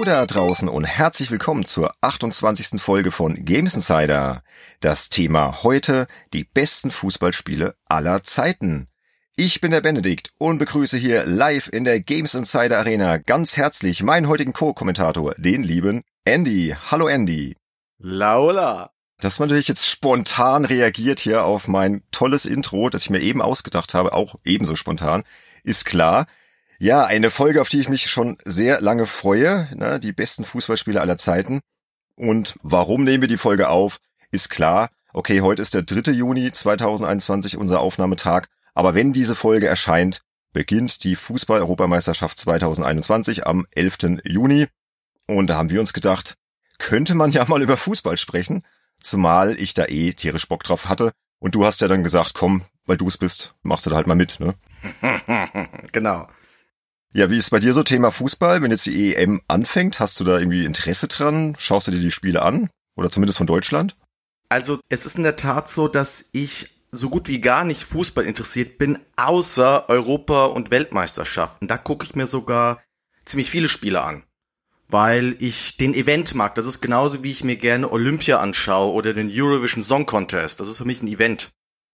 Hallo da draußen und herzlich willkommen zur 28. Folge von Games Insider. Das Thema heute die besten Fußballspiele aller Zeiten. Ich bin der Benedikt und begrüße hier live in der Games Insider Arena ganz herzlich meinen heutigen Co-Kommentator, den lieben Andy. Hallo Andy. Laula. Dass man natürlich jetzt spontan reagiert hier auf mein tolles Intro, das ich mir eben ausgedacht habe, auch ebenso spontan, ist klar. Ja, eine Folge, auf die ich mich schon sehr lange freue, ne, die besten Fußballspiele aller Zeiten. Und warum nehmen wir die Folge auf, ist klar. Okay, heute ist der 3. Juni 2021 unser Aufnahmetag, aber wenn diese Folge erscheint, beginnt die Fußball-Europameisterschaft 2021 am 11. Juni. Und da haben wir uns gedacht, könnte man ja mal über Fußball sprechen, zumal ich da eh tierisch Bock drauf hatte. Und du hast ja dann gesagt, komm, weil du es bist, machst du da halt mal mit, ne? genau. Ja, wie ist bei dir so Thema Fußball? Wenn jetzt die EM anfängt, hast du da irgendwie Interesse dran? Schaust du dir die Spiele an? Oder zumindest von Deutschland? Also, es ist in der Tat so, dass ich so gut wie gar nicht Fußball interessiert bin, außer Europa- und Weltmeisterschaften. Da gucke ich mir sogar ziemlich viele Spiele an. Weil ich den Event mag. Das ist genauso wie ich mir gerne Olympia anschaue oder den Eurovision Song Contest. Das ist für mich ein Event.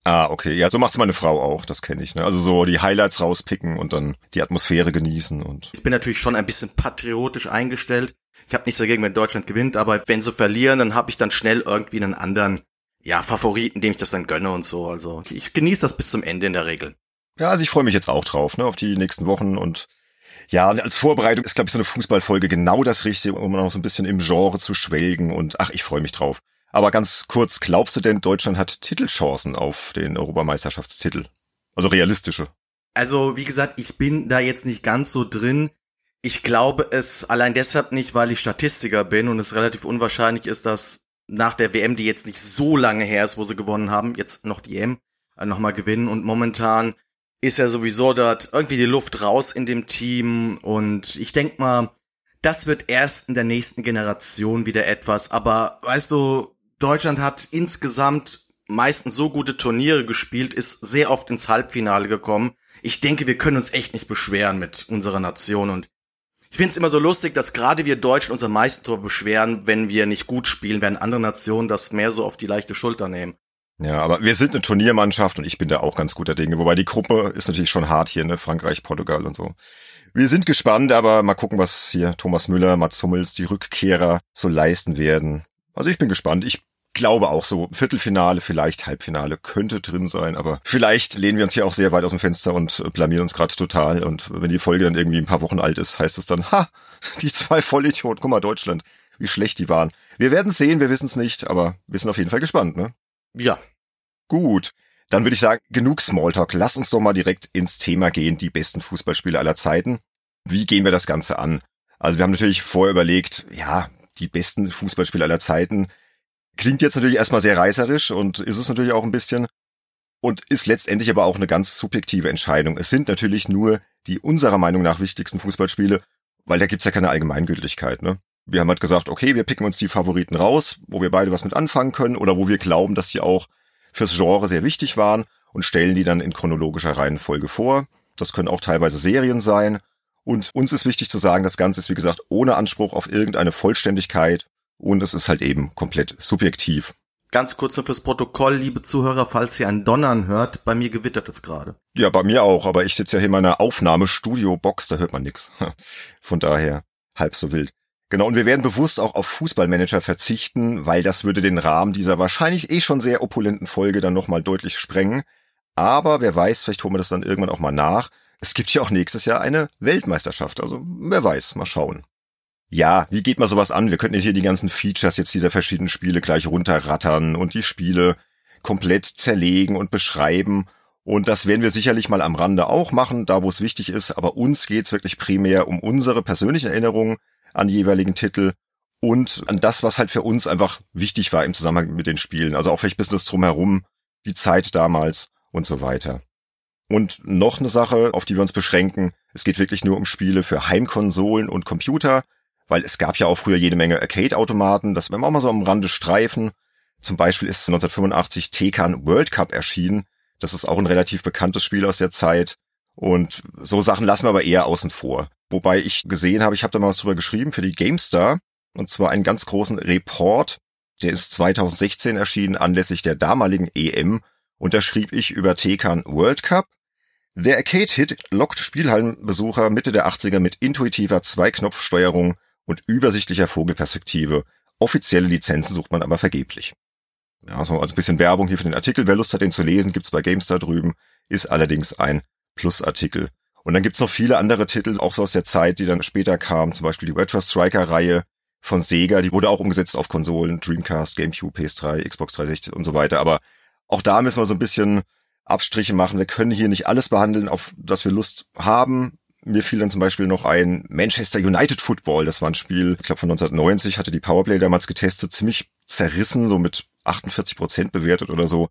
Ah, okay. Ja, so macht's meine Frau auch, das kenne ich. Ne? Also so die Highlights rauspicken und dann die Atmosphäre genießen und. Ich bin natürlich schon ein bisschen patriotisch eingestellt. Ich habe nichts dagegen, wenn Deutschland gewinnt, aber wenn sie verlieren, dann habe ich dann schnell irgendwie einen anderen, ja, Favoriten, dem ich das dann gönne und so. Also ich genieße das bis zum Ende in der Regel. Ja, also ich freue mich jetzt auch drauf, ne, auf die nächsten Wochen und ja, als Vorbereitung ist, glaube ich, so eine Fußballfolge genau das Richtige, um noch so ein bisschen im Genre zu schwelgen und ach, ich freue mich drauf. Aber ganz kurz, glaubst du denn, Deutschland hat Titelchancen auf den Europameisterschaftstitel? Also realistische. Also, wie gesagt, ich bin da jetzt nicht ganz so drin. Ich glaube es allein deshalb nicht, weil ich Statistiker bin und es relativ unwahrscheinlich ist, dass nach der WM, die jetzt nicht so lange her ist, wo sie gewonnen haben, jetzt noch die EM, äh, nochmal gewinnen. Und momentan ist ja sowieso dort irgendwie die Luft raus in dem Team. Und ich denk mal, das wird erst in der nächsten Generation wieder etwas. Aber weißt du, Deutschland hat insgesamt meistens so gute Turniere gespielt, ist sehr oft ins Halbfinale gekommen. Ich denke, wir können uns echt nicht beschweren mit unserer Nation und ich finde es immer so lustig, dass gerade wir Deutschen uns am beschweren, wenn wir nicht gut spielen, während andere Nationen das mehr so auf die leichte Schulter nehmen. Ja, aber wir sind eine Turniermannschaft und ich bin da auch ganz guter Dinge. Wobei die Gruppe ist natürlich schon hart hier, ne? Frankreich, Portugal und so. Wir sind gespannt, aber mal gucken, was hier Thomas Müller, Mats Hummels, die Rückkehrer so leisten werden. Also ich bin gespannt. Ich glaube auch so Viertelfinale, vielleicht Halbfinale könnte drin sein, aber vielleicht lehnen wir uns hier auch sehr weit aus dem Fenster und blamieren uns gerade total. Und wenn die Folge dann irgendwie ein paar Wochen alt ist, heißt es dann, ha, die zwei Vollidioten, guck mal, Deutschland, wie schlecht die waren. Wir werden sehen, wir wissen es nicht, aber wir sind auf jeden Fall gespannt, ne? Ja. Gut. Dann würde ich sagen, genug Smalltalk. Lass uns doch mal direkt ins Thema gehen, die besten Fußballspiele aller Zeiten. Wie gehen wir das Ganze an? Also wir haben natürlich vorher überlegt, ja, die besten Fußballspiele aller Zeiten Klingt jetzt natürlich erstmal sehr reißerisch und ist es natürlich auch ein bisschen und ist letztendlich aber auch eine ganz subjektive Entscheidung. Es sind natürlich nur die unserer Meinung nach wichtigsten Fußballspiele, weil da gibt's ja keine Allgemeingültigkeit. Ne? Wir haben halt gesagt, okay, wir picken uns die Favoriten raus, wo wir beide was mit anfangen können oder wo wir glauben, dass die auch fürs Genre sehr wichtig waren und stellen die dann in chronologischer Reihenfolge vor. Das können auch teilweise Serien sein. Und uns ist wichtig zu sagen, das Ganze ist wie gesagt ohne Anspruch auf irgendeine Vollständigkeit und es ist halt eben komplett subjektiv. Ganz kurz nur fürs Protokoll, liebe Zuhörer, falls ihr ein Donnern hört, bei mir gewittert es gerade. Ja, bei mir auch, aber ich sitze ja hier in meiner Aufnahmestudio-Box, da hört man nix. Von daher halb so wild. Genau, und wir werden bewusst auch auf Fußballmanager verzichten, weil das würde den Rahmen dieser wahrscheinlich eh schon sehr opulenten Folge dann nochmal deutlich sprengen. Aber wer weiß, vielleicht holen wir das dann irgendwann auch mal nach. Es gibt ja auch nächstes Jahr eine Weltmeisterschaft, also wer weiß, mal schauen. Ja, wie geht man sowas an? Wir könnten hier die ganzen Features jetzt dieser verschiedenen Spiele gleich runterrattern und die Spiele komplett zerlegen und beschreiben. Und das werden wir sicherlich mal am Rande auch machen, da wo es wichtig ist. Aber uns geht's wirklich primär um unsere persönlichen Erinnerungen an die jeweiligen Titel und an das, was halt für uns einfach wichtig war im Zusammenhang mit den Spielen. Also auch vielleicht Business drumherum, die Zeit damals und so weiter. Und noch eine Sache, auf die wir uns beschränken. Es geht wirklich nur um Spiele für Heimkonsolen und Computer weil es gab ja auch früher jede Menge Arcade-Automaten, das werden wir auch mal so am Rande streifen. Zum Beispiel ist 1985 Tekan World Cup erschienen. Das ist auch ein relativ bekanntes Spiel aus der Zeit. Und so Sachen lassen wir aber eher außen vor. Wobei ich gesehen habe, ich habe da mal was drüber geschrieben für die GameStar. Und zwar einen ganz großen Report. Der ist 2016 erschienen anlässlich der damaligen EM. Und da schrieb ich über Tekan World Cup. Der Arcade-Hit lockt Spielhallenbesucher Mitte der 80er mit intuitiver Zweiknopfsteuerung und übersichtlicher Vogelperspektive. Offizielle Lizenzen sucht man aber vergeblich. Ja, so also ein bisschen Werbung hier für den Artikel. Wer Lust hat, den zu lesen, gibt's bei GameStar drüben. Ist allerdings ein Plusartikel. Und dann gibt's noch viele andere Titel, auch so aus der Zeit, die dann später kamen. Zum Beispiel die Retro Striker-Reihe von Sega. Die wurde auch umgesetzt auf Konsolen, Dreamcast, GameCube, PS3, Xbox 360 und so weiter. Aber auch da müssen wir so ein bisschen Abstriche machen. Wir können hier nicht alles behandeln, auf das wir Lust haben. Mir fiel dann zum Beispiel noch ein Manchester United Football. Das war ein Spiel, ich glaube von 1990, hatte die Powerplay damals getestet, ziemlich zerrissen, so mit 48 Prozent bewertet oder so.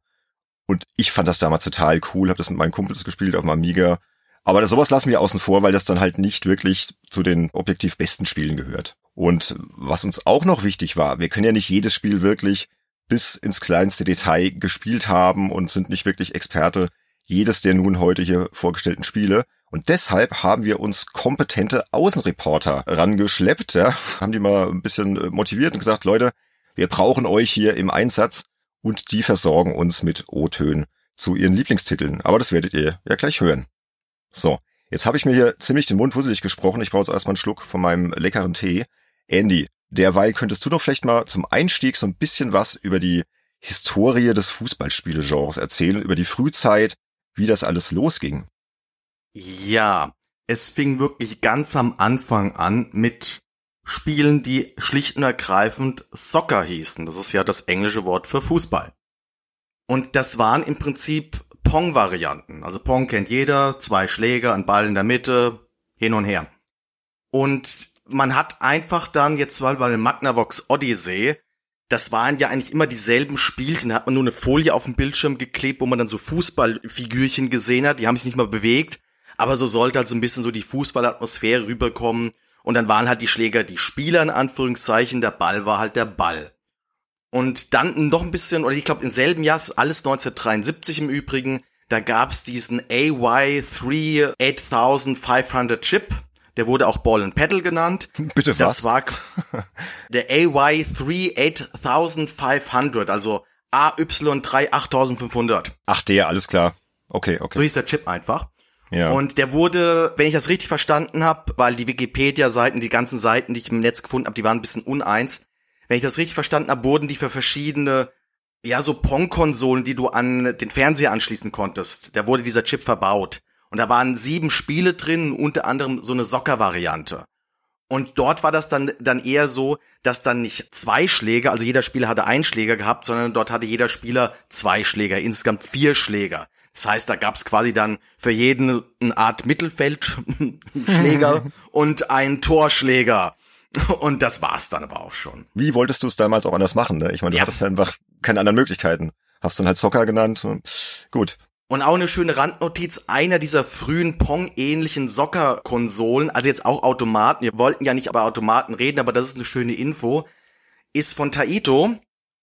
Und ich fand das damals total cool, habe das mit meinen Kumpels gespielt auf dem Amiga. Aber sowas lassen wir außen vor, weil das dann halt nicht wirklich zu den objektiv besten Spielen gehört. Und was uns auch noch wichtig war, wir können ja nicht jedes Spiel wirklich bis ins kleinste Detail gespielt haben und sind nicht wirklich Experte jedes der nun heute hier vorgestellten Spiele. Und deshalb haben wir uns kompetente Außenreporter rangeschleppt, ja, haben die mal ein bisschen äh, motiviert und gesagt, Leute, wir brauchen euch hier im Einsatz und die versorgen uns mit O-Tönen zu ihren Lieblingstiteln. Aber das werdet ihr ja gleich hören. So, jetzt habe ich mir hier ziemlich den Mund wusselig gesprochen. Ich brauche jetzt erstmal einen Schluck von meinem leckeren Tee. Andy, derweil könntest du doch vielleicht mal zum Einstieg so ein bisschen was über die Historie des Fußballspielegenres erzählen, über die Frühzeit, wie das alles losging. Ja, es fing wirklich ganz am Anfang an mit Spielen, die schlicht und ergreifend Soccer hießen. Das ist ja das englische Wort für Fußball. Und das waren im Prinzip Pong-Varianten. Also Pong kennt jeder, zwei Schläger, ein Ball in der Mitte, hin und her. Und man hat einfach dann jetzt mal bei dem Magnavox Odyssey, das waren ja eigentlich immer dieselben Spielchen, da hat man nur eine Folie auf dem Bildschirm geklebt, wo man dann so Fußballfigürchen gesehen hat, die haben sich nicht mal bewegt, aber so sollte halt so ein bisschen so die Fußballatmosphäre rüberkommen und dann waren halt die Schläger die Spieler in Anführungszeichen, der Ball war halt der Ball. Und dann noch ein bisschen, oder ich glaube im selben Jahr, alles 1973 im Übrigen, da gab's diesen AY3 8500 Chip. Der wurde auch Ball and Pedal genannt. Bitte was? Das war der AY3 8500, also AY3 8500. Ach der, alles klar. Okay, okay. So hieß der Chip einfach. Ja. Und der wurde, wenn ich das richtig verstanden habe, weil die Wikipedia-Seiten, die ganzen Seiten, die ich im Netz gefunden habe, die waren ein bisschen uneins. Wenn ich das richtig verstanden habe, wurden die für verschiedene, ja, so Pong-Konsolen, die du an den Fernseher anschließen konntest. Da wurde dieser Chip verbaut. Und da waren sieben Spiele drin, unter anderem so eine Soccer-Variante. Und dort war das dann, dann eher so, dass dann nicht zwei Schläger, also jeder Spieler hatte einen Schläger gehabt, sondern dort hatte jeder Spieler zwei Schläger, insgesamt vier Schläger. Das heißt, da gab's quasi dann für jeden eine Art Mittelfeldschläger und einen Torschläger. Und das war's dann aber auch schon. Wie wolltest du es damals auch anders machen? Ne? Ich meine, du ja. hattest einfach keine anderen Möglichkeiten. Hast dann halt Zocker genannt. Gut. Und auch eine schöne Randnotiz, einer dieser frühen Pong-ähnlichen Soccer-Konsolen, also jetzt auch Automaten, wir wollten ja nicht über Automaten reden, aber das ist eine schöne Info, ist von Taito.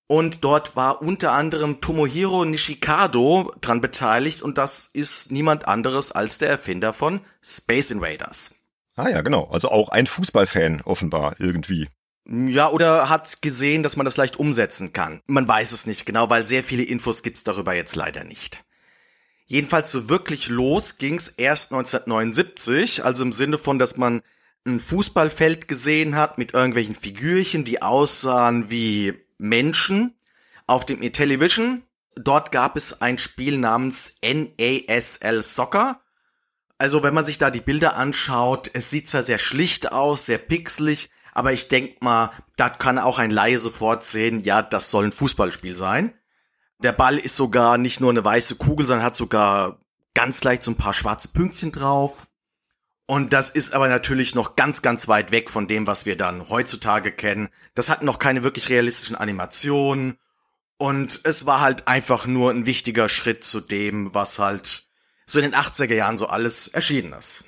Und dort war unter anderem Tomohiro Nishikado dran beteiligt und das ist niemand anderes als der Erfinder von Space Invaders. Ah ja, genau. Also auch ein Fußballfan offenbar irgendwie. Ja, oder hat gesehen, dass man das leicht umsetzen kann. Man weiß es nicht genau, weil sehr viele Infos gibt's darüber jetzt leider nicht. Jedenfalls so wirklich los ging's erst 1979, also im Sinne von, dass man ein Fußballfeld gesehen hat mit irgendwelchen Figürchen, die aussahen wie Menschen auf dem Intellivision. Dort gab es ein Spiel namens NASL Soccer. Also wenn man sich da die Bilder anschaut, es sieht zwar sehr schlicht aus, sehr pixelig, aber ich denk mal, da kann auch ein Laie sofort sehen, ja, das soll ein Fußballspiel sein. Der Ball ist sogar nicht nur eine weiße Kugel, sondern hat sogar ganz leicht so ein paar schwarze Pünktchen drauf. Und das ist aber natürlich noch ganz, ganz weit weg von dem, was wir dann heutzutage kennen. Das hat noch keine wirklich realistischen Animationen. Und es war halt einfach nur ein wichtiger Schritt zu dem, was halt so in den 80er Jahren so alles erschienen ist.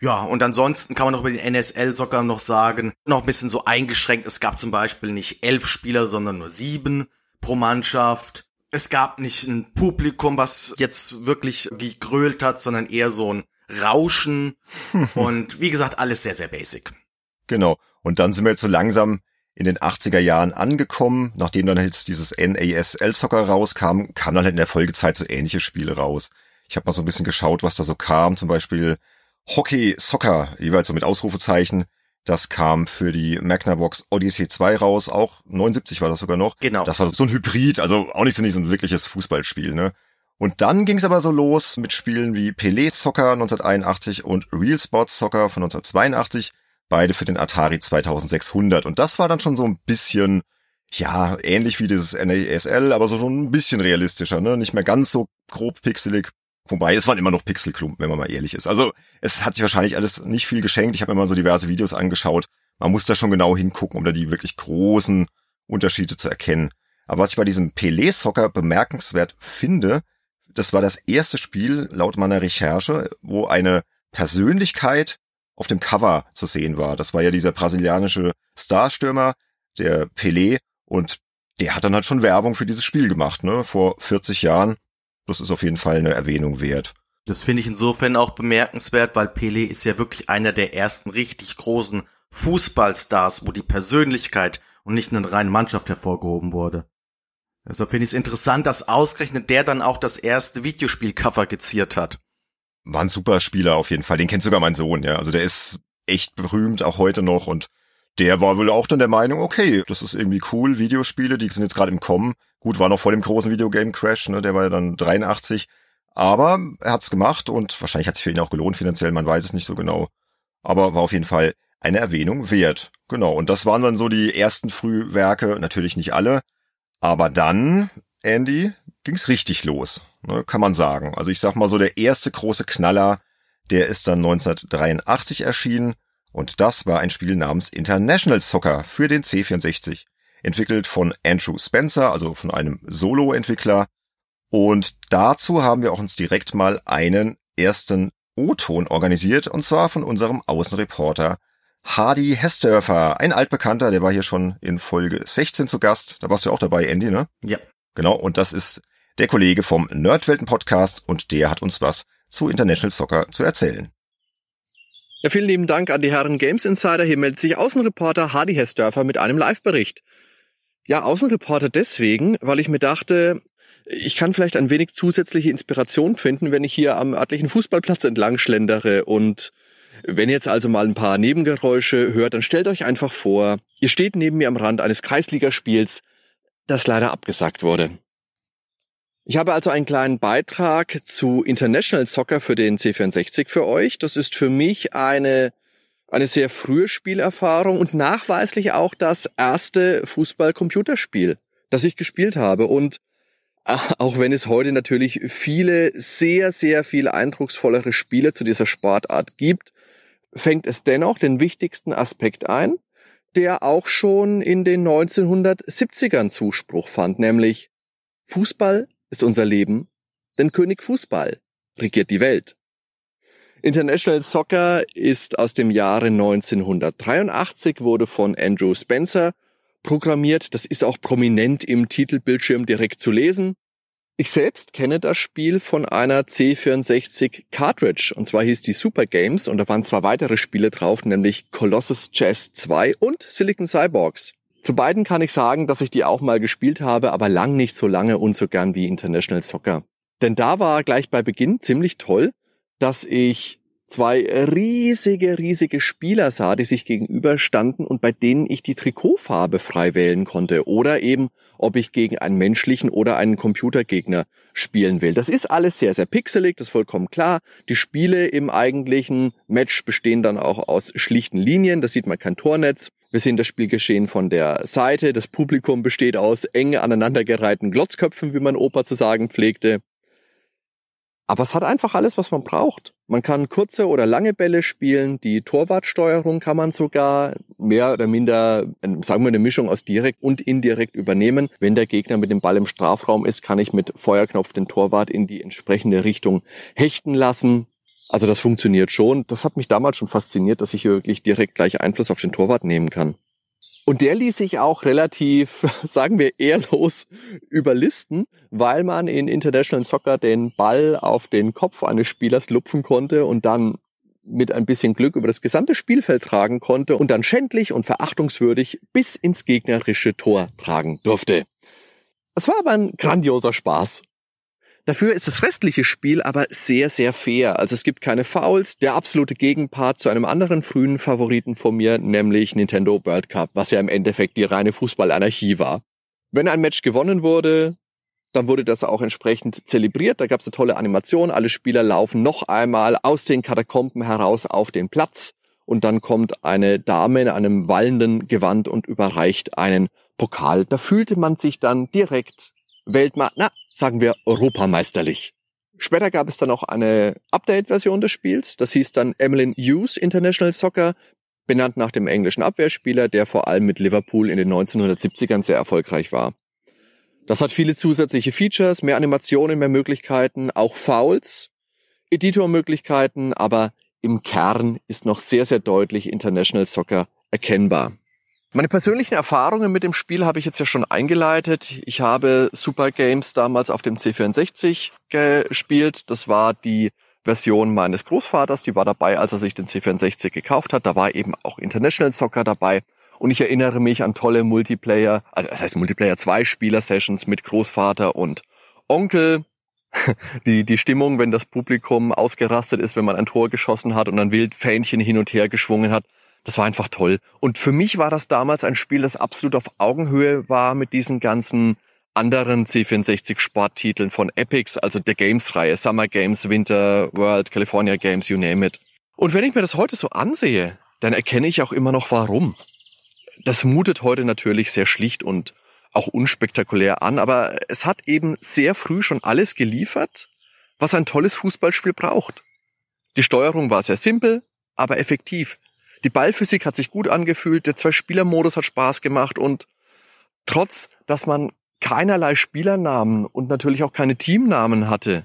Ja, und ansonsten kann man noch über den NSL-Socker noch sagen, noch ein bisschen so eingeschränkt. Es gab zum Beispiel nicht elf Spieler, sondern nur sieben pro Mannschaft. Es gab nicht ein Publikum, was jetzt wirklich gegrölt hat, sondern eher so ein Rauschen und wie gesagt, alles sehr, sehr basic. Genau. Und dann sind wir jetzt so langsam in den 80er Jahren angekommen. Nachdem dann jetzt dieses NASL Soccer rauskam, kamen dann halt in der Folgezeit so ähnliche Spiele raus. Ich habe mal so ein bisschen geschaut, was da so kam. Zum Beispiel Hockey Soccer, jeweils so mit Ausrufezeichen. Das kam für die Magnavox Odyssey 2 raus, auch 79 war das sogar noch. Genau. Das war so ein Hybrid, also auch nicht so, nicht so ein wirkliches Fußballspiel, ne? Und dann ging es aber so los mit Spielen wie Pelé Soccer 1981 und Real Sports Soccer von 1982, beide für den Atari 2600. Und das war dann schon so ein bisschen, ja, ähnlich wie dieses NASL, aber so schon ein bisschen realistischer, ne? Nicht mehr ganz so grob pixelig. Wobei, es waren immer noch Pixelklumpen, wenn man mal ehrlich ist. Also, es hat sich wahrscheinlich alles nicht viel geschenkt. Ich habe mal so diverse Videos angeschaut. Man muss da schon genau hingucken, um da die wirklich großen Unterschiede zu erkennen. Aber was ich bei diesem Pelé-Soccer bemerkenswert finde, das war das erste Spiel laut meiner Recherche, wo eine Persönlichkeit auf dem Cover zu sehen war. Das war ja dieser brasilianische Starstürmer, der Pelé, und der hat dann halt schon Werbung für dieses Spiel gemacht, ne, vor 40 Jahren. Das ist auf jeden Fall eine Erwähnung wert. Das finde ich insofern auch bemerkenswert, weil Pelé ist ja wirklich einer der ersten richtig großen Fußballstars, wo die Persönlichkeit und nicht nur eine reine Mannschaft hervorgehoben wurde. Also finde ich es interessant, dass ausgerechnet der dann auch das erste Videospielcover geziert hat. War ein super Spieler auf jeden Fall. Den kennt sogar mein Sohn, ja. Also der ist echt berühmt, auch heute noch. Und der war wohl auch dann der Meinung, okay, das ist irgendwie cool, Videospiele, die sind jetzt gerade im Kommen. Gut, war noch vor dem großen Videogame-Crash, ne, der war ja dann 83. Aber er hat's gemacht und wahrscheinlich hat's für ihn auch gelohnt finanziell, man weiß es nicht so genau. Aber war auf jeden Fall eine Erwähnung wert. Genau, und das waren dann so die ersten Frühwerke, natürlich nicht alle. Aber dann, Andy, ging's richtig los, ne, kann man sagen. Also ich sag mal so, der erste große Knaller, der ist dann 1983 erschienen und das war ein Spiel namens International Soccer für den C64, entwickelt von Andrew Spencer, also von einem Solo-Entwickler. Und dazu haben wir auch uns direkt mal einen ersten O-Ton organisiert, und zwar von unserem Außenreporter Hardy Hessdörfer, ein altbekannter, der war hier schon in Folge 16 zu Gast. Da warst du auch dabei, Andy, ne? Ja. Genau, und das ist der Kollege vom Nerdwelten Podcast und der hat uns was zu International Soccer zu erzählen. Ja, vielen lieben Dank an die Herren Games Insider. Hier meldet sich Außenreporter Hardy Hessdörfer mit einem Live-Bericht. Ja, Außenreporter deswegen, weil ich mir dachte, ich kann vielleicht ein wenig zusätzliche Inspiration finden, wenn ich hier am örtlichen Fußballplatz entlang schlendere und wenn ihr jetzt also mal ein paar Nebengeräusche hört, dann stellt euch einfach vor, ihr steht neben mir am Rand eines Kreisligaspiels, das leider abgesagt wurde. Ich habe also einen kleinen Beitrag zu International Soccer für den C64 für euch. Das ist für mich eine, eine sehr frühe Spielerfahrung und nachweislich auch das erste Fußball-Computerspiel, das ich gespielt habe. Und äh, auch wenn es heute natürlich viele, sehr, sehr viel eindrucksvollere Spiele zu dieser Sportart gibt, fängt es dennoch den wichtigsten Aspekt ein, der auch schon in den 1970ern Zuspruch fand, nämlich Fußball ist unser Leben, denn König Fußball regiert die Welt. International Soccer ist aus dem Jahre 1983, wurde von Andrew Spencer programmiert. Das ist auch prominent im Titelbildschirm direkt zu lesen. Ich selbst kenne das Spiel von einer C64 Cartridge und zwar hieß die Super Games und da waren zwei weitere Spiele drauf, nämlich Colossus Chess 2 und Silicon Cyborgs. Zu beiden kann ich sagen, dass ich die auch mal gespielt habe, aber lang nicht so lange und so gern wie International Soccer. Denn da war gleich bei Beginn ziemlich toll, dass ich zwei riesige, riesige Spieler sah, die sich gegenüberstanden und bei denen ich die Trikotfarbe frei wählen konnte oder eben, ob ich gegen einen menschlichen oder einen Computergegner spielen will. Das ist alles sehr, sehr pixelig, das ist vollkommen klar. Die Spiele im eigentlichen Match bestehen dann auch aus schlichten Linien, da sieht man kein Tornetz. Wir sehen das Spielgeschehen von der Seite. Das Publikum besteht aus eng aneinandergereihten Glotzköpfen, wie man Opa zu sagen pflegte. Aber es hat einfach alles, was man braucht. Man kann kurze oder lange Bälle spielen. Die Torwartsteuerung kann man sogar mehr oder minder, sagen wir, eine Mischung aus direkt und indirekt übernehmen. Wenn der Gegner mit dem Ball im Strafraum ist, kann ich mit Feuerknopf den Torwart in die entsprechende Richtung hechten lassen. Also das funktioniert schon. Das hat mich damals schon fasziniert, dass ich hier wirklich direkt gleich Einfluss auf den Torwart nehmen kann. Und der ließ sich auch relativ, sagen wir, ehrlos überlisten, weil man in International Soccer den Ball auf den Kopf eines Spielers lupfen konnte und dann mit ein bisschen Glück über das gesamte Spielfeld tragen konnte und dann schändlich und verachtungswürdig bis ins gegnerische Tor tragen durfte. Es war aber ein grandioser Spaß. Dafür ist das restliche Spiel aber sehr, sehr fair. Also es gibt keine Fouls. Der absolute Gegenpart zu einem anderen frühen Favoriten von mir, nämlich Nintendo World Cup, was ja im Endeffekt die reine Fußballanarchie war. Wenn ein Match gewonnen wurde, dann wurde das auch entsprechend zelebriert. Da gab es eine tolle Animation. Alle Spieler laufen noch einmal aus den Katakomben heraus auf den Platz. Und dann kommt eine Dame in einem wallenden Gewand und überreicht einen Pokal. Da fühlte man sich dann direkt Weltmeister, na, sagen wir europameisterlich. Später gab es dann auch eine Update-Version des Spiels. Das hieß dann Emmeline Hughes International Soccer, benannt nach dem englischen Abwehrspieler, der vor allem mit Liverpool in den 1970ern sehr erfolgreich war. Das hat viele zusätzliche Features, mehr Animationen, mehr Möglichkeiten, auch Fouls, Editormöglichkeiten, aber im Kern ist noch sehr, sehr deutlich International Soccer erkennbar. Meine persönlichen Erfahrungen mit dem Spiel habe ich jetzt ja schon eingeleitet. Ich habe Super Games damals auf dem C64 gespielt. Das war die Version meines Großvaters. Die war dabei, als er sich den C64 gekauft hat. Da war eben auch International Soccer dabei. Und ich erinnere mich an tolle Multiplayer, also das heißt Multiplayer 2 Spieler-Sessions mit Großvater und Onkel. Die, die Stimmung, wenn das Publikum ausgerastet ist, wenn man ein Tor geschossen hat und dann wild Fähnchen hin und her geschwungen hat. Das war einfach toll. Und für mich war das damals ein Spiel, das absolut auf Augenhöhe war mit diesen ganzen anderen C64 Sporttiteln von Epics, also der Games-Reihe, Summer Games, Winter, World, California Games, you name it. Und wenn ich mir das heute so ansehe, dann erkenne ich auch immer noch warum. Das mutet heute natürlich sehr schlicht und auch unspektakulär an, aber es hat eben sehr früh schon alles geliefert, was ein tolles Fußballspiel braucht. Die Steuerung war sehr simpel, aber effektiv. Die Ballphysik hat sich gut angefühlt, der Zwei-Spieler-Modus hat Spaß gemacht und trotz, dass man keinerlei Spielernamen und natürlich auch keine Teamnamen hatte,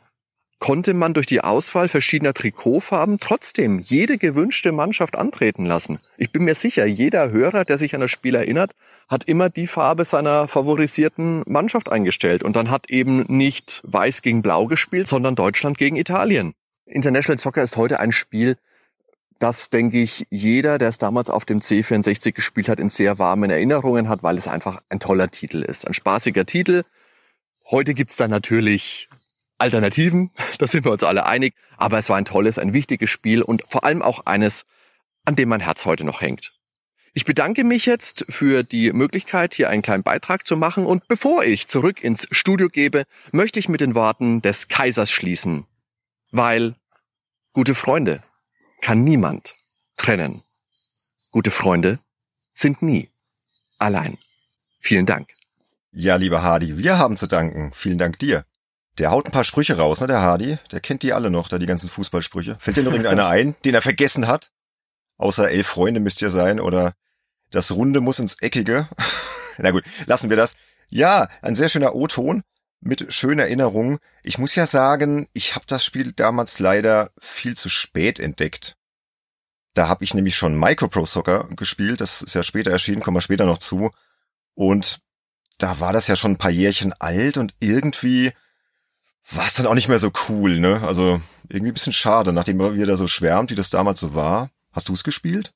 konnte man durch die Auswahl verschiedener Trikotfarben trotzdem jede gewünschte Mannschaft antreten lassen. Ich bin mir sicher, jeder Hörer, der sich an das Spiel erinnert, hat immer die Farbe seiner favorisierten Mannschaft eingestellt und dann hat eben nicht Weiß gegen Blau gespielt, sondern Deutschland gegen Italien. International Soccer ist heute ein Spiel, das, denke ich, jeder, der es damals auf dem C64 gespielt hat, in sehr warmen Erinnerungen hat, weil es einfach ein toller Titel ist. Ein spaßiger Titel. Heute gibt's da natürlich Alternativen, da sind wir uns alle einig, aber es war ein tolles, ein wichtiges Spiel und vor allem auch eines, an dem mein Herz heute noch hängt. Ich bedanke mich jetzt für die Möglichkeit, hier einen kleinen Beitrag zu machen und bevor ich zurück ins Studio gebe, möchte ich mit den Worten des Kaisers schließen. Weil, gute Freunde, kann niemand trennen. Gute Freunde sind nie allein. Vielen Dank. Ja, lieber Hardy, wir haben zu danken. Vielen Dank dir. Der haut ein paar Sprüche raus, ne, der Hardy? Der kennt die alle noch, da die ganzen Fußballsprüche. Fällt dir noch irgendeiner ein, den er vergessen hat? Außer elf Freunde müsst ihr sein oder das Runde muss ins Eckige. Na gut, lassen wir das. Ja, ein sehr schöner O-Ton mit schönen Erinnerungen. Ich muss ja sagen, ich habe das Spiel damals leider viel zu spät entdeckt. Da habe ich nämlich schon Micropro Soccer gespielt, das ist ja später erschienen, kommen wir später noch zu. Und da war das ja schon ein paar Jährchen alt und irgendwie war es dann auch nicht mehr so cool, ne? Also irgendwie ein bisschen schade, nachdem man wieder so schwärmt, wie das damals so war. Hast du es gespielt?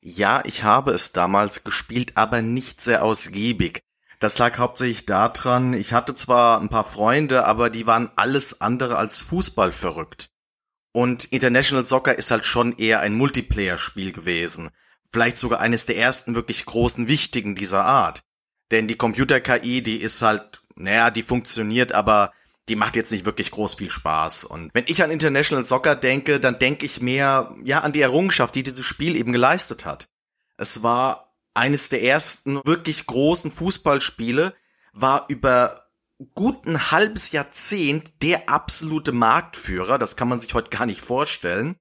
Ja, ich habe es damals gespielt, aber nicht sehr ausgiebig. Das lag hauptsächlich daran, ich hatte zwar ein paar Freunde, aber die waren alles andere als Fußball verrückt. Und International Soccer ist halt schon eher ein Multiplayer-Spiel gewesen. Vielleicht sogar eines der ersten wirklich großen wichtigen dieser Art. Denn die Computer-KI, die ist halt, naja, die funktioniert, aber die macht jetzt nicht wirklich groß viel Spaß. Und wenn ich an International Soccer denke, dann denke ich mehr, ja, an die Errungenschaft, die dieses Spiel eben geleistet hat. Es war eines der ersten wirklich großen Fußballspiele, war über gut ein halbes Jahrzehnt der absolute Marktführer. Das kann man sich heute gar nicht vorstellen.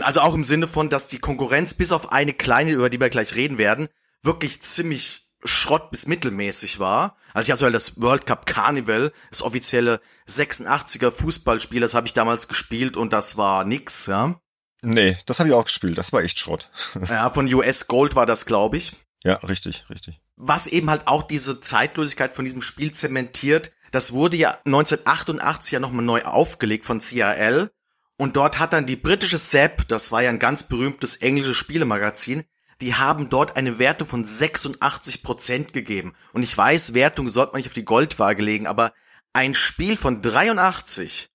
Also auch im Sinne von, dass die Konkurrenz bis auf eine kleine, über die wir gleich reden werden, wirklich ziemlich Schrott bis mittelmäßig war. Also ich hatte halt das World Cup Carnival, das offizielle 86er Fußballspiel, das habe ich damals gespielt und das war nix, ja. Nee, das habe ich auch gespielt, das war echt Schrott. ja, von US Gold war das, glaube ich. Ja, richtig, richtig. Was eben halt auch diese Zeitlosigkeit von diesem Spiel zementiert, das wurde ja 1988 ja nochmal neu aufgelegt von CRL. Und dort hat dann die britische Sepp, das war ja ein ganz berühmtes englisches Spielemagazin, die haben dort eine Wertung von 86 Prozent gegeben. Und ich weiß, Wertung sollte man nicht auf die Goldwaage legen, aber ein Spiel von 83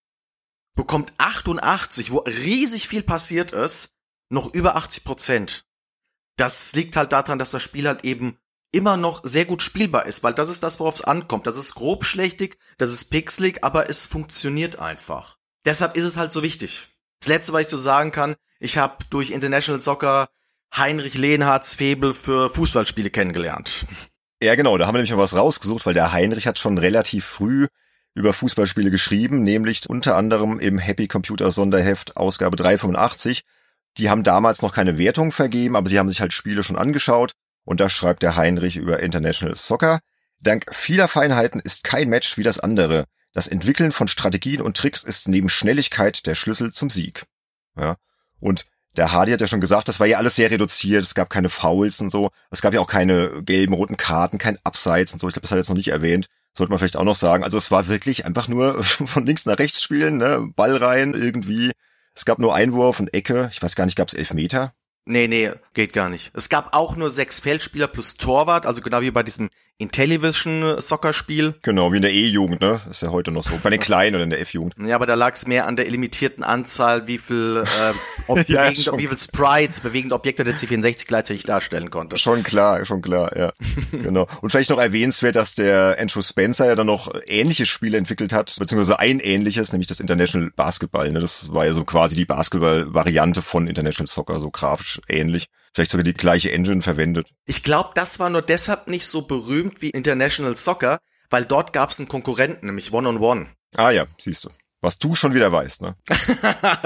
bekommt 88, wo riesig viel passiert ist, noch über 80 Prozent. Das liegt halt daran, dass das Spiel halt eben immer noch sehr gut spielbar ist, weil das ist das, worauf es ankommt. Das ist grob schlechtig, das ist pixelig, aber es funktioniert einfach. Deshalb ist es halt so wichtig. Das letzte, was ich so sagen kann, ich habe durch International Soccer Heinrich Lehnhardts Febel für Fußballspiele kennengelernt. Ja, genau, da haben wir nämlich mal was rausgesucht, weil der Heinrich hat schon relativ früh über Fußballspiele geschrieben, nämlich unter anderem im Happy Computer Sonderheft Ausgabe 385. Die haben damals noch keine Wertung vergeben, aber sie haben sich halt Spiele schon angeschaut und da schreibt der Heinrich über International Soccer. Dank vieler Feinheiten ist kein Match wie das andere. Das Entwickeln von Strategien und Tricks ist neben Schnelligkeit der Schlüssel zum Sieg. Ja. Und der Hardy hat ja schon gesagt, das war ja alles sehr reduziert, es gab keine Fouls und so, es gab ja auch keine gelben, roten Karten, kein Abseits und so, ich glaube, das hat er jetzt noch nicht erwähnt, sollte man vielleicht auch noch sagen. Also es war wirklich einfach nur von links nach rechts spielen, ne? Ball rein irgendwie. Es gab nur Einwurf und Ecke, ich weiß gar nicht, gab es elf Meter? Nee, nee, geht gar nicht. Es gab auch nur sechs Feldspieler plus Torwart, also genau wie bei diesem Intellivision Soccer Spiel. Genau, wie in der E-Jugend, ne? ist ja heute noch so. Bei den Kleinen oder in der F-Jugend. Ja, aber da lag es mehr an der limitierten Anzahl, wie viel, äh, ob ja, bewegend, wie viel Sprites, bewegende Objekte der C64 gleichzeitig darstellen konnte. Schon klar, schon klar, ja. genau. Und vielleicht noch erwähnenswert, dass der Andrew Spencer ja dann noch ähnliches Spiele entwickelt hat, beziehungsweise ein ähnliches, nämlich das International Basketball. Ne? Das war ja so quasi die Basketball-Variante von International Soccer, so grafisch ähnlich vielleicht sogar die gleiche Engine verwendet. Ich glaube, das war nur deshalb nicht so berühmt wie International Soccer, weil dort gab es einen Konkurrenten, nämlich One on One. Ah ja, siehst du. Was du schon wieder weißt, ne?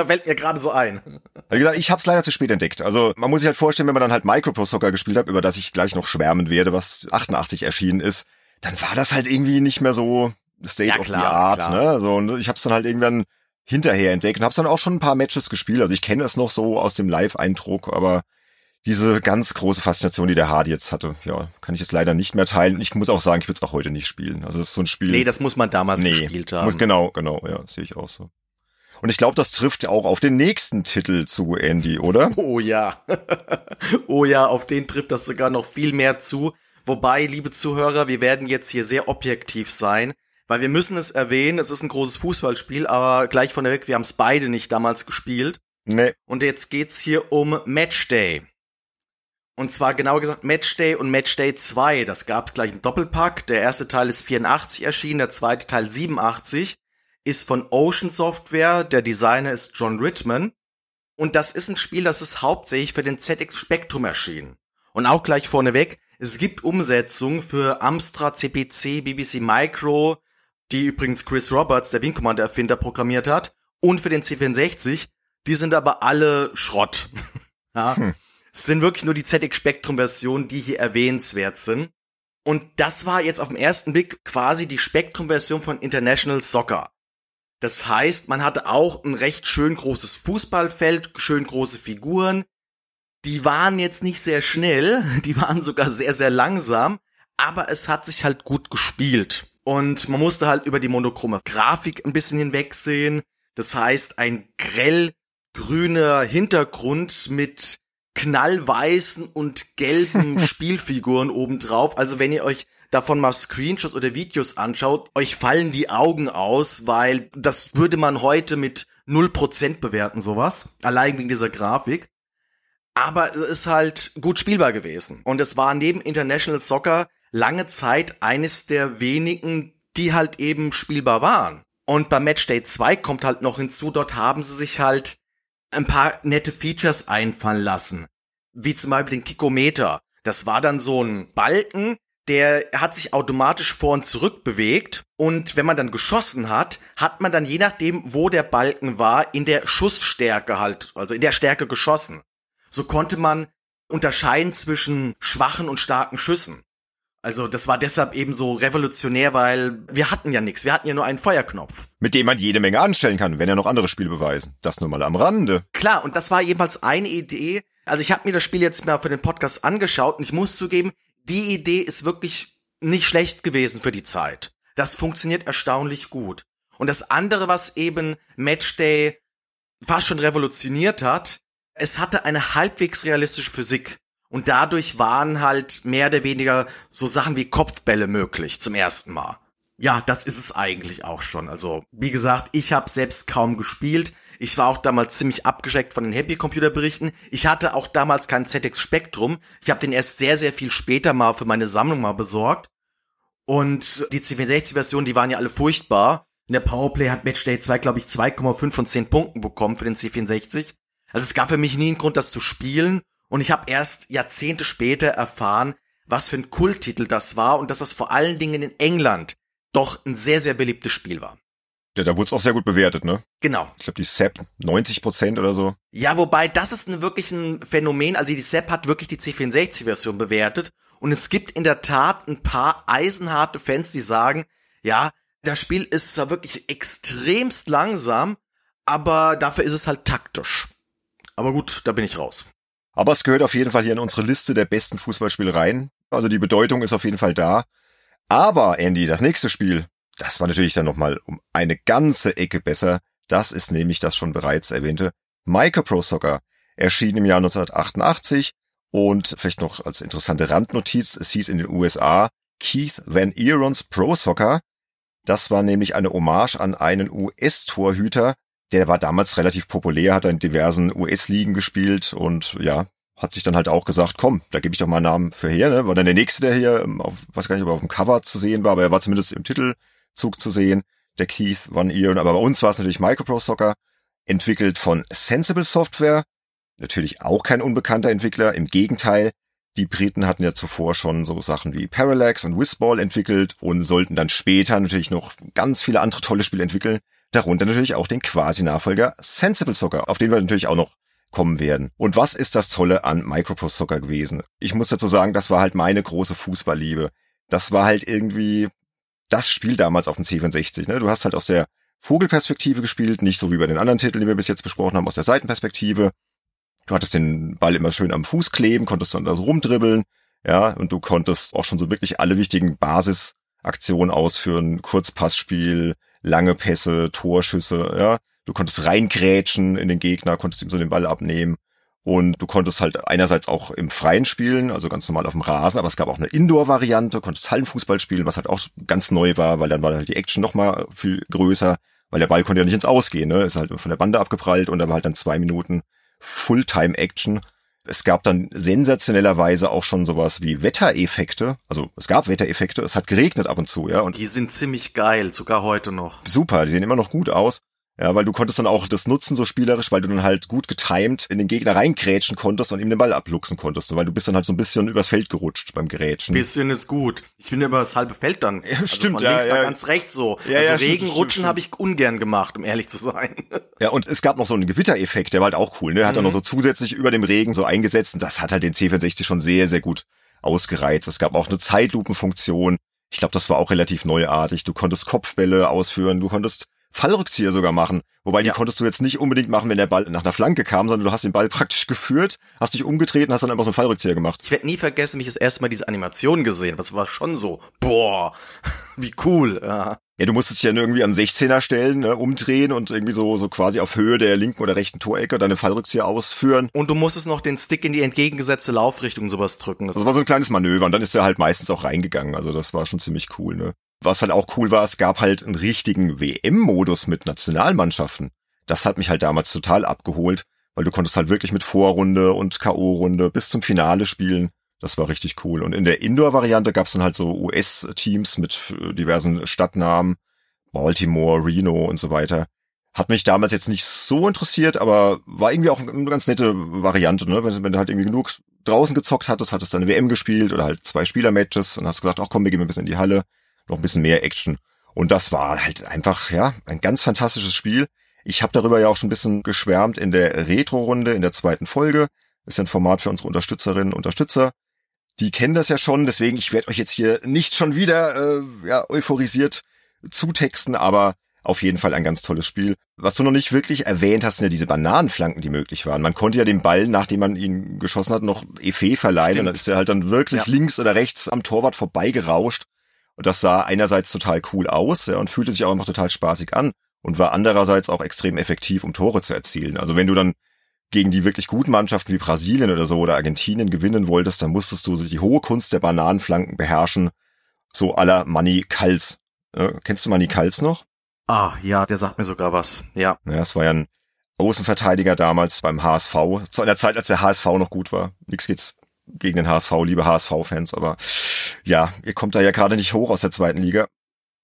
Fällt mir gerade so ein. Wie gesagt, ich hab's leider zu spät entdeckt. Also man muss sich halt vorstellen, wenn man dann halt Micropro Soccer gespielt hat, über das ich gleich noch schwärmen werde, was 88 erschienen ist, dann war das halt irgendwie nicht mehr so State ja, of klar, the Art, klar. ne? So, und ich hab's dann halt irgendwann hinterher entdeckt und hab's dann auch schon ein paar Matches gespielt. Also ich kenne es noch so aus dem Live-Eindruck, aber diese ganz große Faszination, die der Hardy jetzt hatte, ja, kann ich jetzt leider nicht mehr teilen. Und ich muss auch sagen, ich würde es auch heute nicht spielen. Also das ist so ein Spiel. Nee, das muss man damals nee, gespielt haben. Muss, genau, genau, ja, sehe ich auch so. Und ich glaube, das trifft auch auf den nächsten Titel zu, Andy, oder? Oh ja. oh ja, auf den trifft das sogar noch viel mehr zu. Wobei, liebe Zuhörer, wir werden jetzt hier sehr objektiv sein, weil wir müssen es erwähnen, es ist ein großes Fußballspiel, aber gleich von der Weg, wir haben es beide nicht damals gespielt. Nee. Und jetzt geht's hier um Matchday. Und zwar genauer gesagt Matchday und Matchday 2. Das gab es gleich im Doppelpack. Der erste Teil ist 84 erschienen, der zweite Teil 87. Ist von Ocean Software. Der Designer ist John Ritman. Und das ist ein Spiel, das ist hauptsächlich für den ZX Spectrum erschienen. Und auch gleich vorneweg, es gibt Umsetzungen für Amstrad, CPC, BBC Micro, die übrigens Chris Roberts, der Wing Commander Erfinder, programmiert hat, und für den C64. Die sind aber alle Schrott. ja. Hm. Es sind wirklich nur die ZX Spectrum Versionen, die hier erwähnenswert sind. Und das war jetzt auf den ersten Blick quasi die Spectrum Version von International Soccer. Das heißt, man hatte auch ein recht schön großes Fußballfeld, schön große Figuren. Die waren jetzt nicht sehr schnell, die waren sogar sehr, sehr langsam, aber es hat sich halt gut gespielt. Und man musste halt über die monochrome Grafik ein bisschen hinwegsehen. Das heißt, ein grell grüner Hintergrund mit knallweißen und gelben Spielfiguren obendrauf. Also wenn ihr euch davon mal Screenshots oder Videos anschaut, euch fallen die Augen aus, weil das würde man heute mit 0% bewerten, sowas. Allein wegen dieser Grafik. Aber es ist halt gut spielbar gewesen. Und es war neben International Soccer lange Zeit eines der wenigen, die halt eben spielbar waren. Und bei Matchday 2 kommt halt noch hinzu, dort haben sie sich halt ein paar nette Features einfallen lassen. Wie zum Beispiel den Kikometer. Das war dann so ein Balken, der hat sich automatisch vor und zurück bewegt. Und wenn man dann geschossen hat, hat man dann je nachdem, wo der Balken war, in der Schussstärke halt, also in der Stärke geschossen. So konnte man unterscheiden zwischen schwachen und starken Schüssen. Also das war deshalb eben so revolutionär, weil wir hatten ja nichts. Wir hatten ja nur einen Feuerknopf. Mit dem man jede Menge anstellen kann, wenn ja noch andere Spiele beweisen. Das nur mal am Rande. Klar, und das war jedenfalls eine Idee. Also ich habe mir das Spiel jetzt mal für den Podcast angeschaut und ich muss zugeben, die Idee ist wirklich nicht schlecht gewesen für die Zeit. Das funktioniert erstaunlich gut. Und das andere, was eben Matchday fast schon revolutioniert hat, es hatte eine halbwegs realistische Physik. Und dadurch waren halt mehr oder weniger so Sachen wie Kopfbälle möglich zum ersten Mal. Ja, das ist es eigentlich auch schon. Also, wie gesagt, ich habe selbst kaum gespielt. Ich war auch damals ziemlich abgeschreckt von den Happy Computer Berichten. Ich hatte auch damals keinen ZX Spectrum. Ich habe den erst sehr, sehr viel später mal für meine Sammlung mal besorgt. Und die C64-Versionen, die waren ja alle furchtbar. In der Powerplay hat Matchday 2, glaube ich, 2,5 von 10 Punkten bekommen für den C64. Also es gab für mich nie einen Grund, das zu spielen. Und ich habe erst Jahrzehnte später erfahren, was für ein Kulttitel das war und dass das vor allen Dingen in England doch ein sehr, sehr beliebtes Spiel war. Ja, da wurde es auch sehr gut bewertet, ne? Genau. Ich glaube, die SEP 90 Prozent oder so. Ja, wobei das ist ein, wirklich ein Phänomen. Also die SEP hat wirklich die C64-Version bewertet. Und es gibt in der Tat ein paar eisenharte Fans, die sagen, ja, das Spiel ist zwar wirklich extremst langsam, aber dafür ist es halt taktisch. Aber gut, da bin ich raus. Aber es gehört auf jeden Fall hier in unsere Liste der besten Fußballspiele rein. Also die Bedeutung ist auf jeden Fall da. Aber Andy, das nächste Spiel, das war natürlich dann nochmal um eine ganze Ecke besser. Das ist nämlich das schon bereits erwähnte Micropro Soccer. Erschien im Jahr 1988 und vielleicht noch als interessante Randnotiz, es hieß in den USA Keith Van Eerons Pro Soccer. Das war nämlich eine Hommage an einen US-Torhüter, der war damals relativ populär, hat in diversen US-Ligen gespielt und ja, hat sich dann halt auch gesagt, komm, da gebe ich doch mal einen Namen für her, ne? War dann der nächste, der hier, ähm, auf, weiß gar nicht, ob er auf dem Cover zu sehen war, aber er war zumindest im Titelzug zu sehen, der Keith Van Eon. Aber bei uns war es natürlich Micropro Soccer, entwickelt von Sensible Software, natürlich auch kein unbekannter Entwickler, im Gegenteil, die Briten hatten ja zuvor schon so Sachen wie Parallax und Whizball entwickelt und sollten dann später natürlich noch ganz viele andere tolle Spiele entwickeln. Darunter natürlich auch den Quasi-Nachfolger Sensible Soccer, auf den wir natürlich auch noch kommen werden. Und was ist das Tolle an Microprose Soccer gewesen? Ich muss dazu sagen, das war halt meine große Fußballliebe. Das war halt irgendwie das Spiel damals auf dem C64. Ne? Du hast halt aus der Vogelperspektive gespielt, nicht so wie bei den anderen Titeln, die wir bis jetzt besprochen haben, aus der Seitenperspektive. Du hattest den Ball immer schön am Fuß kleben, konntest dann da so rumdribbeln, ja, und du konntest auch schon so wirklich alle wichtigen Basisaktionen ausführen, Kurzpassspiel, lange Pässe, Torschüsse, ja. Du konntest reingrätschen in den Gegner, konntest ihm so den Ball abnehmen. Und du konntest halt einerseits auch im Freien spielen, also ganz normal auf dem Rasen, aber es gab auch eine Indoor-Variante, konntest Hallenfußball spielen, was halt auch ganz neu war, weil dann war halt die Action noch mal viel größer, weil der Ball konnte ja nicht ins Ausgehen, ne? Ist halt von der Bande abgeprallt und da war halt dann zwei Minuten Fulltime-Action. Es gab dann sensationellerweise auch schon sowas wie Wettereffekte. Also es gab Wettereffekte, es hat geregnet ab und zu, ja. Und die sind ziemlich geil, sogar heute noch. Super, die sehen immer noch gut aus. Ja, weil du konntest dann auch das nutzen so spielerisch, weil du dann halt gut getimed in den Gegner reinkrätschen konntest und ihm den Ball abluchsen konntest, weil du bist dann halt so ein bisschen übers Feld gerutscht beim Gerätschen. Bisschen ist gut. Ich bin über das halbe Feld dann. Ja, also stimmt, von ja, links ja. nach ganz rechts so. Ja, also ja, Regenrutschen habe ich ungern gemacht, um ehrlich zu sein. Ja, und es gab noch so einen Gewittereffekt, der war halt auch cool, ne? Hat dann Mhm. noch so zusätzlich über dem Regen so eingesetzt und das hat halt den C64 schon sehr, sehr gut ausgereizt. Es gab auch eine Zeitlupenfunktion. Ich glaube, das war auch relativ neuartig. Du konntest Kopfbälle ausführen, du konntest Fallrückzieher sogar machen. Wobei die Ja. konntest du jetzt nicht unbedingt machen, wenn der Ball nach einer Flanke kam, sondern du hast den Ball praktisch geführt, hast dich umgedreht und hast dann einfach so einen Fallrückzieher gemacht. Ich werde nie vergessen, mich das erste Mal diese Animation gesehen. Das war schon so, boah, wie cool. Ja. Ja, du musstest dich ja irgendwie am 16er stellen, ne, umdrehen und irgendwie so, so quasi auf Höhe der linken oder rechten Torecke deine Fallrückzieher ausführen. Und du musstest noch den Stick in die entgegengesetzte Laufrichtung und sowas drücken. Das Das war so ein kleines Manöver und dann ist er halt meistens auch reingegangen. Also das war schon ziemlich cool, ne? Was halt auch cool war, es gab halt einen richtigen WM-Modus mit Nationalmannschaften. Das hat mich halt damals total abgeholt, weil du konntest halt wirklich mit Vorrunde und K.O.-Runde bis zum Finale spielen. Das war richtig cool. Und in der Indoor-Variante gab's dann halt so US-Teams mit äh, diversen Stadtnamen, Baltimore, Reno und so weiter. Hat mich damals jetzt nicht so interessiert, aber war irgendwie auch eine ganz nette Variante, ne? Wenn, wenn du halt irgendwie genug draußen gezockt hattest, hattest dann eine WM gespielt oder halt zwei Spieler-Matches und hast gesagt, ach komm, wir gehen ein bisschen in die Halle, noch ein bisschen mehr Action. Und das war halt einfach, ja, ein ganz fantastisches Spiel. Ich habe darüber ja auch schon ein bisschen geschwärmt in der Retro-Runde, in der zweiten Folge. Ist ja ein Format für unsere Unterstützerinnen und Unterstützer. die kennen das ja schon, deswegen ich werde euch jetzt hier nicht schon wieder äh, ja, euphorisiert zutexten, aber auf jeden Fall ein ganz tolles Spiel. Was du noch nicht wirklich erwähnt hast, sind ja diese Bananenflanken, die möglich waren. Man konnte ja den Ball, nachdem man ihn geschossen hat, noch Efe verleihen Stimmt. und dann ist er halt dann wirklich ja. links oder rechts am Torwart vorbeigerauscht. Und das sah einerseits total cool aus ja, und fühlte sich auch noch total spaßig an und war andererseits auch extrem effektiv, um Tore zu erzielen. Also wenn du dann gegen die wirklich guten Mannschaften wie Brasilien oder so oder Argentinien gewinnen wolltest, dann musstest du die hohe Kunst der Bananenflanken beherrschen, so aller Manny Kals. Äh, kennst du Manny Kals noch? Ach ja, der sagt mir sogar was. Ja. Ja, es war ja ein Außenverteidiger damals beim HSV, zu einer Zeit, als der HSV noch gut war. Nix geht's gegen den HSV, liebe HSV-Fans, aber ja, ihr kommt da ja gerade nicht hoch aus der zweiten Liga.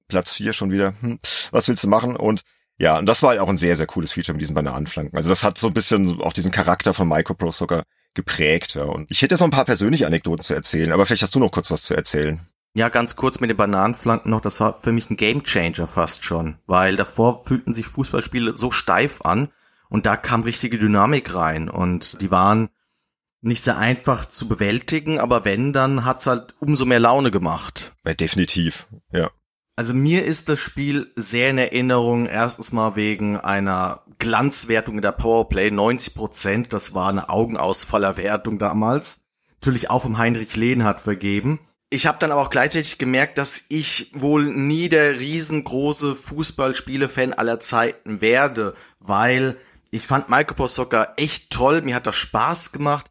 Platz vier schon wieder. Hm, was willst du machen? Und ja, und das war halt auch ein sehr, sehr cooles Feature mit diesen Bananenflanken. Also das hat so ein bisschen auch diesen Charakter von Micropro Soccer geprägt. Ja. Und ich hätte jetzt noch ein paar persönliche Anekdoten zu erzählen, aber vielleicht hast du noch kurz was zu erzählen. Ja, ganz kurz mit den Bananenflanken noch, das war für mich ein Gamechanger fast schon, weil davor fühlten sich Fußballspiele so steif an und da kam richtige Dynamik rein und die waren nicht sehr einfach zu bewältigen, aber wenn, dann hat's halt umso mehr Laune gemacht. Ja, definitiv, ja. Also mir ist das Spiel sehr in Erinnerung, erstens mal wegen einer Glanzwertung in der Powerplay, 90 Prozent, das war eine Augenausfallerwertung damals. Natürlich auch vom Heinrich Lehnhardt vergeben. Ich habe dann aber auch gleichzeitig gemerkt, dass ich wohl nie der riesengroße Fußballspiele-Fan aller Zeiten werde, weil ich fand Microsoft Soccer echt toll, mir hat das Spaß gemacht,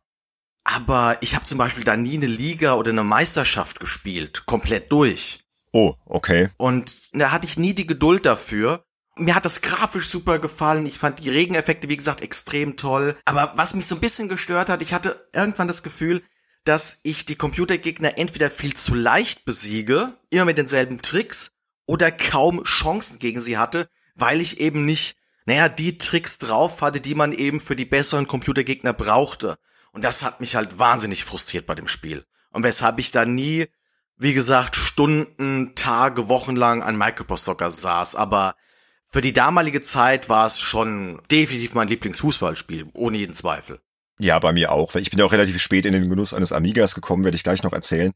aber ich habe zum Beispiel da nie eine Liga oder eine Meisterschaft gespielt, komplett durch. Oh, okay. Und da hatte ich nie die Geduld dafür. Mir hat das grafisch super gefallen. Ich fand die Regeneffekte, wie gesagt, extrem toll. Aber was mich so ein bisschen gestört hat, ich hatte irgendwann das Gefühl, dass ich die Computergegner entweder viel zu leicht besiege, immer mit denselben Tricks, oder kaum Chancen gegen sie hatte, weil ich eben nicht, naja, die Tricks drauf hatte, die man eben für die besseren Computergegner brauchte. Und das hat mich halt wahnsinnig frustriert bei dem Spiel. Und weshalb ich da nie wie gesagt, Stunden, Tage, Wochen lang an Microsoft Soccer saß, aber für die damalige Zeit war es schon definitiv mein Lieblingsfußballspiel, ohne jeden Zweifel. Ja, bei mir auch. Ich bin ja auch relativ spät in den Genuss eines Amigas gekommen, werde ich gleich noch erzählen.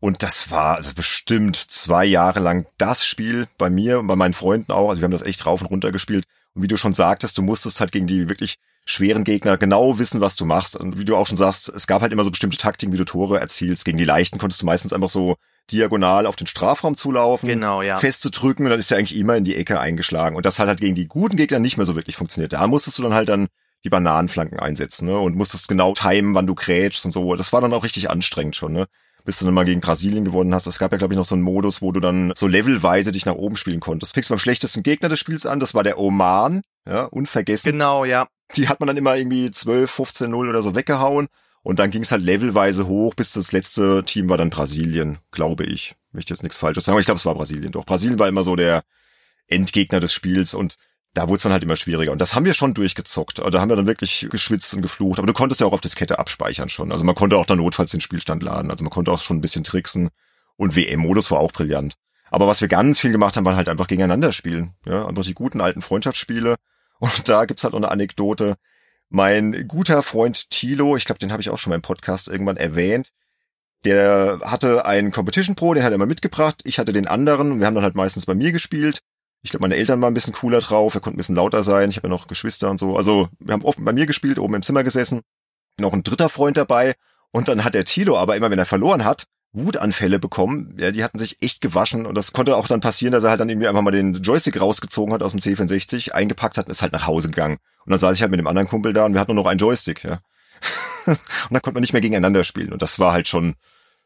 Und das war also bestimmt zwei Jahre lang das Spiel bei mir und bei meinen Freunden auch. Also wir haben das echt rauf und runter gespielt. Und wie du schon sagtest, du musstest halt gegen die wirklich schweren Gegner genau wissen, was du machst. Und wie du auch schon sagst, es gab halt immer so bestimmte Taktiken, wie du Tore erzielst. Gegen die leichten konntest du meistens einfach so diagonal auf den Strafraum zulaufen, genau, ja. festzudrücken und dann ist er eigentlich immer in die Ecke eingeschlagen. Und das hat halt gegen die guten Gegner nicht mehr so wirklich funktioniert. Da musstest du dann halt dann die Bananenflanken einsetzen, ne? Und musstest genau timen, wann du grätschst und so. Das war dann auch richtig anstrengend schon, ne? Bis du dann mal gegen Brasilien gewonnen hast. Es gab ja, glaube ich, noch so einen Modus, wo du dann so levelweise dich nach oben spielen konntest. Fängst beim schlechtesten Gegner des Spiels an, das war der Oman, ja, unvergessen. Genau, ja die hat man dann immer irgendwie 12, 15, 0 oder so weggehauen. Und dann ging es halt levelweise hoch, bis das letzte Team war dann Brasilien, glaube ich. Möchte jetzt nichts Falsches sagen, aber ich glaube, es war Brasilien doch. Brasilien war immer so der Endgegner des Spiels und da wurde es dann halt immer schwieriger. Und das haben wir schon durchgezockt. Da haben wir dann wirklich geschwitzt und geflucht. Aber du konntest ja auch auf Diskette abspeichern schon. Also man konnte auch dann notfalls den Spielstand laden. Also man konnte auch schon ein bisschen tricksen. Und WM-Modus war auch brillant. Aber was wir ganz viel gemacht haben, war halt einfach gegeneinander spielen. Ja, einfach die guten alten Freundschaftsspiele. Und da gibt's halt noch eine Anekdote. Mein guter Freund Tilo, ich glaube, den habe ich auch schon mal im Podcast irgendwann erwähnt, der hatte einen Competition Pro, den hat er mal mitgebracht. Ich hatte den anderen. Wir haben dann halt meistens bei mir gespielt. Ich glaube, meine Eltern waren ein bisschen cooler drauf. Er konnte ein bisschen lauter sein. Ich habe ja noch Geschwister und so. Also wir haben oft bei mir gespielt, oben im Zimmer gesessen. Noch ein dritter Freund dabei. Und dann hat der Tilo aber immer, wenn er verloren hat, Wutanfälle bekommen. Ja, die hatten sich echt gewaschen und das konnte auch dann passieren, dass er halt dann irgendwie einfach mal den Joystick rausgezogen hat aus dem C64, eingepackt hat und ist halt nach Hause gegangen. Und dann saß ich halt mit dem anderen Kumpel da und wir hatten nur noch einen Joystick, ja. und dann konnte man nicht mehr gegeneinander spielen und das war halt schon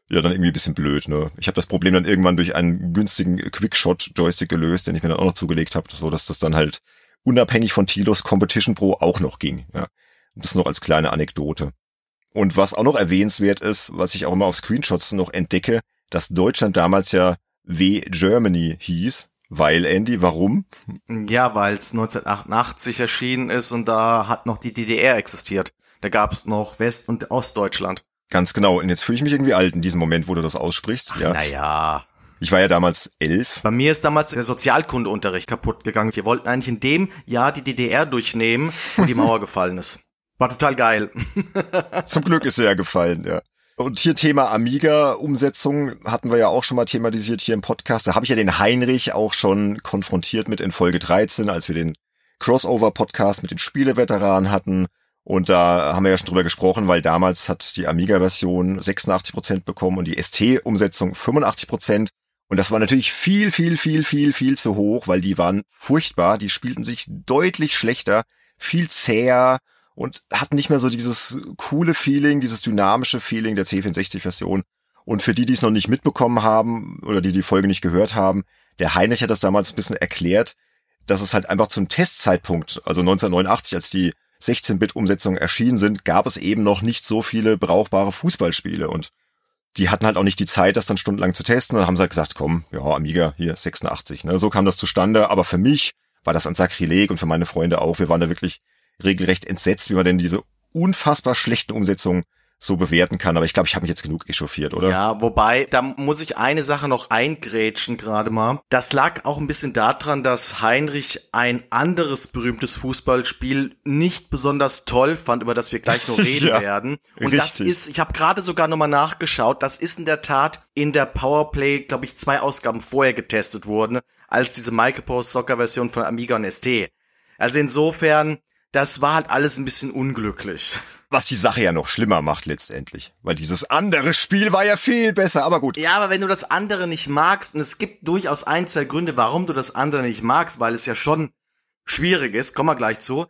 ja dann irgendwie ein bisschen blöd, ne? Ich habe das Problem dann irgendwann durch einen günstigen Quickshot Joystick gelöst, den ich mir dann auch noch zugelegt habe, so dass das dann halt unabhängig von Tilos Competition Pro auch noch ging, ja. Und das noch als kleine Anekdote. Und was auch noch erwähnenswert ist, was ich auch immer auf Screenshots noch entdecke, dass Deutschland damals ja W Germany hieß. Weil, Andy, warum? Ja, weil es 1988 erschienen ist und da hat noch die DDR existiert. Da gab es noch West- und Ostdeutschland. Ganz genau. Und jetzt fühle ich mich irgendwie alt in diesem Moment, wo du das aussprichst. Ach, ja. Naja. Ich war ja damals elf. Bei mir ist damals der Sozialkundeunterricht kaputt gegangen. Wir wollten eigentlich in dem Jahr die DDR durchnehmen, wo die Mauer gefallen ist. War total geil. Zum Glück ist er ja gefallen, ja. Und hier Thema Amiga-Umsetzung hatten wir ja auch schon mal thematisiert hier im Podcast. Da habe ich ja den Heinrich auch schon konfrontiert mit in Folge 13, als wir den Crossover-Podcast mit den Spieleveteranen hatten. Und da haben wir ja schon drüber gesprochen, weil damals hat die Amiga-Version 86 Prozent bekommen und die ST-Umsetzung 85%. Prozent. Und das war natürlich viel, viel, viel, viel, viel zu hoch, weil die waren furchtbar. Die spielten sich deutlich schlechter, viel zäher und hatten nicht mehr so dieses coole Feeling, dieses dynamische Feeling der C64-Version. Und für die, die es noch nicht mitbekommen haben oder die die Folge nicht gehört haben, der Heinrich hat das damals ein bisschen erklärt, dass es halt einfach zum Testzeitpunkt, also 1989, als die 16-Bit-Umsetzungen erschienen sind, gab es eben noch nicht so viele brauchbare Fußballspiele und die hatten halt auch nicht die Zeit, das dann stundenlang zu testen. Und dann haben sie halt gesagt, komm, ja, Amiga, hier 86. Ne? So kam das zustande. Aber für mich war das ein Sakrileg und für meine Freunde auch. Wir waren da wirklich regelrecht entsetzt, wie man denn diese unfassbar schlechten Umsetzungen so bewerten kann. Aber ich glaube, ich habe mich jetzt genug echauffiert, oder? Ja, wobei, da muss ich eine Sache noch eingrätschen gerade mal. Das lag auch ein bisschen daran, dass Heinrich ein anderes berühmtes Fußballspiel nicht besonders toll fand, über das wir gleich noch reden ja, werden. Und richtig. das ist, ich habe gerade sogar nochmal nachgeschaut, das ist in der Tat in der Powerplay, glaube ich, zwei Ausgaben vorher getestet worden, als diese Micropost Soccer Version von Amiga und ST. Also insofern, das war halt alles ein bisschen unglücklich. Was die Sache ja noch schlimmer macht letztendlich. Weil dieses andere Spiel war ja viel besser, aber gut. Ja, aber wenn du das andere nicht magst, und es gibt durchaus ein, zwei Gründe, warum du das andere nicht magst, weil es ja schon schwierig ist, kommen wir gleich zu,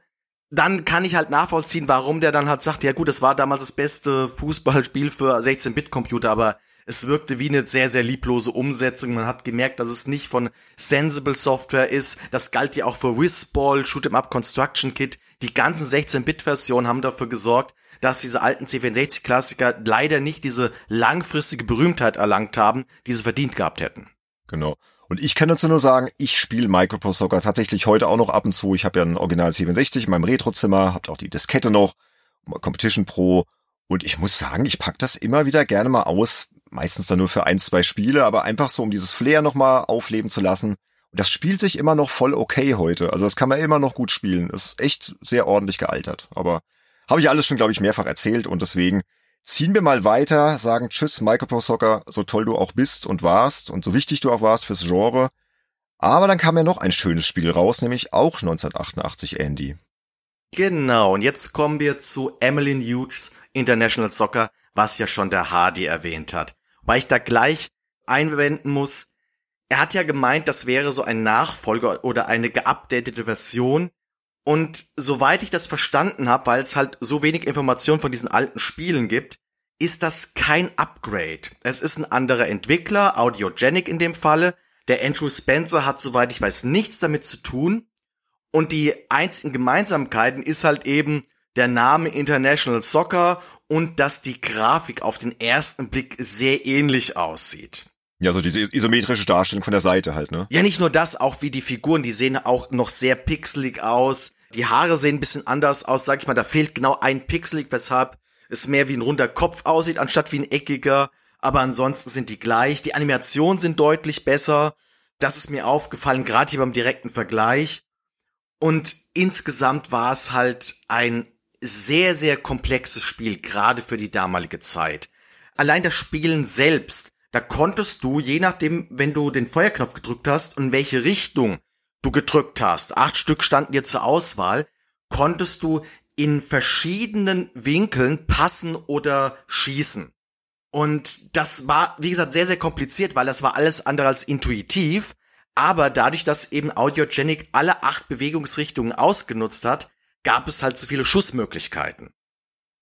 dann kann ich halt nachvollziehen, warum der dann halt sagt, ja gut, das war damals das beste Fußballspiel für 16-Bit-Computer, aber es wirkte wie eine sehr, sehr lieblose Umsetzung. Man hat gemerkt, dass es nicht von Sensible Software ist. Das galt ja auch für Whizball, Shoot'em Up Construction Kit. Die ganzen 16-Bit-Versionen haben dafür gesorgt, dass diese alten C64-Klassiker leider nicht diese langfristige Berühmtheit erlangt haben, die sie verdient gehabt hätten. Genau. Und ich kann dazu nur sagen, ich spiele Microprose Soccer tatsächlich heute auch noch ab und zu. Ich habe ja ein Original C64 in meinem Retrozimmer, habt auch die Diskette noch, Competition Pro. Und ich muss sagen, ich pack das immer wieder gerne mal aus. Meistens dann nur für ein, zwei Spiele, aber einfach so, um dieses Flair nochmal aufleben zu lassen das spielt sich immer noch voll okay heute. Also das kann man immer noch gut spielen. Es ist echt sehr ordentlich gealtert. Aber habe ich alles schon, glaube ich, mehrfach erzählt und deswegen ziehen wir mal weiter, sagen Tschüss, Michael Pro Soccer, so toll du auch bist und warst und so wichtig du auch warst fürs Genre. Aber dann kam ja noch ein schönes Spiel raus, nämlich auch 1988 Andy. Genau, und jetzt kommen wir zu Emmeline Hughes International Soccer, was ja schon der Hardy erwähnt hat. Weil ich da gleich einwenden muss, er hat ja gemeint, das wäre so ein Nachfolger oder eine geupdatete Version. Und soweit ich das verstanden habe, weil es halt so wenig Informationen von diesen alten Spielen gibt, ist das kein Upgrade. Es ist ein anderer Entwickler, Audiogenic in dem Falle. Der Andrew Spencer hat, soweit ich weiß, nichts damit zu tun. Und die einzigen Gemeinsamkeiten ist halt eben der Name International Soccer und dass die Grafik auf den ersten Blick sehr ähnlich aussieht. Ja, so diese isometrische Darstellung von der Seite halt, ne? Ja, nicht nur das, auch wie die Figuren, die sehen auch noch sehr pixelig aus. Die Haare sehen ein bisschen anders aus, sag ich mal, da fehlt genau ein Pixelig, weshalb es mehr wie ein runder Kopf aussieht, anstatt wie ein eckiger. Aber ansonsten sind die gleich. Die Animationen sind deutlich besser. Das ist mir aufgefallen, gerade hier beim direkten Vergleich. Und insgesamt war es halt ein sehr, sehr komplexes Spiel, gerade für die damalige Zeit. Allein das Spielen selbst da konntest du, je nachdem, wenn du den Feuerknopf gedrückt hast und welche Richtung du gedrückt hast, acht Stück standen dir zur Auswahl, konntest du in verschiedenen Winkeln passen oder schießen. Und das war, wie gesagt, sehr, sehr kompliziert, weil das war alles andere als intuitiv. Aber dadurch, dass eben Audiogenic alle acht Bewegungsrichtungen ausgenutzt hat, gab es halt so viele Schussmöglichkeiten.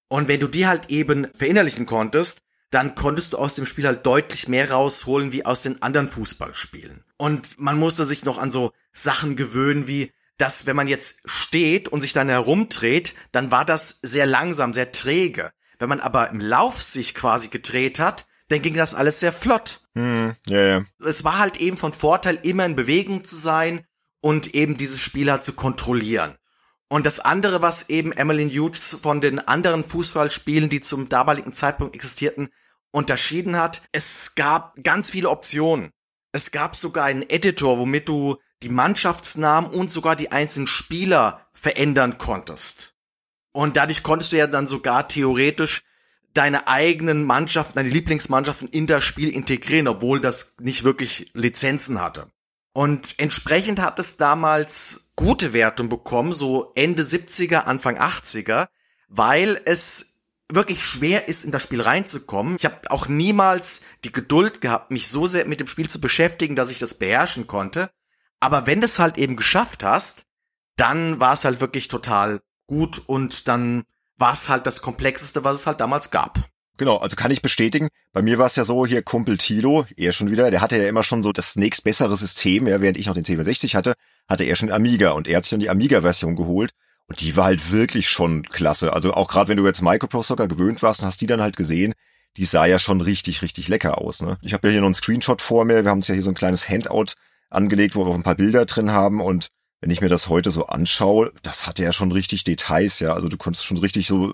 Und wenn du die halt eben verinnerlichen konntest, dann konntest du aus dem Spiel halt deutlich mehr rausholen wie aus den anderen Fußballspielen. Und man musste sich noch an so Sachen gewöhnen wie, dass wenn man jetzt steht und sich dann herumdreht, dann war das sehr langsam, sehr träge. Wenn man aber im Lauf sich quasi gedreht hat, dann ging das alles sehr flott. Hm, ja, ja. Es war halt eben von Vorteil, immer in Bewegung zu sein und eben dieses Spiel halt zu kontrollieren. Und das andere, was eben Emmeline Hughes von den anderen Fußballspielen, die zum damaligen Zeitpunkt existierten, unterschieden hat, es gab ganz viele Optionen. Es gab sogar einen Editor, womit du die Mannschaftsnamen und sogar die einzelnen Spieler verändern konntest. Und dadurch konntest du ja dann sogar theoretisch deine eigenen Mannschaften, deine Lieblingsmannschaften in das Spiel integrieren, obwohl das nicht wirklich Lizenzen hatte. Und entsprechend hat es damals gute Wertung bekommen, so Ende 70er, Anfang 80er, weil es wirklich schwer ist, in das Spiel reinzukommen. Ich habe auch niemals die Geduld gehabt, mich so sehr mit dem Spiel zu beschäftigen, dass ich das beherrschen konnte. Aber wenn du es halt eben geschafft hast, dann war es halt wirklich total gut und dann war es halt das Komplexeste, was es halt damals gab. Genau, also kann ich bestätigen. Bei mir war es ja so, hier Kumpel Tilo, er schon wieder, der hatte ja immer schon so das nächstbessere System, ja, während ich noch den C64 hatte, hatte er schon Amiga und er hat sich dann die Amiga-Version geholt und die war halt wirklich schon klasse. Also auch gerade wenn du jetzt Microprocessor gewöhnt warst und hast die dann halt gesehen, die sah ja schon richtig, richtig lecker aus. Ne? Ich habe ja hier noch einen Screenshot vor mir, wir haben uns ja hier so ein kleines Handout angelegt, wo wir auch ein paar Bilder drin haben und wenn ich mir das heute so anschaue, das hatte ja schon richtig Details, ja. Also du konntest schon richtig so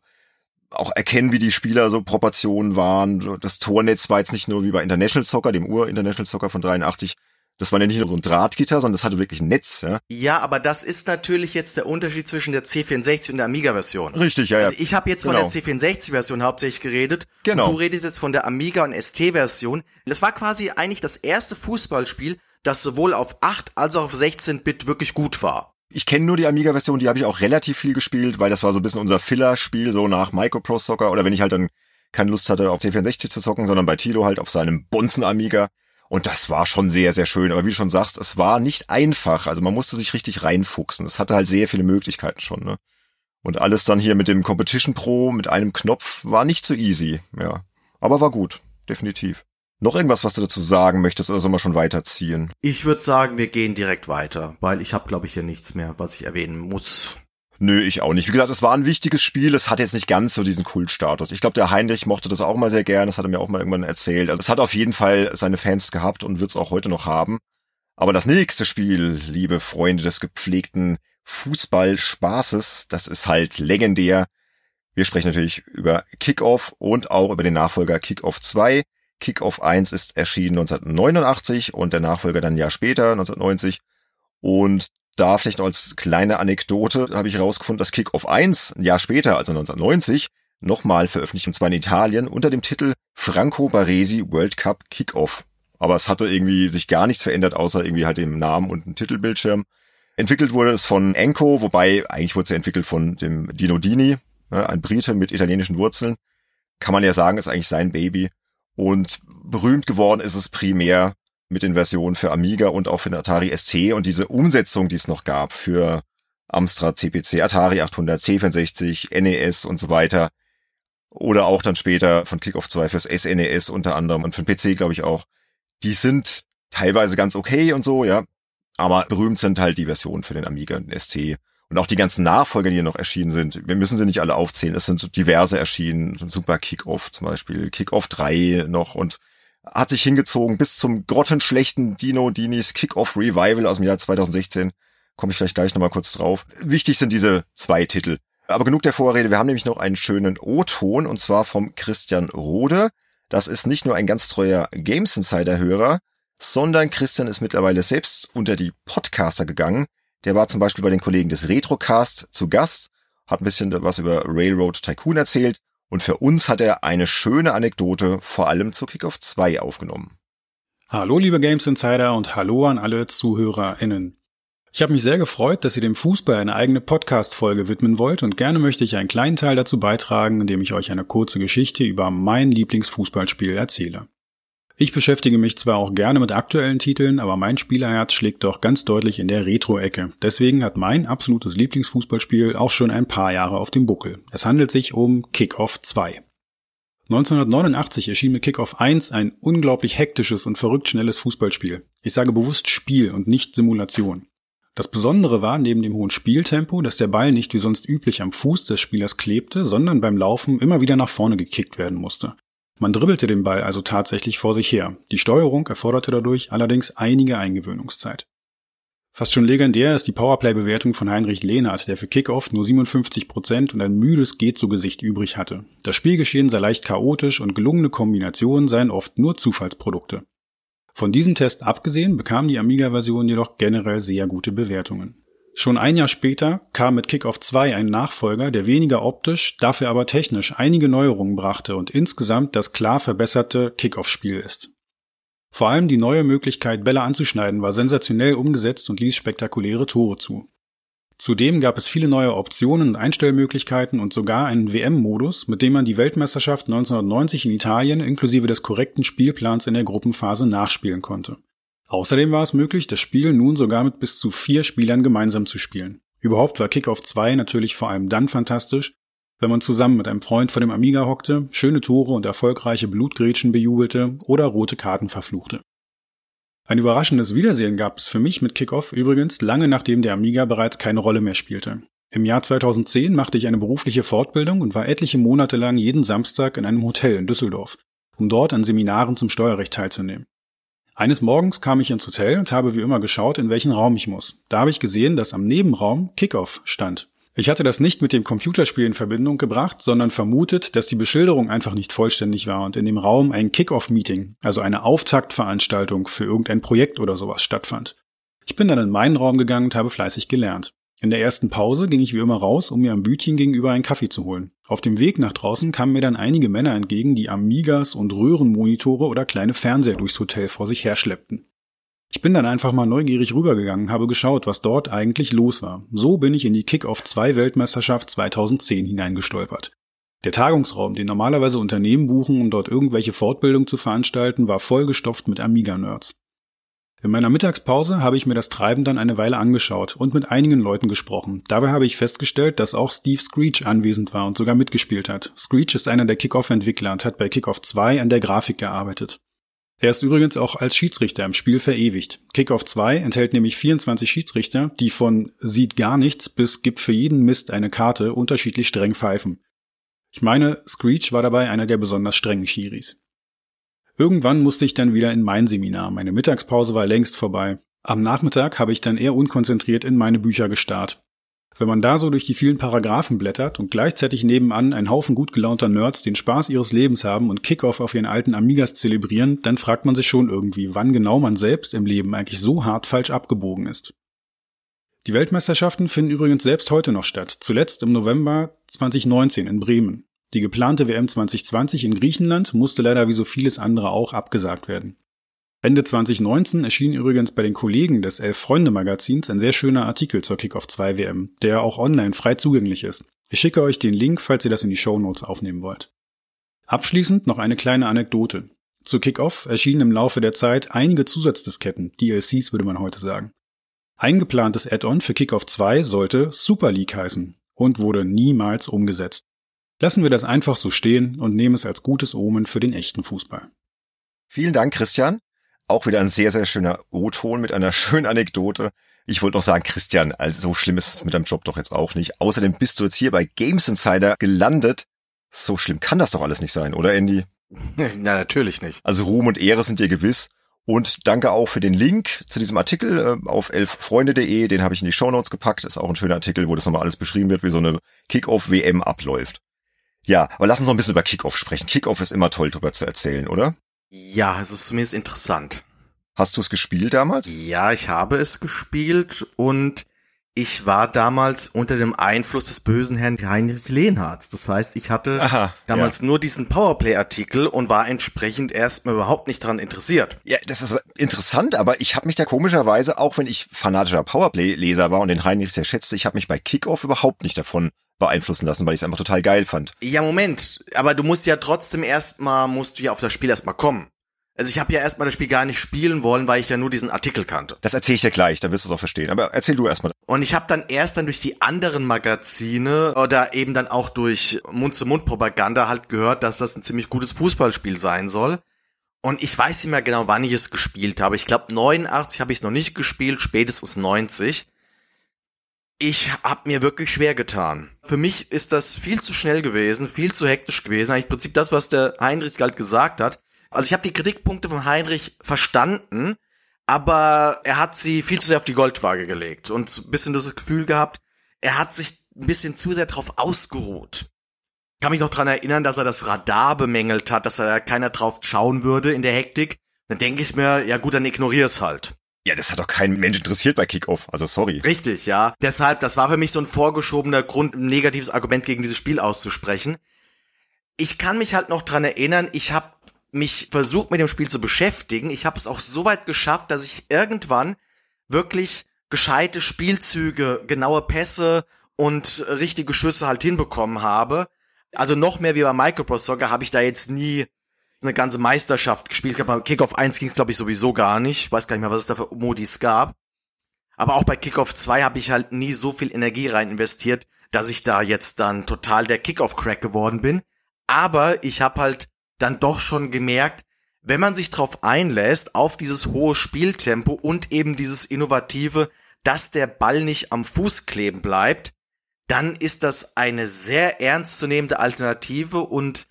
auch erkennen, wie die Spieler so Proportionen waren. Das Tornetz war jetzt nicht nur wie bei International Soccer, dem Ur-International Soccer von 83, das war ja nicht nur so ein Drahtgitter, sondern das hatte wirklich ein Netz, ja. Ja, aber das ist natürlich jetzt der Unterschied zwischen der C64 und der Amiga-Version. Richtig, ja, ja. Also ich habe jetzt genau. von der C64-Version hauptsächlich geredet. Genau. Du redest jetzt von der Amiga- und ST-Version. Das war quasi eigentlich das erste Fußballspiel, das sowohl auf 8 als auch auf 16-Bit wirklich gut war. Ich kenne nur die Amiga-Version, die habe ich auch relativ viel gespielt, weil das war so ein bisschen unser Filler-Spiel, so nach Microprose Soccer oder wenn ich halt dann keine Lust hatte, auf C64 zu zocken, sondern bei Tilo halt auf seinem Bonzen Amiga. Und das war schon sehr, sehr schön. Aber wie du schon sagst, es war nicht einfach. Also man musste sich richtig reinfuchsen. Es hatte halt sehr viele Möglichkeiten schon, ne? Und alles dann hier mit dem Competition Pro, mit einem Knopf, war nicht so easy, ja. Aber war gut, definitiv. Noch irgendwas, was du dazu sagen möchtest, oder soll man schon weiterziehen? Ich würde sagen, wir gehen direkt weiter, weil ich habe, glaube ich, hier nichts mehr, was ich erwähnen muss. Nö, ich auch nicht. Wie gesagt, es war ein wichtiges Spiel. Es hat jetzt nicht ganz so diesen Kultstatus. Ich glaube, der Heinrich mochte das auch mal sehr gern. Das hat er mir auch mal irgendwann erzählt. Also es hat auf jeden Fall seine Fans gehabt und wird es auch heute noch haben. Aber das nächste Spiel, liebe Freunde des gepflegten Fußballspaßes, das ist halt legendär. Wir sprechen natürlich über Kickoff und auch über den Nachfolger Kickoff 2. Kickoff 1 ist erschienen 1989 und der Nachfolger dann ein Jahr später, 1990. Und da vielleicht noch als kleine Anekdote habe ich herausgefunden, dass Kickoff 1 ein Jahr später, also 1990, nochmal veröffentlicht, und zwar in Italien, unter dem Titel Franco Baresi World Cup Kickoff. Aber es hatte irgendwie sich gar nichts verändert, außer irgendwie halt dem Namen und dem Titelbildschirm. Entwickelt wurde es von Enco, wobei eigentlich wurde es entwickelt von dem Dino Dini, ne, ein Brite mit italienischen Wurzeln. Kann man ja sagen, ist eigentlich sein Baby. Und berühmt geworden ist es primär mit den Versionen für Amiga und auch für den Atari ST und diese Umsetzung, die es noch gab für Amstrad CPC, Atari 800, C64, NES und so weiter. Oder auch dann später von Kickoff 2 fürs SNES unter anderem und für den PC, glaube ich, auch. Die sind teilweise ganz okay und so, ja. Aber berühmt sind halt die Versionen für den Amiga und den ST. Und auch die ganzen Nachfolger, die hier noch erschienen sind. Wir müssen sie nicht alle aufzählen. Es sind diverse erschienen. Super Kickoff zum Beispiel. Kickoff 3 noch und hat sich hingezogen bis zum grottenschlechten Dino Dinis Kickoff Revival aus dem Jahr 2016. Komme ich vielleicht gleich nochmal kurz drauf. Wichtig sind diese zwei Titel. Aber genug der Vorrede. Wir haben nämlich noch einen schönen O-Ton und zwar vom Christian Rode. Das ist nicht nur ein ganz treuer Games Insider Hörer, sondern Christian ist mittlerweile selbst unter die Podcaster gegangen. Der war zum Beispiel bei den Kollegen des Retrocast zu Gast, hat ein bisschen was über Railroad Tycoon erzählt und für uns hat er eine schöne Anekdote vor allem zu Kickoff 2 aufgenommen. Hallo liebe Games Insider und hallo an alle ZuhörerInnen. Ich habe mich sehr gefreut, dass ihr dem Fußball eine eigene Podcast-Folge widmen wollt und gerne möchte ich einen kleinen Teil dazu beitragen, indem ich euch eine kurze Geschichte über mein Lieblingsfußballspiel erzähle. Ich beschäftige mich zwar auch gerne mit aktuellen Titeln, aber mein Spielerherz schlägt doch ganz deutlich in der Retro-Ecke. Deswegen hat mein absolutes Lieblingsfußballspiel auch schon ein paar Jahre auf dem Buckel. Es handelt sich um Kickoff 2. 1989 erschien mit Kickoff 1 ein unglaublich hektisches und verrückt schnelles Fußballspiel. Ich sage bewusst Spiel und nicht Simulation. Das Besondere war neben dem hohen Spieltempo, dass der Ball nicht wie sonst üblich am Fuß des Spielers klebte, sondern beim Laufen immer wieder nach vorne gekickt werden musste. Man dribbelte den Ball also tatsächlich vor sich her. Die Steuerung erforderte dadurch allerdings einige Eingewöhnungszeit. Fast schon legendär ist die Powerplay-Bewertung von Heinrich Lehnert, der für Kickoff nur 57% und ein müdes Geht-zu-Gesicht übrig hatte. Das Spielgeschehen sei leicht chaotisch und gelungene Kombinationen seien oft nur Zufallsprodukte. Von diesem Test abgesehen bekam die Amiga-Version jedoch generell sehr gute Bewertungen. Schon ein Jahr später kam mit Kickoff 2 ein Nachfolger, der weniger optisch, dafür aber technisch einige Neuerungen brachte und insgesamt das klar verbesserte Kickoff-Spiel ist. Vor allem die neue Möglichkeit, Bälle anzuschneiden, war sensationell umgesetzt und ließ spektakuläre Tore zu. Zudem gab es viele neue Optionen und Einstellmöglichkeiten und sogar einen WM-Modus, mit dem man die Weltmeisterschaft 1990 in Italien inklusive des korrekten Spielplans in der Gruppenphase nachspielen konnte. Außerdem war es möglich, das Spiel nun sogar mit bis zu vier Spielern gemeinsam zu spielen. Überhaupt war Kickoff 2 natürlich vor allem dann fantastisch, wenn man zusammen mit einem Freund vor dem Amiga hockte, schöne Tore und erfolgreiche Blutgrätschen bejubelte oder rote Karten verfluchte. Ein überraschendes Wiedersehen gab es für mich mit Kickoff übrigens lange nachdem der Amiga bereits keine Rolle mehr spielte. Im Jahr 2010 machte ich eine berufliche Fortbildung und war etliche Monate lang jeden Samstag in einem Hotel in Düsseldorf, um dort an Seminaren zum Steuerrecht teilzunehmen. Eines Morgens kam ich ins Hotel und habe wie immer geschaut, in welchen Raum ich muss. Da habe ich gesehen, dass am Nebenraum Kickoff stand. Ich hatte das nicht mit dem Computerspiel in Verbindung gebracht, sondern vermutet, dass die Beschilderung einfach nicht vollständig war und in dem Raum ein Kick-Off-Meeting, also eine Auftaktveranstaltung für irgendein Projekt oder sowas stattfand. Ich bin dann in meinen Raum gegangen und habe fleißig gelernt. In der ersten Pause ging ich wie immer raus, um mir am Bütchen gegenüber einen Kaffee zu holen. Auf dem Weg nach draußen kamen mir dann einige Männer entgegen, die Amigas und Röhrenmonitore oder kleine Fernseher durchs Hotel vor sich herschleppten. Ich bin dann einfach mal neugierig rübergegangen, habe geschaut, was dort eigentlich los war. So bin ich in die Kick-Off 2 Weltmeisterschaft 2010 hineingestolpert. Der Tagungsraum, den normalerweise Unternehmen buchen, um dort irgendwelche Fortbildung zu veranstalten, war vollgestopft mit Amiga-Nerds. In meiner Mittagspause habe ich mir das Treiben dann eine Weile angeschaut und mit einigen Leuten gesprochen. Dabei habe ich festgestellt, dass auch Steve Screech anwesend war und sogar mitgespielt hat. Screech ist einer der Kickoff-Entwickler und hat bei Kickoff 2 an der Grafik gearbeitet. Er ist übrigens auch als Schiedsrichter im Spiel verewigt. Kickoff 2 enthält nämlich 24 Schiedsrichter, die von sieht gar nichts bis gibt für jeden Mist eine Karte unterschiedlich streng pfeifen. Ich meine, Screech war dabei einer der besonders strengen Schiris. Irgendwann musste ich dann wieder in mein Seminar. Meine Mittagspause war längst vorbei. Am Nachmittag habe ich dann eher unkonzentriert in meine Bücher gestarrt. Wenn man da so durch die vielen Paragraphen blättert und gleichzeitig nebenan ein Haufen gut gelaunter Nerds den Spaß ihres Lebens haben und Kickoff auf ihren alten Amigas zelebrieren, dann fragt man sich schon irgendwie, wann genau man selbst im Leben eigentlich so hart falsch abgebogen ist. Die Weltmeisterschaften finden übrigens selbst heute noch statt, zuletzt im November 2019 in Bremen. Die geplante WM 2020 in Griechenland musste leider wie so vieles andere auch abgesagt werden. Ende 2019 erschien übrigens bei den Kollegen des Elf-Freunde-Magazins ein sehr schöner Artikel zur Kickoff 2 WM, der auch online frei zugänglich ist. Ich schicke euch den Link, falls ihr das in die Show Notes aufnehmen wollt. Abschließend noch eine kleine Anekdote. Zu Kickoff erschienen im Laufe der Zeit einige Zusatzdisketten, DLCs würde man heute sagen. Ein geplantes Add-on für Kickoff 2 sollte Super League heißen und wurde niemals umgesetzt. Lassen wir das einfach so stehen und nehmen es als gutes Omen für den echten Fußball. Vielen Dank, Christian. Auch wieder ein sehr, sehr schöner O-Ton mit einer schönen Anekdote. Ich wollte noch sagen, Christian, also so schlimm ist es mit deinem Job doch jetzt auch nicht. Außerdem bist du jetzt hier bei Games Insider gelandet. So schlimm kann das doch alles nicht sein, oder Andy? Na, natürlich nicht. Also Ruhm und Ehre sind dir gewiss. Und danke auch für den Link zu diesem Artikel äh, auf elffreunde.de. Den habe ich in die Shownotes gepackt. Ist auch ein schöner Artikel, wo das nochmal alles beschrieben wird, wie so eine Kickoff-WM abläuft. Ja, aber lass uns noch ein bisschen über Kickoff sprechen. Kickoff ist immer toll darüber zu erzählen, oder? Ja, es ist zumindest interessant. Hast du es gespielt damals? Ja, ich habe es gespielt und ich war damals unter dem Einfluss des bösen Herrn Heinrich Lehnhardt. Das heißt, ich hatte Aha, damals ja. nur diesen Powerplay-Artikel und war entsprechend erstmal überhaupt nicht daran interessiert. Ja, das ist interessant, aber ich habe mich da komischerweise, auch wenn ich fanatischer Powerplay-Leser war und den Heinrich sehr schätzte, ich habe mich bei Kickoff überhaupt nicht davon beeinflussen lassen, weil ich es einfach total geil fand. Ja, Moment, aber du musst ja trotzdem erstmal, musst du ja auf das Spiel erstmal kommen. Also ich habe ja erstmal das Spiel gar nicht spielen wollen, weil ich ja nur diesen Artikel kannte. Das erzähle ich dir gleich, dann wirst du es auch verstehen. Aber erzähl du erstmal. Und ich habe dann erst dann durch die anderen Magazine oder eben dann auch durch Mund-zu-Mund-Propaganda halt gehört, dass das ein ziemlich gutes Fußballspiel sein soll. Und ich weiß nicht mehr genau, wann ich es gespielt habe. Ich glaube 89 habe ich es noch nicht gespielt, spätestens 90 ich habe mir wirklich schwer getan. Für mich ist das viel zu schnell gewesen, viel zu hektisch gewesen. Eigentlich im Prinzip das, was der Heinrich halt gesagt hat. Also ich habe die Kritikpunkte von Heinrich verstanden, aber er hat sie viel zu sehr auf die Goldwaage gelegt und ein bisschen das Gefühl gehabt, er hat sich ein bisschen zu sehr drauf ausgeruht. Ich kann mich noch dran erinnern, dass er das Radar bemängelt hat, dass da keiner drauf schauen würde in der Hektik. Dann denke ich mir, ja gut, dann ignorier's halt. Ja, das hat doch kein Mensch interessiert bei Kickoff. Also sorry. Richtig, ja. Deshalb, das war für mich so ein vorgeschobener Grund, ein negatives Argument gegen dieses Spiel auszusprechen. Ich kann mich halt noch dran erinnern, ich habe mich versucht mit dem Spiel zu beschäftigen. Ich habe es auch so weit geschafft, dass ich irgendwann wirklich gescheite Spielzüge, genaue Pässe und richtige Schüsse halt hinbekommen habe. Also noch mehr wie bei Microprose Soccer habe ich da jetzt nie eine ganze Meisterschaft gespielt. Ich glaube, Kickoff 1 ging es, glaube ich, sowieso gar nicht. Ich weiß gar nicht mehr, was es da für Modis gab. Aber auch bei Kickoff 2 habe ich halt nie so viel Energie rein investiert, dass ich da jetzt dann total der Kickoff-Crack geworden bin. Aber ich habe halt dann doch schon gemerkt, wenn man sich drauf einlässt, auf dieses hohe Spieltempo und eben dieses Innovative, dass der Ball nicht am Fuß kleben bleibt, dann ist das eine sehr ernstzunehmende Alternative und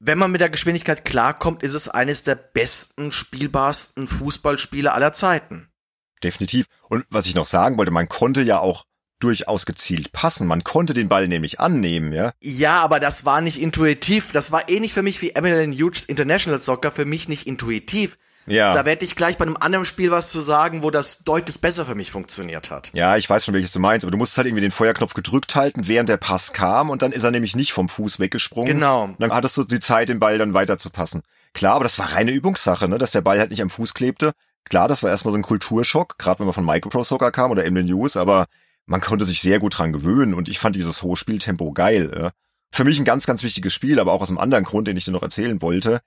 wenn man mit der Geschwindigkeit klarkommt, ist es eines der besten, spielbarsten Fußballspiele aller Zeiten. Definitiv. Und was ich noch sagen wollte, man konnte ja auch durchaus gezielt passen. Man konnte den Ball nämlich annehmen, ja. Ja, aber das war nicht intuitiv. Das war ähnlich für mich wie MLN Huge International Soccer für mich nicht intuitiv. Ja. Da werde ich gleich bei einem anderen Spiel was zu sagen, wo das deutlich besser für mich funktioniert hat. Ja, ich weiß schon, welches du meinst, aber du musst halt irgendwie den Feuerknopf gedrückt halten, während der Pass kam und dann ist er nämlich nicht vom Fuß weggesprungen. Genau. Dann hattest du die Zeit, den Ball dann weiterzupassen. Klar, aber das war reine Übungssache, ne, dass der Ball halt nicht am Fuß klebte. Klar, das war erstmal so ein Kulturschock, gerade wenn man von Micro Soccer kam oder Emily News, aber man konnte sich sehr gut dran gewöhnen und ich fand dieses hohe Spieltempo geil. Ja. Für mich ein ganz, ganz wichtiges Spiel, aber auch aus einem anderen Grund, den ich dir noch erzählen wollte.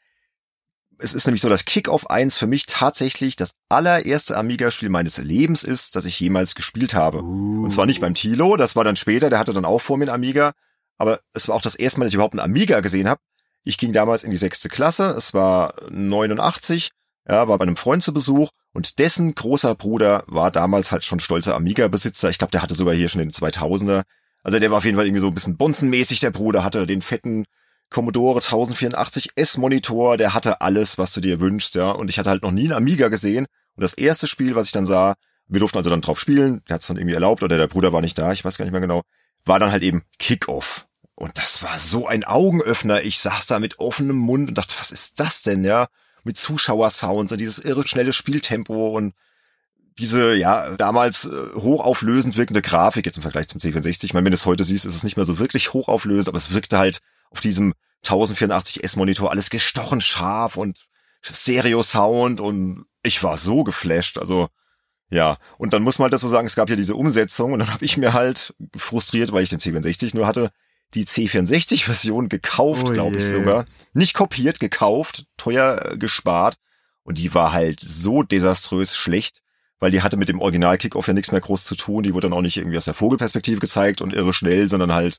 Es ist nämlich so, dass Kick-Off 1 für mich tatsächlich das allererste Amiga-Spiel meines Lebens ist, das ich jemals gespielt habe. Uh. Und zwar nicht beim Tilo, das war dann später, der hatte dann auch vor mir ein Amiga, aber es war auch das erste Mal, dass ich überhaupt ein Amiga gesehen habe. Ich ging damals in die sechste Klasse, es war 89, ja, war bei einem Freund zu Besuch und dessen großer Bruder war damals halt schon stolzer Amiga-Besitzer. Ich glaube, der hatte sogar hier schon den 2000er. Also der war auf jeden Fall irgendwie so ein bisschen bonzenmäßig, der Bruder, hatte den fetten Commodore 1084 S-Monitor, der hatte alles, was du dir wünschst, ja. Und ich hatte halt noch nie einen Amiga gesehen. Und das erste Spiel, was ich dann sah, wir durften also dann drauf spielen, der hat es dann irgendwie erlaubt oder der Bruder war nicht da, ich weiß gar nicht mehr genau, war dann halt eben Kick-Off. Und das war so ein Augenöffner. Ich saß da mit offenem Mund und dachte, was ist das denn, ja? mit Zuschauersounds und dieses irre schnelle Spieltempo und diese, ja, damals äh, hochauflösend wirkende Grafik jetzt im Vergleich zum C64. Ich meine, wenn du es heute siehst, ist es nicht mehr so wirklich hochauflösend, aber es wirkte halt auf diesem 1084S Monitor alles gestochen scharf und Stereo-Sound und ich war so geflasht. Also, ja, und dann muss man halt dazu sagen, es gab ja diese Umsetzung und dann habe ich mir halt frustriert, weil ich den C64 nur hatte, die C64-Version gekauft, oh glaube ich sogar. Nicht kopiert, gekauft, teuer äh, gespart. Und die war halt so desaströs schlecht, weil die hatte mit dem Original Kickoff ja nichts mehr groß zu tun. Die wurde dann auch nicht irgendwie aus der Vogelperspektive gezeigt und irre schnell, sondern halt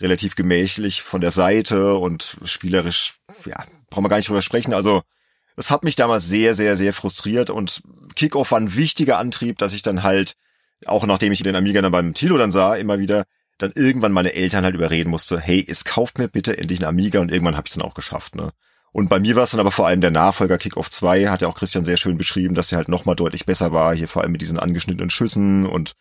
relativ gemächlich von der Seite und spielerisch, ja, brauchen wir gar nicht drüber sprechen. Also, es hat mich damals sehr, sehr, sehr frustriert und Kickoff war ein wichtiger Antrieb, dass ich dann halt, auch nachdem ich den Amiga dann beim Tilo dann sah, immer wieder dann irgendwann meine Eltern halt überreden musste, hey, es kauft mir bitte endlich ein Amiga und irgendwann habe ich es dann auch geschafft, ne? Und bei mir war es dann aber vor allem der Nachfolger Kickoff 2, hat ja auch Christian sehr schön beschrieben, dass der halt nochmal deutlich besser war, hier vor allem mit diesen angeschnittenen Schüssen und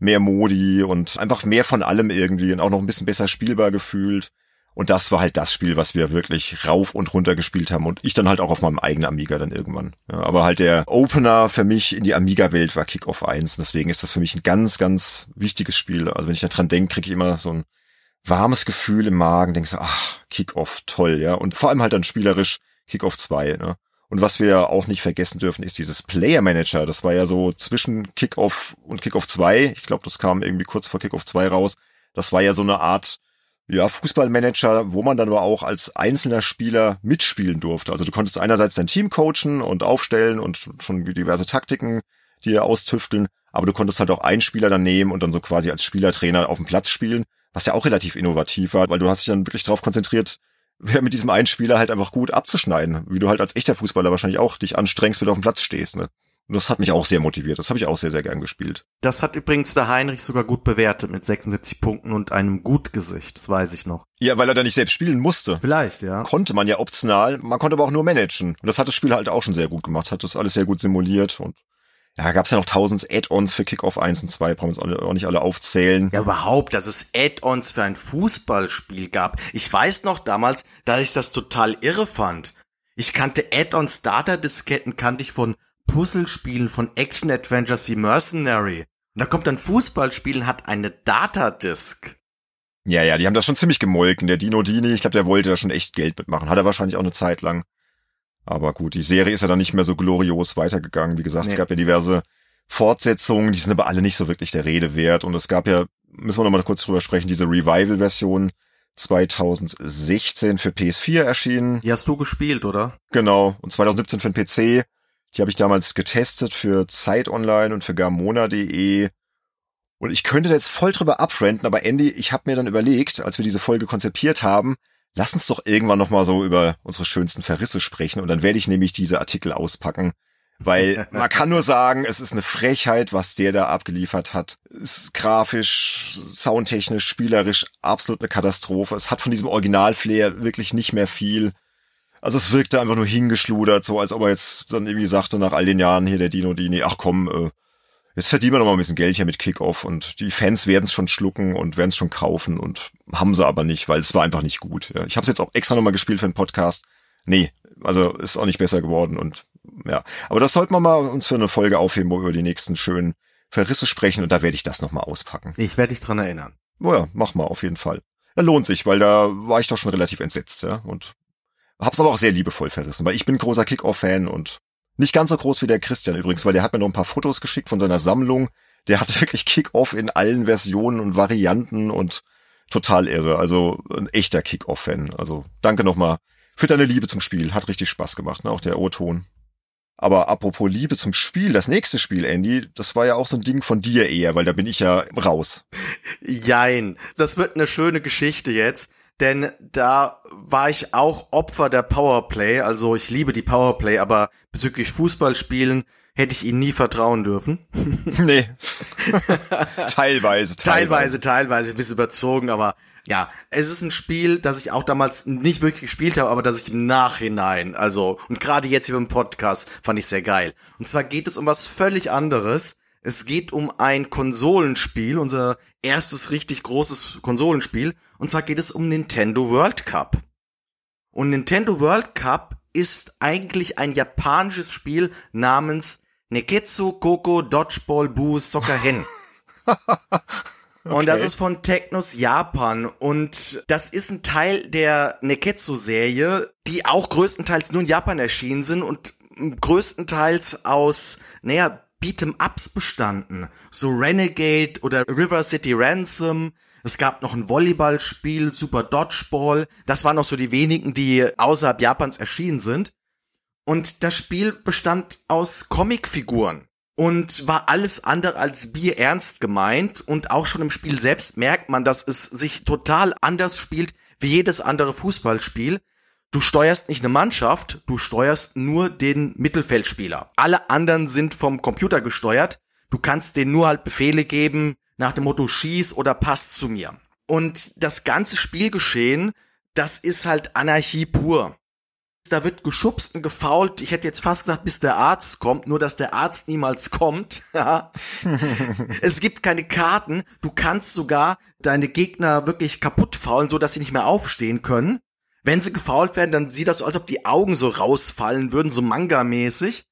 mehr Modi und einfach mehr von allem irgendwie und auch noch ein bisschen besser spielbar gefühlt. Und das war halt das Spiel, was wir wirklich rauf und runter gespielt haben und ich dann halt auch auf meinem eigenen Amiga dann irgendwann. Ja, aber halt der Opener für mich in die Amiga-Welt war Kickoff 1. Und deswegen ist das für mich ein ganz, ganz wichtiges Spiel. Also wenn ich da dran denke, kriege ich immer so ein warmes Gefühl im Magen, denkst du, ach, Kickoff, toll, ja. Und vor allem halt dann spielerisch Kickoff 2, ne? Und was wir auch nicht vergessen dürfen, ist dieses Player Manager. Das war ja so zwischen Kickoff und Kickoff 2. Ich glaube, das kam irgendwie kurz vor Kickoff 2 raus. Das war ja so eine Art ja, Fußballmanager, wo man dann aber auch als einzelner Spieler mitspielen durfte. Also du konntest einerseits dein Team coachen und aufstellen und schon diverse Taktiken dir austüfteln, aber du konntest halt auch einen Spieler dann nehmen und dann so quasi als Spielertrainer auf dem Platz spielen, was ja auch relativ innovativ war, weil du hast dich dann wirklich darauf konzentriert, wer mit diesem einen Spieler halt einfach gut abzuschneiden, wie du halt als echter Fußballer wahrscheinlich auch dich anstrengst, wenn du auf dem Platz stehst. Ne? Und das hat mich auch sehr motiviert. Das habe ich auch sehr, sehr gern gespielt. Das hat übrigens der Heinrich sogar gut bewertet mit 76 Punkten und einem Gutgesicht. Das weiß ich noch. Ja, weil er da nicht selbst spielen musste. Vielleicht, ja. Konnte man ja optional. Man konnte aber auch nur managen. Und das hat das Spiel halt auch schon sehr gut gemacht. Hat das alles sehr gut simuliert und ja, gab's ja noch tausend Add-ons für Kickoff 1 und 2, brauchen wir uns auch nicht alle aufzählen. Ja, überhaupt, dass es Add-ons für ein Fußballspiel gab. Ich weiß noch damals, dass ich das total irre fand. Ich kannte Add-on Starter-Disketten, kannte ich von Puzzlespielen, von Action-Adventures wie Mercenary. Und da kommt dann Fußballspielen, hat eine Datadisk. Ja, ja, die haben das schon ziemlich gemolken. Der Dino Dini, ich glaube, der wollte da schon echt Geld mitmachen. Hat er wahrscheinlich auch eine Zeit lang. Aber gut, die Serie ist ja dann nicht mehr so glorios weitergegangen. Wie gesagt, nee. es gab ja diverse Fortsetzungen, die sind aber alle nicht so wirklich der Rede wert. Und es gab ja, müssen wir noch mal kurz drüber sprechen, diese Revival-Version 2016 für PS4 erschienen. Die hast du gespielt, oder? Genau. Und 2017 für den PC. Die habe ich damals getestet für Zeit Online und für Gamona.de. Und ich könnte jetzt voll drüber abrenten, aber Andy, ich habe mir dann überlegt, als wir diese Folge konzipiert haben, lass uns doch irgendwann nochmal so über unsere schönsten Verrisse sprechen und dann werde ich nämlich diese Artikel auspacken. Weil man kann nur sagen, es ist eine Frechheit, was der da abgeliefert hat. Es ist grafisch, soundtechnisch, spielerisch absolut eine Katastrophe. Es hat von diesem Original-Flair wirklich nicht mehr viel. Also es wirkte einfach nur hingeschludert, so als ob er jetzt dann irgendwie sagte nach all den Jahren hier der Dino Dini, ach komm, äh, jetzt verdienen wir noch mal ein bisschen Geld hier mit Kickoff und die Fans werden es schon schlucken und werden es schon kaufen und haben sie aber nicht, weil es war einfach nicht gut. Ja. Ich habe es jetzt auch extra nochmal gespielt für den Podcast. Nee, also ist auch nicht besser geworden und ja. Aber das sollten wir mal uns für eine Folge aufheben, wo wir über die nächsten schönen Verrisse sprechen und da werde ich das nochmal auspacken. Ich werde dich dran erinnern. Oh ja, mach mal auf jeden Fall. Ja, lohnt sich, weil da war ich doch schon relativ entsetzt, ja. Und hab's aber auch sehr liebevoll verrissen, weil ich bin großer Kick-Off-Fan und nicht ganz so groß wie der Christian übrigens, weil der hat mir noch ein paar Fotos geschickt von seiner Sammlung. Der hatte wirklich Kick-Off in allen Versionen und Varianten und total irre. Also ein echter Kick-Off-Fan. Also danke nochmal für deine Liebe zum Spiel. Hat richtig Spaß gemacht, ne? auch der O-Ton. Aber apropos Liebe zum Spiel, das nächste Spiel, Andy, das war ja auch so ein Ding von dir eher, weil da bin ich ja raus. Jein. Das wird eine schöne Geschichte jetzt denn da war ich auch Opfer der Powerplay. Also ich liebe die Powerplay, aber bezüglich Fußballspielen hätte ich ihnen nie vertrauen dürfen. nee. teilweise, teilweise. Teilweise, teilweise, ein bisschen überzogen, aber ja, es ist ein Spiel, das ich auch damals nicht wirklich gespielt habe, aber das ich im Nachhinein, also, und gerade jetzt hier im Podcast, fand ich sehr geil. Und zwar geht es um was völlig anderes. Es geht um ein Konsolenspiel, unser erstes richtig großes Konsolenspiel. Und zwar geht es um Nintendo World Cup. Und Nintendo World Cup ist eigentlich ein japanisches Spiel namens Neketsu Koko Dodgeball Boo Soccer Hen. Okay. Und das ist von Technos Japan. Und das ist ein Teil der Neketsu-Serie, die auch größtenteils nur in Japan erschienen sind und größtenteils aus, naja, Beat'em-Ups bestanden. So Renegade oder River City Ransom. Es gab noch ein Volleyballspiel, Super Dodgeball. Das waren noch so die wenigen, die außerhalb Japans erschienen sind. Und das Spiel bestand aus Comicfiguren und war alles andere als bierernst gemeint. Und auch schon im Spiel selbst merkt man, dass es sich total anders spielt wie jedes andere Fußballspiel. Du steuerst nicht eine Mannschaft, du steuerst nur den Mittelfeldspieler. Alle anderen sind vom Computer gesteuert. Du kannst denen nur halt Befehle geben nach dem Motto schieß oder pass zu mir. Und das ganze Spielgeschehen, das ist halt Anarchie pur. Da wird geschubst und gefault. Ich hätte jetzt fast gesagt, bis der Arzt kommt, nur dass der Arzt niemals kommt. es gibt keine Karten. Du kannst sogar deine Gegner wirklich kaputt faulen, so dass sie nicht mehr aufstehen können. Wenn sie gefault werden, dann sieht das so, als ob die Augen so rausfallen würden, so Manga-mäßig.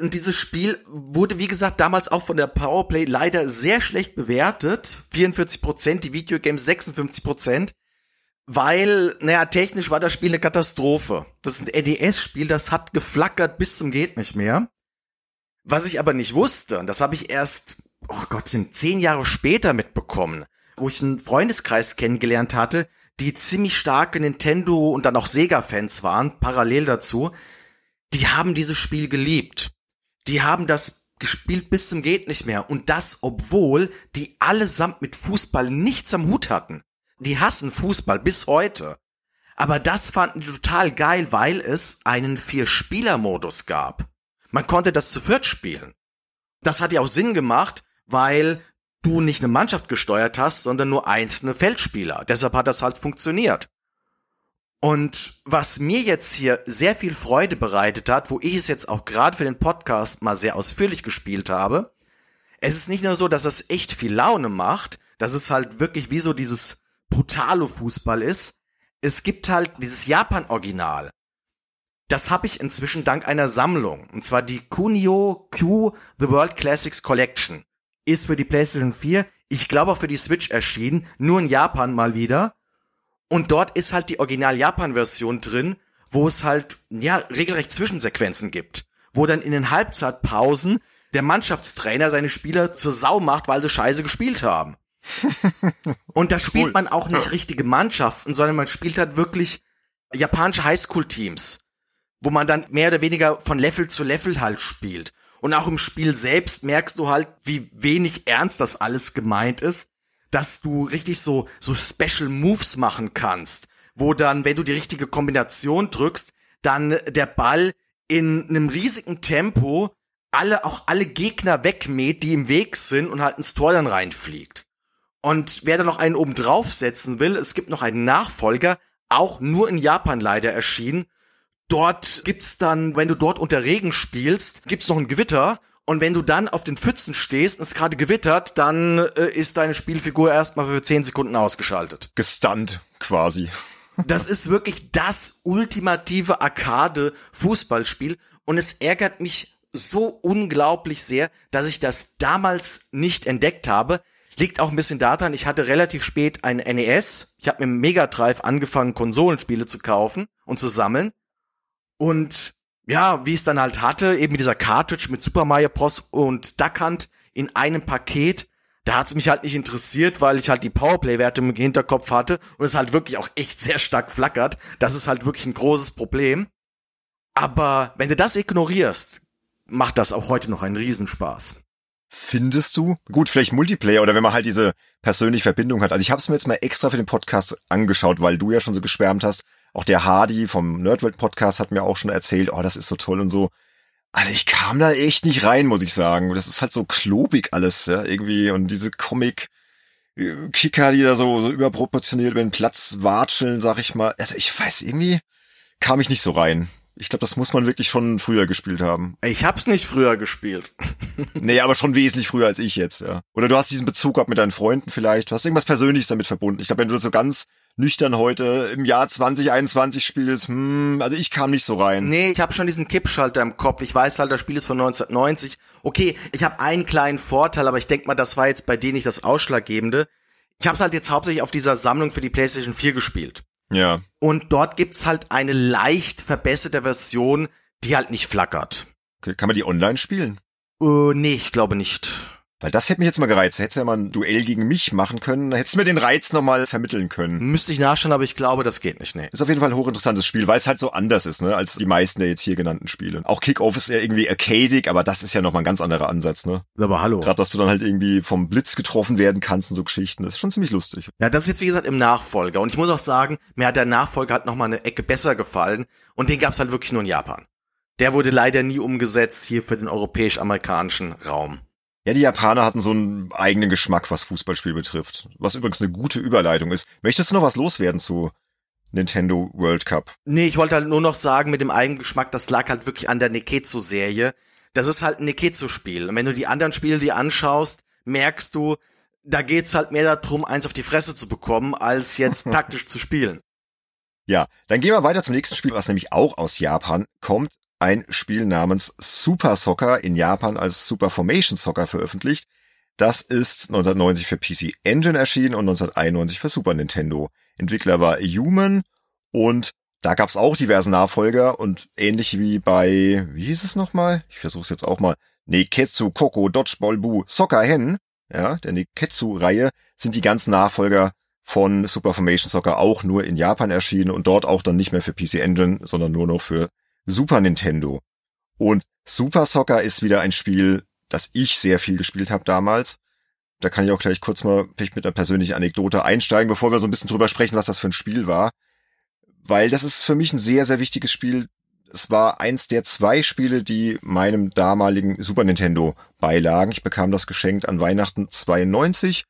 Und dieses Spiel wurde, wie gesagt, damals auch von der Powerplay leider sehr schlecht bewertet. 44 Prozent, die Videogames 56 Prozent. Weil, naja, technisch war das Spiel eine Katastrophe. Das ist ein RDS-Spiel, das hat geflackert bis zum geht nicht mehr. Was ich aber nicht wusste, und das habe ich erst, oh Gott, zehn Jahre später mitbekommen, wo ich einen Freundeskreis kennengelernt hatte, die ziemlich starke Nintendo und dann auch Sega-Fans waren, parallel dazu, die haben dieses Spiel geliebt. Die haben das gespielt bis zum geht nicht mehr. Und das, obwohl die allesamt mit Fußball nichts am Hut hatten. Die hassen Fußball bis heute. Aber das fanden die total geil, weil es einen Vier-Spieler-Modus gab. Man konnte das zu viert spielen. Das hat ja auch Sinn gemacht, weil du nicht eine Mannschaft gesteuert hast, sondern nur einzelne Feldspieler. Deshalb hat das halt funktioniert. Und was mir jetzt hier sehr viel Freude bereitet hat, wo ich es jetzt auch gerade für den Podcast mal sehr ausführlich gespielt habe, es ist nicht nur so, dass es echt viel Laune macht, dass es halt wirklich wie so dieses brutale Fußball ist. Es gibt halt dieses Japan-Original. Das habe ich inzwischen dank einer Sammlung. Und zwar die Kunio Q The World Classics Collection. Ist für die PlayStation 4, ich glaube auch für die Switch erschienen, nur in Japan mal wieder. Und dort ist halt die Original-Japan-Version drin, wo es halt, ja, regelrecht Zwischensequenzen gibt. Wo dann in den Halbzeitpausen der Mannschaftstrainer seine Spieler zur Sau macht, weil sie scheiße gespielt haben. Und da spielt cool. man auch nicht richtige Mannschaften, sondern man spielt halt wirklich japanische Highschool-Teams, wo man dann mehr oder weniger von Level zu Level halt spielt. Und auch im Spiel selbst merkst du halt, wie wenig ernst das alles gemeint ist, dass du richtig so, so Special Moves machen kannst, wo dann, wenn du die richtige Kombination drückst, dann der Ball in einem riesigen Tempo alle, auch alle Gegner wegmäht, die im Weg sind und halt ins Tor dann reinfliegt. Und wer da noch einen oben draufsetzen will, es gibt noch einen Nachfolger, auch nur in Japan leider erschienen. Dort gibt's dann, wenn du dort unter Regen spielst, gibt's noch ein Gewitter. Und wenn du dann auf den Pfützen stehst und es gerade gewittert, dann äh, ist deine Spielfigur erstmal für 10 Sekunden ausgeschaltet. Gestunt quasi. Das ist wirklich das ultimative Arcade-Fußballspiel. Und es ärgert mich so unglaublich sehr, dass ich das damals nicht entdeckt habe. Liegt auch ein bisschen daran, ich hatte relativ spät ein NES. Ich habe mit dem Mega Drive angefangen, Konsolenspiele zu kaufen und zu sammeln. Und ja, wie es dann halt hatte, eben mit dieser Cartridge mit Super Mario Bros. und Duck Hunt in einem Paket, da hat's mich halt nicht interessiert, weil ich halt die Powerplay-Werte im Hinterkopf hatte und es halt wirklich auch echt sehr stark flackert. Das ist halt wirklich ein großes Problem. Aber wenn du das ignorierst, macht das auch heute noch einen Riesenspaß. Findest du? Gut, vielleicht Multiplayer oder wenn man halt diese persönliche Verbindung hat. Also ich habe es mir jetzt mal extra für den Podcast angeschaut, weil du ja schon so geschwärmt hast. Auch der Hardy vom Nerdworld Podcast hat mir auch schon erzählt, oh, das ist so toll und so. Also ich kam da echt nicht rein, muss ich sagen. Das ist halt so klobig alles, ja, irgendwie. Und diese Comic, Kicker, die da so, so überproportioniert über den Platz watscheln, sag ich mal. Also ich weiß, irgendwie kam ich nicht so rein. Ich glaube, das muss man wirklich schon früher gespielt haben. Ich hab's nicht früher gespielt. nee, aber schon wesentlich früher als ich jetzt, ja. Oder du hast diesen Bezug gehabt mit deinen Freunden vielleicht. Du hast irgendwas Persönliches damit verbunden. Ich glaube, wenn du das so ganz nüchtern heute im Jahr 2021 spielst, hm, also ich kam nicht so rein. Nee, ich habe schon diesen Kippschalter im Kopf. Ich weiß halt, das Spiel ist von 1990. Okay, ich habe einen kleinen Vorteil, aber ich denk mal, das war jetzt bei denen nicht das Ausschlaggebende. Ich habe es halt jetzt hauptsächlich auf dieser Sammlung für die PlayStation 4 gespielt. Ja. Und dort gibt's halt eine leicht verbesserte Version, die halt nicht flackert. Okay, kann man die online spielen? Äh, nee, ich glaube nicht. Weil das hätte mich jetzt mal gereizt. Hättest du ja mal ein Duell gegen mich machen können. Hättest du mir den Reiz nochmal vermitteln können. Müsste ich nachschauen, aber ich glaube, das geht nicht, nee. Ist auf jeden Fall ein hochinteressantes Spiel, weil es halt so anders ist, ne, als die meisten der jetzt hier genannten Spiele. Auch Kickoff ist ja irgendwie arcadig, aber das ist ja nochmal ein ganz anderer Ansatz, ne? Aber hallo. Gerade, dass du dann halt irgendwie vom Blitz getroffen werden kannst und so Geschichten. Das ist schon ziemlich lustig. Ja, das ist jetzt wie gesagt im Nachfolger. Und ich muss auch sagen, mir hat der Nachfolger halt nochmal eine Ecke besser gefallen. Und den gab's halt wirklich nur in Japan. Der wurde leider nie umgesetzt hier für den europäisch-amerikanischen Raum. Ja, die Japaner hatten so einen eigenen Geschmack, was Fußballspiel betrifft. Was übrigens eine gute Überleitung ist. Möchtest du noch was loswerden zu Nintendo World Cup? Nee, ich wollte halt nur noch sagen, mit dem eigenen Geschmack, das lag halt wirklich an der Neketsu-Serie. Das ist halt ein Neketsu-Spiel. Und wenn du die anderen Spiele dir anschaust, merkst du, da geht's halt mehr darum, eins auf die Fresse zu bekommen, als jetzt taktisch zu spielen. Ja, dann gehen wir weiter zum nächsten Spiel, was nämlich auch aus Japan kommt ein Spiel namens Super Soccer in Japan als Super Formation Soccer veröffentlicht. Das ist 1990 für PC Engine erschienen und 1991 für Super Nintendo. Entwickler war Human und da gab's auch diverse Nachfolger und ähnlich wie bei, wie hieß es nochmal? Ich versuche es jetzt auch mal. Neketsu Koko Dodgeball Bu Soccer Hen, ja, der Neketsu-Reihe, sind die ganzen Nachfolger von Super Formation Soccer auch nur in Japan erschienen und dort auch dann nicht mehr für PC Engine, sondern nur noch für Super Nintendo. Und Super Soccer ist wieder ein Spiel, das ich sehr viel gespielt habe damals. Da kann ich auch gleich kurz mal mit einer persönlichen Anekdote einsteigen, bevor wir so ein bisschen drüber sprechen, was das für ein Spiel war. Weil das ist für mich ein sehr, sehr wichtiges Spiel. Es war eins der zwei Spiele, die meinem damaligen Super Nintendo beilagen. Ich bekam das geschenkt an Weihnachten 92.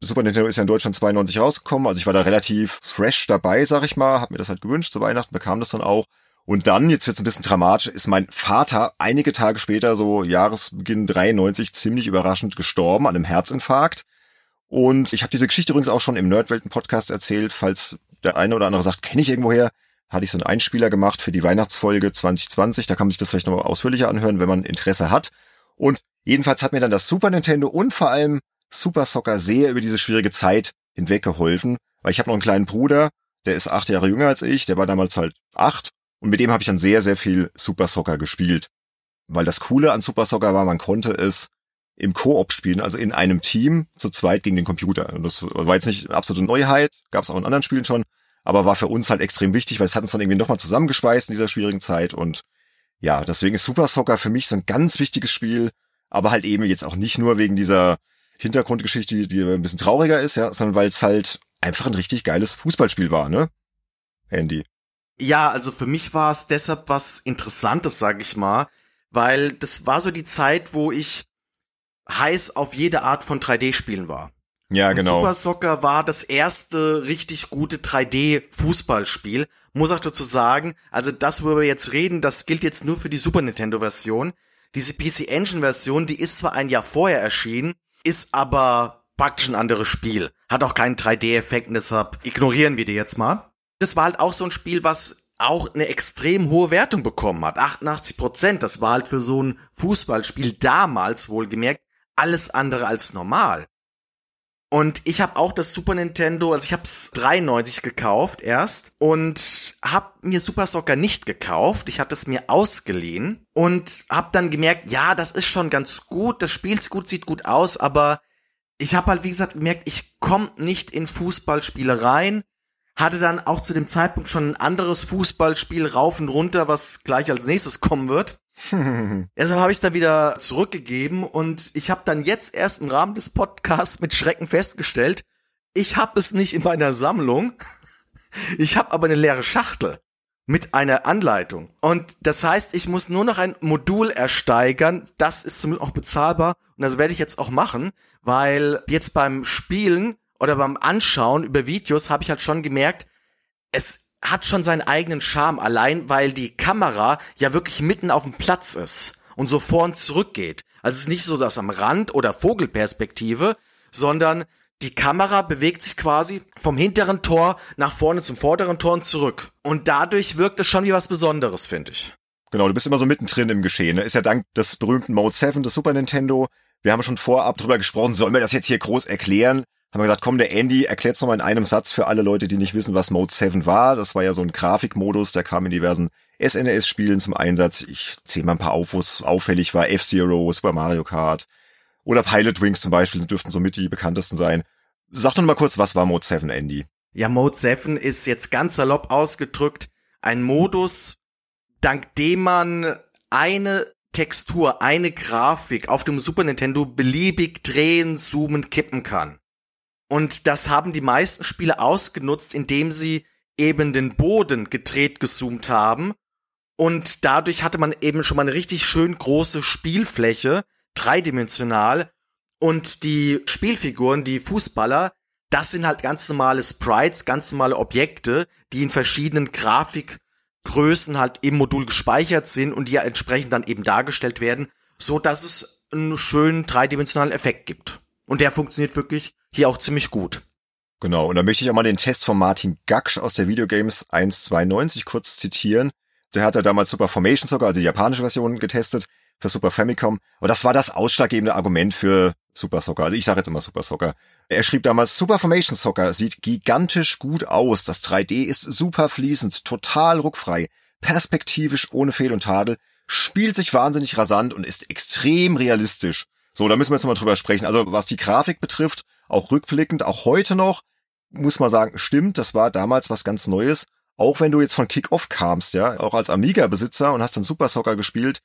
Super Nintendo ist ja in Deutschland 92 rausgekommen, also ich war da relativ fresh dabei, sag ich mal, hab mir das halt gewünscht zu Weihnachten, bekam das dann auch und dann, jetzt wird's ein bisschen dramatisch, ist mein Vater einige Tage später, so Jahresbeginn 93, ziemlich überraschend gestorben an einem Herzinfarkt. Und ich habe diese Geschichte übrigens auch schon im Nerdwelten-Podcast erzählt, falls der eine oder andere sagt, kenne ich irgendwoher, hatte ich so einen Einspieler gemacht für die Weihnachtsfolge 2020. Da kann man sich das vielleicht noch ausführlicher anhören, wenn man Interesse hat. Und jedenfalls hat mir dann das Super Nintendo und vor allem Super Soccer sehr über diese schwierige Zeit hinweg geholfen, weil ich habe noch einen kleinen Bruder, der ist acht Jahre jünger als ich, der war damals halt acht und mit dem habe ich dann sehr, sehr viel Super Soccer gespielt. Weil das Coole an Super Soccer war, man konnte es im Koop spielen, also in einem Team zu zweit gegen den Computer. Und das war jetzt nicht absolute Neuheit, gab es auch in anderen Spielen schon, aber war für uns halt extrem wichtig, weil es hat uns dann irgendwie nochmal zusammengeschweißt in dieser schwierigen Zeit und ja, deswegen ist Super Soccer für mich so ein ganz wichtiges Spiel, aber halt eben jetzt auch nicht nur wegen dieser Hintergrundgeschichte, die ein bisschen trauriger ist, ja, sondern weil es halt einfach ein richtig geiles Fußballspiel war, ne? Andy. Ja, also für mich war es deshalb was Interessantes, sag ich mal, weil das war so die Zeit, wo ich heiß auf jede Art von 3D-Spielen war. Ja, und genau. Super Soccer war das erste richtig gute 3D-Fußballspiel. Muss auch dazu sagen, also das, worüber wir jetzt reden, das gilt jetzt nur für die Super Nintendo-Version. Diese PC Engine-Version, die ist zwar ein Jahr vorher erschienen, ist aber praktisch ein anderes Spiel. Hat auch keinen 3D-Effekt, deshalb ignorieren wir die jetzt mal. Das war halt auch so ein Spiel, was auch eine extrem hohe Wertung bekommen hat. 88 Prozent. Das war halt für so ein Fußballspiel damals wohlgemerkt alles andere als normal. Und ich habe auch das Super Nintendo, also ich habe es 93 gekauft erst und habe mir Super Soccer nicht gekauft. Ich hatte es mir ausgeliehen und habe dann gemerkt, ja, das ist schon ganz gut, das spielt gut, sieht gut aus, aber ich habe halt wie gesagt gemerkt, ich komme nicht in Fußballspiele rein. Hatte dann auch zu dem Zeitpunkt schon ein anderes Fußballspiel rauf und runter, was gleich als nächstes kommen wird. Deshalb habe ich es dann wieder zurückgegeben und ich habe dann jetzt erst im Rahmen des Podcasts mit Schrecken festgestellt, ich habe es nicht in meiner Sammlung. Ich habe aber eine leere Schachtel mit einer Anleitung. Und das heißt, ich muss nur noch ein Modul ersteigern. Das ist zumindest auch bezahlbar. Und das werde ich jetzt auch machen, weil jetzt beim Spielen oder beim Anschauen über Videos habe ich halt schon gemerkt, es hat schon seinen eigenen Charme, allein weil die Kamera ja wirklich mitten auf dem Platz ist und so vor und zurück geht. Also es ist nicht so das am Rand oder Vogelperspektive, sondern die Kamera bewegt sich quasi vom hinteren Tor nach vorne zum vorderen Tor und zurück. Und dadurch wirkt es schon wie was Besonderes, finde ich. Genau, du bist immer so mittendrin im Geschehen. Ne? Ist ja dank des berühmten Mode 7 des Super Nintendo. Wir haben schon vorab drüber gesprochen, sollen wir das jetzt hier groß erklären? Haben wir gesagt, komm, der Andy erklärt's nochmal in einem Satz für alle Leute, die nicht wissen, was Mode 7 war. Das war ja so ein Grafikmodus, der kam in diversen SNES-Spielen zum Einsatz. Ich zähle mal ein paar auf, wo es auffällig war. F-Zero, Super Mario Kart oder Pilot Wings zum Beispiel dürften somit die bekanntesten sein. Sag doch mal kurz, was war Mode 7, Andy? Ja, Mode 7 ist jetzt ganz salopp ausgedrückt ein Modus, dank dem man eine Textur, eine Grafik auf dem Super Nintendo beliebig drehen, zoomen, kippen kann. Und das haben die meisten Spiele ausgenutzt, indem sie eben den Boden gedreht gezoomt haben. Und dadurch hatte man eben schon mal eine richtig schön große Spielfläche, dreidimensional. Und die Spielfiguren, die Fußballer, das sind halt ganz normale Sprites, ganz normale Objekte, die in verschiedenen Grafikgrößen halt im Modul gespeichert sind und die ja entsprechend dann eben dargestellt werden, so dass es einen schönen dreidimensionalen Effekt gibt. Und der funktioniert wirklich hier auch ziemlich gut. Genau, und da möchte ich auch mal den Test von Martin Gaksch aus der Videogames 192 kurz zitieren. Der hat ja damals Super Formation Soccer, also die japanische Version, getestet für Super Famicom. Und das war das ausschlaggebende Argument für Super Soccer. Also ich sage jetzt immer Super Soccer. Er schrieb damals, Super Formation Soccer sieht gigantisch gut aus. Das 3D ist super fließend, total ruckfrei, perspektivisch ohne Fehl und Tadel, spielt sich wahnsinnig rasant und ist extrem realistisch. So, da müssen wir jetzt mal drüber sprechen. Also was die Grafik betrifft, auch rückblickend, auch heute noch, muss man sagen, stimmt, das war damals was ganz Neues. Auch wenn du jetzt von Kick-Off kamst, ja, auch als Amiga-Besitzer und hast dann Super Soccer gespielt,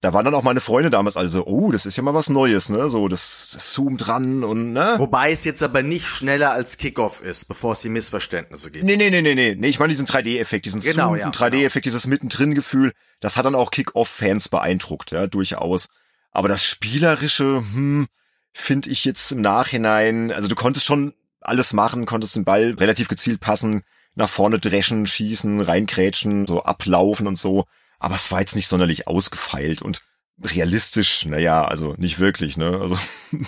da waren dann auch meine Freunde damals also, oh, das ist ja mal was Neues, ne, so, das, das zoomt dran und, ne. Wobei es jetzt aber nicht schneller als Kickoff ist, bevor es die Missverständnisse gibt. Nee, nee, nee, nee, nee, nee, ich meine diesen 3D-Effekt, diesen genau, ja, 3D-Effekt, genau. dieses Mittendrin-Gefühl, das hat dann auch Kickoff-Fans beeindruckt, ja, durchaus. Aber das Spielerische, hm, finde ich jetzt im Nachhinein, also du konntest schon alles machen, konntest den Ball relativ gezielt passen, nach vorne dreschen, schießen, reinkrätschen, so ablaufen und so. Aber es war jetzt nicht sonderlich ausgefeilt und realistisch, naja, also nicht wirklich, ne? Also,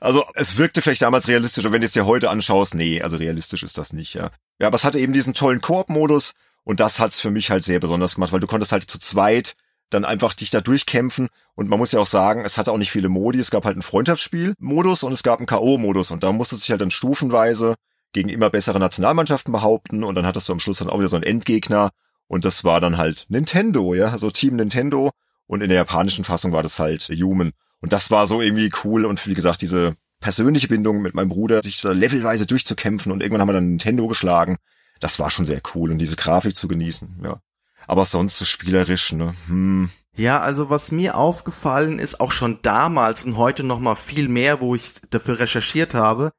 also es wirkte vielleicht damals realistisch, aber wenn du es dir heute anschaust, nee, also realistisch ist das nicht, ja. Ja, aber es hatte eben diesen tollen Koop-Modus Und das hat's für mich halt sehr besonders gemacht, weil du konntest halt zu zweit dann einfach dich da durchkämpfen. Und man muss ja auch sagen, es hatte auch nicht viele Modi. Es gab halt einen Freundschaftsspiel-Modus und es gab einen K.O.-Modus. Und da musste sich halt dann stufenweise gegen immer bessere Nationalmannschaften behaupten. Und dann hattest du am Schluss dann auch wieder so einen Endgegner. Und das war dann halt Nintendo, ja, also Team Nintendo. Und in der japanischen Fassung war das halt Human. Und das war so irgendwie cool. Und wie gesagt, diese persönliche Bindung mit meinem Bruder, sich da levelweise durchzukämpfen. Und irgendwann haben wir dann Nintendo geschlagen. Das war schon sehr cool. Und diese Grafik zu genießen, ja. Aber sonst so spielerisch, ne? Hm. Ja, also was mir aufgefallen ist, auch schon damals und heute noch mal viel mehr, wo ich dafür recherchiert habe,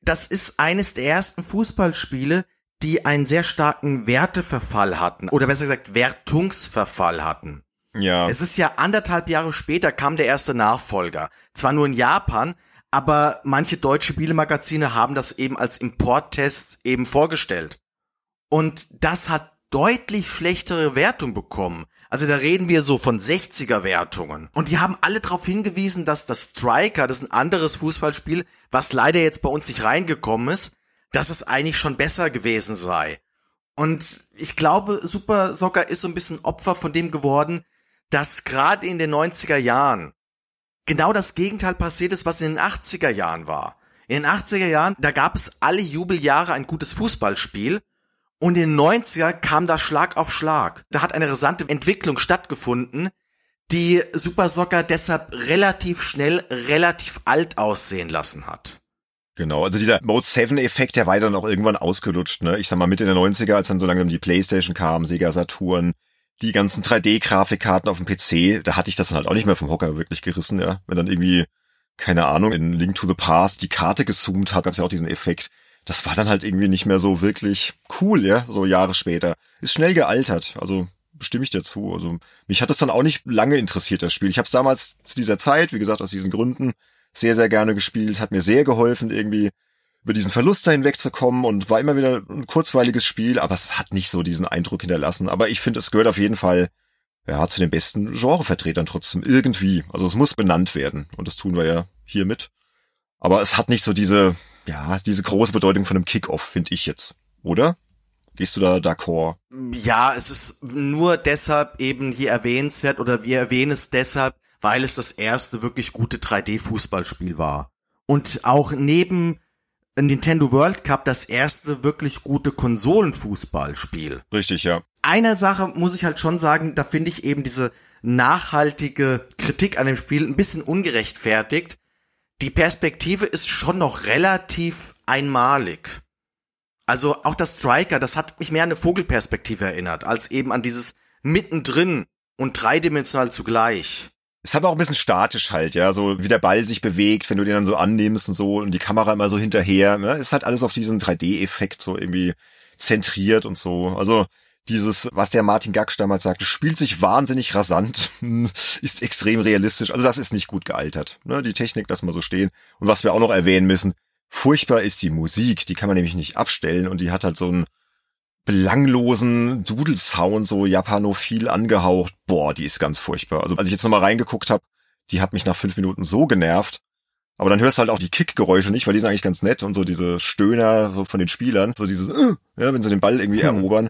das ist eines der ersten Fußballspiele, die einen sehr starken Werteverfall hatten oder besser gesagt Wertungsverfall hatten. Ja. Es ist ja anderthalb Jahre später kam der erste Nachfolger. Zwar nur in Japan, aber manche deutsche Spielemagazine haben das eben als Importtest eben vorgestellt. Und das hat deutlich schlechtere Wertung bekommen. Also da reden wir so von 60er Wertungen. Und die haben alle darauf hingewiesen, dass das Striker, das ist ein anderes Fußballspiel, was leider jetzt bei uns nicht reingekommen ist, dass es eigentlich schon besser gewesen sei. Und ich glaube, Super Soccer ist so ein bisschen Opfer von dem geworden, dass gerade in den 90er Jahren genau das Gegenteil passiert ist, was in den 80er Jahren war. In den 80er Jahren, da gab es alle Jubeljahre ein gutes Fußballspiel und in den 90er kam da Schlag auf Schlag. Da hat eine rasante Entwicklung stattgefunden, die Super Soccer deshalb relativ schnell relativ alt aussehen lassen hat. Genau, also dieser Mode 7 Effekt, der war dann auch irgendwann ausgelutscht, ne? Ich sag mal Mitte der 90er, als dann so langsam die Playstation kam, Sega Saturn, die ganzen 3D-Grafikkarten auf dem PC, da hatte ich das dann halt auch nicht mehr vom Hocker wirklich gerissen, ja. Wenn dann irgendwie, keine Ahnung, in Link to the Past die Karte gezoomt hat, gab's ja auch diesen Effekt das war dann halt irgendwie nicht mehr so wirklich cool, ja, so Jahre später. Ist schnell gealtert, also bestimme ich dazu. Also mich hat das dann auch nicht lange interessiert, das Spiel. Ich habe es damals zu dieser Zeit, wie gesagt, aus diesen Gründen sehr, sehr gerne gespielt, hat mir sehr geholfen, irgendwie über diesen Verlust da hinwegzukommen und war immer wieder ein kurzweiliges Spiel, aber es hat nicht so diesen Eindruck hinterlassen. Aber ich finde, es gehört auf jeden Fall ja, zu den besten Genrevertretern trotzdem irgendwie. Also es muss benannt werden und das tun wir ja hiermit. Aber es hat nicht so diese ja, diese große Bedeutung von einem Kickoff, finde ich jetzt, oder? Gehst du da d'accord? Ja, es ist nur deshalb eben hier erwähnenswert oder wir erwähnen es deshalb, weil es das erste wirklich gute 3D-Fußballspiel war. Und auch neben Nintendo World Cup das erste wirklich gute Konsolenfußballspiel. Richtig, ja. Eine Sache muss ich halt schon sagen, da finde ich eben diese nachhaltige Kritik an dem Spiel ein bisschen ungerechtfertigt, die Perspektive ist schon noch relativ einmalig. Also auch das Striker, das hat mich mehr an eine Vogelperspektive erinnert, als eben an dieses mittendrin und dreidimensional zugleich. Es hat auch ein bisschen statisch halt, ja, so wie der Ball sich bewegt, wenn du den dann so annimmst und so und die Kamera immer so hinterher, ne? Ist halt alles auf diesen 3D-Effekt so irgendwie zentriert und so. Also dieses, was der Martin Gaksch damals sagte, spielt sich wahnsinnig rasant, ist extrem realistisch. Also das ist nicht gut gealtert. Ne? Die Technik, lass mal so stehen. Und was wir auch noch erwähnen müssen, furchtbar ist die Musik. Die kann man nämlich nicht abstellen und die hat halt so einen belanglosen Dudelsound, so japanophil angehaucht. Boah, die ist ganz furchtbar. Also als ich jetzt nochmal reingeguckt habe, die hat mich nach fünf Minuten so genervt. Aber dann hörst du halt auch die Kickgeräusche nicht, weil die sind eigentlich ganz nett und so diese Stöhner so von den Spielern, so dieses, äh, ja, wenn sie den Ball irgendwie hm. erobern.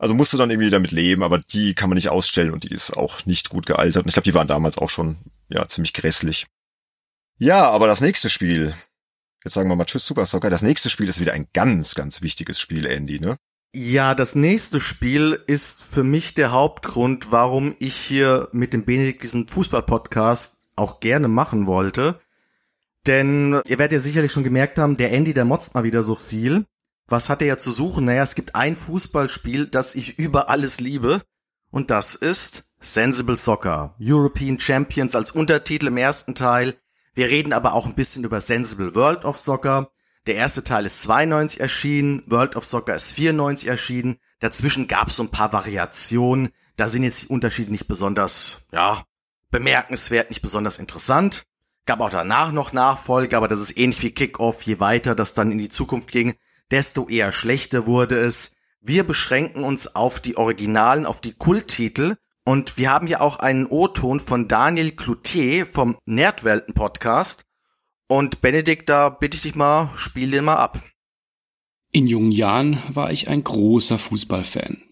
Also musst du dann irgendwie damit leben, aber die kann man nicht ausstellen und die ist auch nicht gut gealtert. Und ich glaube, die waren damals auch schon, ja, ziemlich grässlich. Ja, aber das nächste Spiel, jetzt sagen wir mal Tschüss Super Soccer, das nächste Spiel ist wieder ein ganz, ganz wichtiges Spiel, Andy, ne? Ja, das nächste Spiel ist für mich der Hauptgrund, warum ich hier mit dem Benedikt diesen Fußball-Podcast auch gerne machen wollte. Denn ihr werdet ja sicherlich schon gemerkt haben, der Andy, der motzt mal wieder so viel. Was hat er ja zu suchen? Naja, es gibt ein Fußballspiel, das ich über alles liebe. Und das ist Sensible Soccer. European Champions als Untertitel im ersten Teil. Wir reden aber auch ein bisschen über Sensible World of Soccer. Der erste Teil ist 92 erschienen, World of Soccer ist 94 erschienen. Dazwischen gab es so ein paar Variationen. Da sind jetzt die Unterschiede nicht besonders, ja, bemerkenswert, nicht besonders interessant. Gab auch danach noch Nachfolge, aber das ist ähnlich wie Kickoff, je weiter das dann in die Zukunft ging desto eher schlechter wurde es. Wir beschränken uns auf die Originalen, auf die Kulttitel. Und wir haben hier auch einen O-Ton von Daniel Cloutier vom Nerdwelten Podcast. Und Benedikt, da bitte ich dich mal, spiel den mal ab. In jungen Jahren war ich ein großer Fußballfan.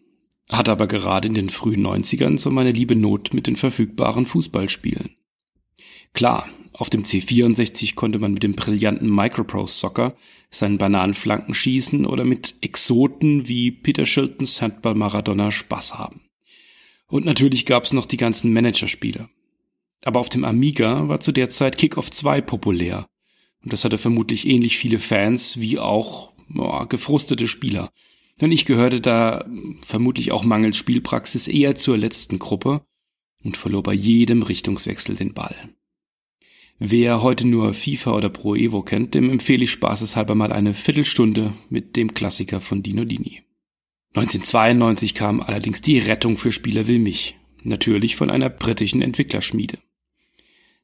Hat aber gerade in den frühen 90ern so meine liebe Not mit den verfügbaren Fußballspielen. Klar, auf dem C64 konnte man mit dem brillanten Microprose Soccer seinen Bananenflanken schießen oder mit Exoten wie Peter Shiltons Handball Maradona Spaß haben. Und natürlich gab's noch die ganzen Managerspiele. Aber auf dem Amiga war zu der Zeit Kickoff 2 populär. Und das hatte vermutlich ähnlich viele Fans wie auch oh, gefrustete Spieler. Denn ich gehörte da vermutlich auch mangels Spielpraxis eher zur letzten Gruppe und verlor bei jedem Richtungswechsel den Ball. Wer heute nur FIFA oder Pro Evo kennt, dem empfehle ich spaßeshalber mal eine Viertelstunde mit dem Klassiker von Dino Dini. 1992 kam allerdings die Rettung für Spieler wie mich. Natürlich von einer britischen Entwicklerschmiede.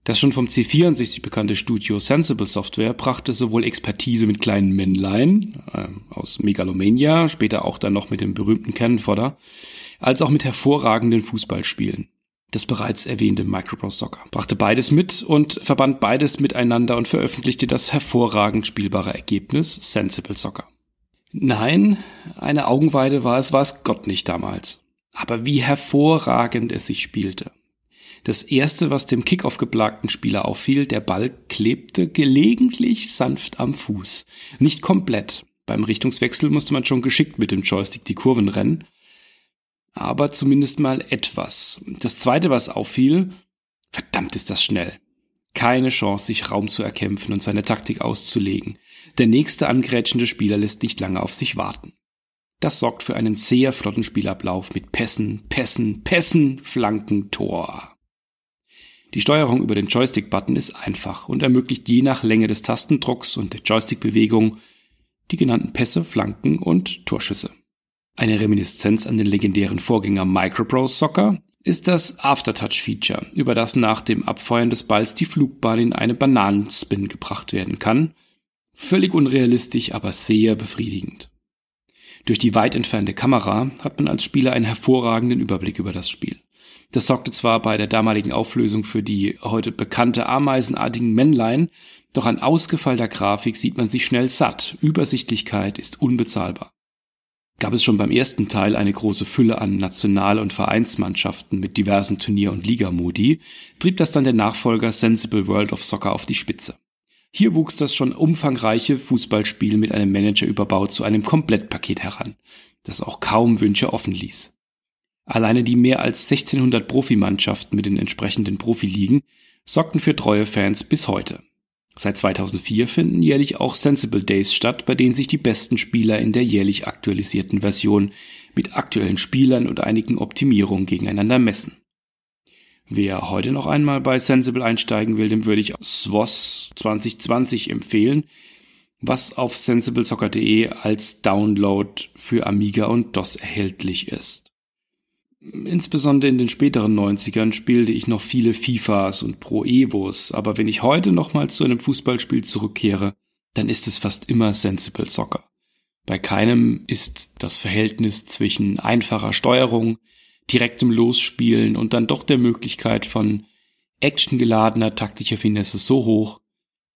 Das schon vom C64 bekannte Studio Sensible Software brachte sowohl Expertise mit kleinen Männlein äh, aus Megalomania, später auch dann noch mit dem berühmten Cannon als auch mit hervorragenden Fußballspielen. Das bereits erwähnte Microprose Soccer brachte beides mit und verband beides miteinander und veröffentlichte das hervorragend spielbare Ergebnis Sensible Soccer. Nein, eine Augenweide war es, war es Gott nicht damals. Aber wie hervorragend es sich spielte. Das erste, was dem Kickoff geplagten Spieler auffiel, der Ball klebte gelegentlich sanft am Fuß. Nicht komplett. Beim Richtungswechsel musste man schon geschickt mit dem Joystick die Kurven rennen. Aber zumindest mal etwas. Das zweite, was auffiel, verdammt ist das schnell. Keine Chance, sich Raum zu erkämpfen und seine Taktik auszulegen. Der nächste angrätschende Spieler lässt nicht lange auf sich warten. Das sorgt für einen sehr flotten Spielablauf mit Pässen, Pässen, Pässen, Flanken, Tor. Die Steuerung über den Joystick-Button ist einfach und ermöglicht je nach Länge des Tastendrucks und der Joystick-Bewegung die genannten Pässe, Flanken und Torschüsse. Eine Reminiszenz an den legendären Vorgänger Microprose Soccer ist das Aftertouch-Feature, über das nach dem Abfeuern des Balls die Flugbahn in eine Bananenspin gebracht werden kann. Völlig unrealistisch, aber sehr befriedigend. Durch die weit entfernte Kamera hat man als Spieler einen hervorragenden Überblick über das Spiel. Das sorgte zwar bei der damaligen Auflösung für die heute bekannte ameisenartigen Männlein, doch an ausgefeilter Grafik sieht man sich schnell satt. Übersichtlichkeit ist unbezahlbar. Gab es schon beim ersten Teil eine große Fülle an National- und Vereinsmannschaften mit diversen Turnier- und Ligamodi, trieb das dann der Nachfolger Sensible World of Soccer auf die Spitze. Hier wuchs das schon umfangreiche Fußballspiel mit einem Manager überbaut zu einem Komplettpaket heran, das auch kaum Wünsche offen ließ. Alleine die mehr als 1600 Profimannschaften mit den entsprechenden Profiligen sorgten für treue Fans bis heute. Seit 2004 finden jährlich auch Sensible Days statt, bei denen sich die besten Spieler in der jährlich aktualisierten Version mit aktuellen Spielern und einigen Optimierungen gegeneinander messen. Wer heute noch einmal bei Sensible einsteigen will, dem würde ich SWOS 2020 empfehlen, was auf sensiblesoccer.de als Download für Amiga und DOS erhältlich ist. Insbesondere in den späteren 90ern spielte ich noch viele FIFAs und Pro Evos, aber wenn ich heute nochmals zu einem Fußballspiel zurückkehre, dann ist es fast immer Sensible Soccer. Bei keinem ist das Verhältnis zwischen einfacher Steuerung, direktem Losspielen und dann doch der Möglichkeit von actiongeladener taktischer Finesse so hoch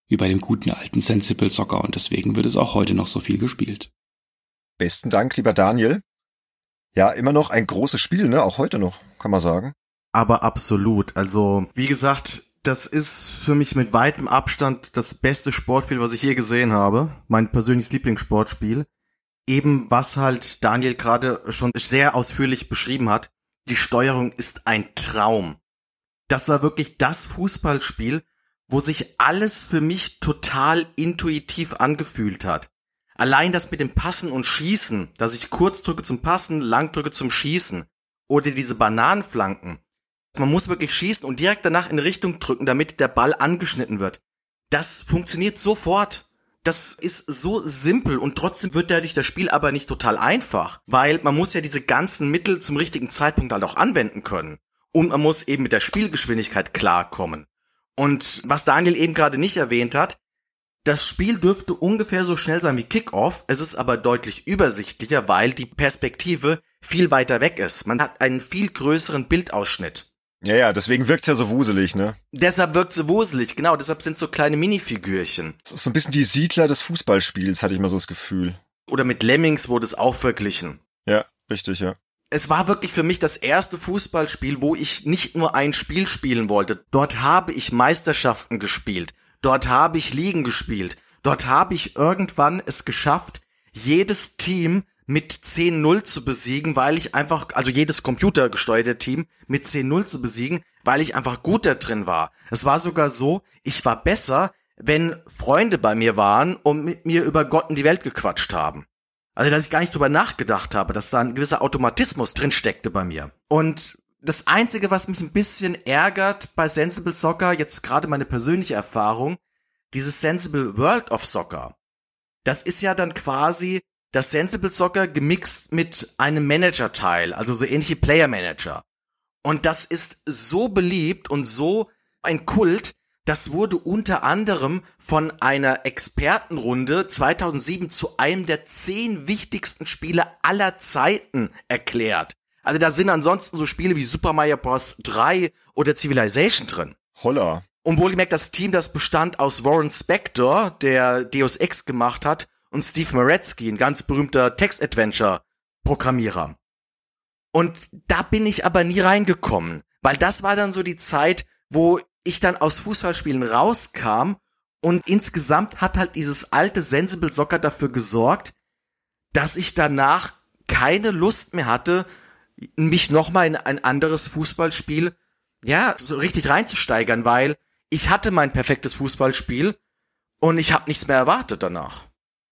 wie bei dem guten alten Sensible Soccer und deswegen wird es auch heute noch so viel gespielt. Besten Dank, lieber Daniel. Ja, immer noch ein großes Spiel, ne? Auch heute noch, kann man sagen. Aber absolut. Also, wie gesagt, das ist für mich mit weitem Abstand das beste Sportspiel, was ich je gesehen habe. Mein persönliches Lieblingssportspiel. Eben, was halt Daniel gerade schon sehr ausführlich beschrieben hat. Die Steuerung ist ein Traum. Das war wirklich das Fußballspiel, wo sich alles für mich total intuitiv angefühlt hat. Allein das mit dem Passen und Schießen, dass ich kurz drücke zum Passen, lang drücke zum Schießen. Oder diese Bananenflanken. Man muss wirklich schießen und direkt danach in Richtung drücken, damit der Ball angeschnitten wird. Das funktioniert sofort. Das ist so simpel und trotzdem wird dadurch das Spiel aber nicht total einfach, weil man muss ja diese ganzen Mittel zum richtigen Zeitpunkt halt auch anwenden können. Und man muss eben mit der Spielgeschwindigkeit klarkommen. Und was Daniel eben gerade nicht erwähnt hat, das Spiel dürfte ungefähr so schnell sein wie Kickoff, es ist aber deutlich übersichtlicher, weil die Perspektive viel weiter weg ist. Man hat einen viel größeren Bildausschnitt. Ja, ja, deswegen wirkt's ja so wuselig, ne? Deshalb wirkt so wuselig, genau, deshalb sind so kleine Minifigürchen. Das ist so ein bisschen die Siedler des Fußballspiels, hatte ich mal so das Gefühl. Oder mit Lemmings wurde es auch verglichen. Ja, richtig, ja. es war wirklich für mich das erste Fußballspiel, wo ich nicht nur ein Spiel spielen wollte. Dort habe ich Meisterschaften gespielt. Dort habe ich Ligen gespielt. Dort habe ich irgendwann es geschafft, jedes Team mit 10-0 zu besiegen, weil ich einfach, also jedes computergesteuerte Team mit 10-0 zu besiegen, weil ich einfach gut da drin war. Es war sogar so, ich war besser, wenn Freunde bei mir waren und mit mir über Gott und die Welt gequatscht haben. Also, dass ich gar nicht drüber nachgedacht habe, dass da ein gewisser Automatismus drin steckte bei mir. Und das Einzige, was mich ein bisschen ärgert bei Sensible Soccer, jetzt gerade meine persönliche Erfahrung, dieses Sensible World of Soccer, das ist ja dann quasi das Sensible Soccer gemixt mit einem Manager-Teil, also so ähnliche Player Manager. Und das ist so beliebt und so ein Kult, das wurde unter anderem von einer Expertenrunde 2007 zu einem der zehn wichtigsten Spiele aller Zeiten erklärt. Also da sind ansonsten so Spiele wie Super Mario Bros. 3 oder Civilization drin. Holla. Und wohlgemerkt das Team, das bestand aus Warren Spector, der Deus Ex gemacht hat, und Steve Moretzky, ein ganz berühmter Text-Adventure-Programmierer. Und da bin ich aber nie reingekommen, weil das war dann so die Zeit, wo ich dann aus Fußballspielen rauskam und insgesamt hat halt dieses alte Sensible Soccer dafür gesorgt, dass ich danach keine Lust mehr hatte, mich nochmal in ein anderes Fußballspiel, ja, so richtig reinzusteigern, weil ich hatte mein perfektes Fußballspiel und ich habe nichts mehr erwartet danach.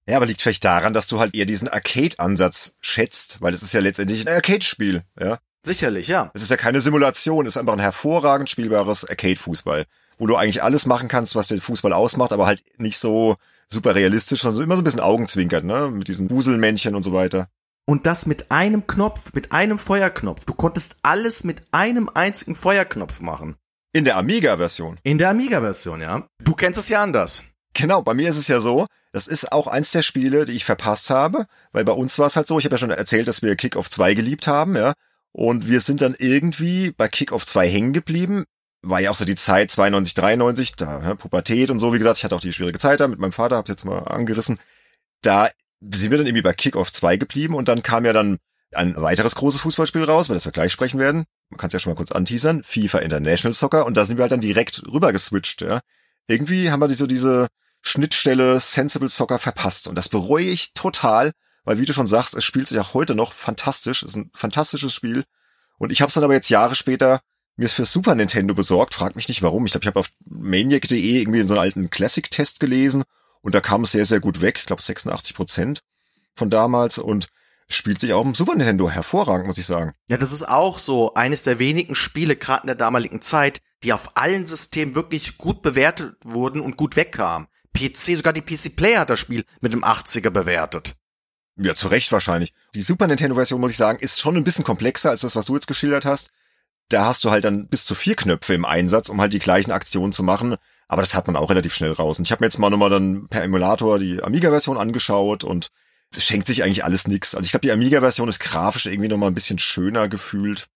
Ja, aber liegt vielleicht daran, dass du halt eher diesen Arcade-Ansatz schätzt, weil es ist ja letztendlich ein Arcade-Spiel, ja. Sicherlich, ja. Es ist ja keine Simulation, es ist einfach ein hervorragend spielbares Arcade-Fußball, wo du eigentlich alles machen kannst, was den Fußball ausmacht, aber halt nicht so super realistisch, sondern immer so ein bisschen Augenzwinkert, ne, mit diesen Wuselmännchen und so weiter. Und das mit einem Knopf, mit einem Feuerknopf. Du konntest alles mit einem einzigen Feuerknopf machen. In der Amiga-Version. In der Amiga-Version, ja. Du kennst es ja anders. Genau, bei mir ist es ja so, das ist auch eins der Spiele, die ich verpasst habe, weil bei uns war es halt so, ich habe ja schon erzählt, dass wir Kick-Off 2 geliebt haben, ja. Und wir sind dann irgendwie bei Kick-Off 2 hängen geblieben. War ja auch so die Zeit 92, 93, da ja, Pubertät und so, wie gesagt, ich hatte auch die schwierige Zeit da mit meinem Vater, hab's jetzt mal angerissen. Da sind wir dann irgendwie bei Kick-Off 2 geblieben und dann kam ja dann ein weiteres großes Fußballspiel raus, über das wir gleich sprechen werden. Man kann es ja schon mal kurz anteasern. FIFA International Soccer. Und da sind wir halt dann direkt rüber geswitcht, ja. Irgendwie haben wir so diese Schnittstelle Sensible Soccer verpasst. Und das bereue ich total, weil wie du schon sagst, es spielt sich auch heute noch fantastisch. Es ist ein fantastisches Spiel. Und ich habe es dann aber jetzt Jahre später mir für Super Nintendo besorgt. Frag mich nicht warum. Ich glaube, ich habe auf maniac.de irgendwie so einen alten Classic-Test gelesen und da kam es sehr, sehr gut weg. Ich glaube 86 Prozent von damals und spielt sich auch im Super Nintendo hervorragend, muss ich sagen. Ja, das ist auch so eines der wenigen Spiele, gerade in der damaligen Zeit, die auf allen Systemen wirklich gut bewertet wurden und gut wegkamen. PC, sogar die PC Player hat das Spiel mit dem 80er bewertet. Ja, zu Recht wahrscheinlich. Die Super Nintendo-Version, muss ich sagen, ist schon ein bisschen komplexer als das, was du jetzt geschildert hast. Da hast du halt dann bis zu vier Knöpfe im Einsatz, um halt die gleichen Aktionen zu machen. Aber das hat man auch relativ schnell raus. Und ich habe mir jetzt mal nochmal dann per Emulator die Amiga-Version angeschaut und es schenkt sich eigentlich alles nix. Also ich glaube, die Amiga-Version ist grafisch irgendwie nochmal ein bisschen schöner gefühlt.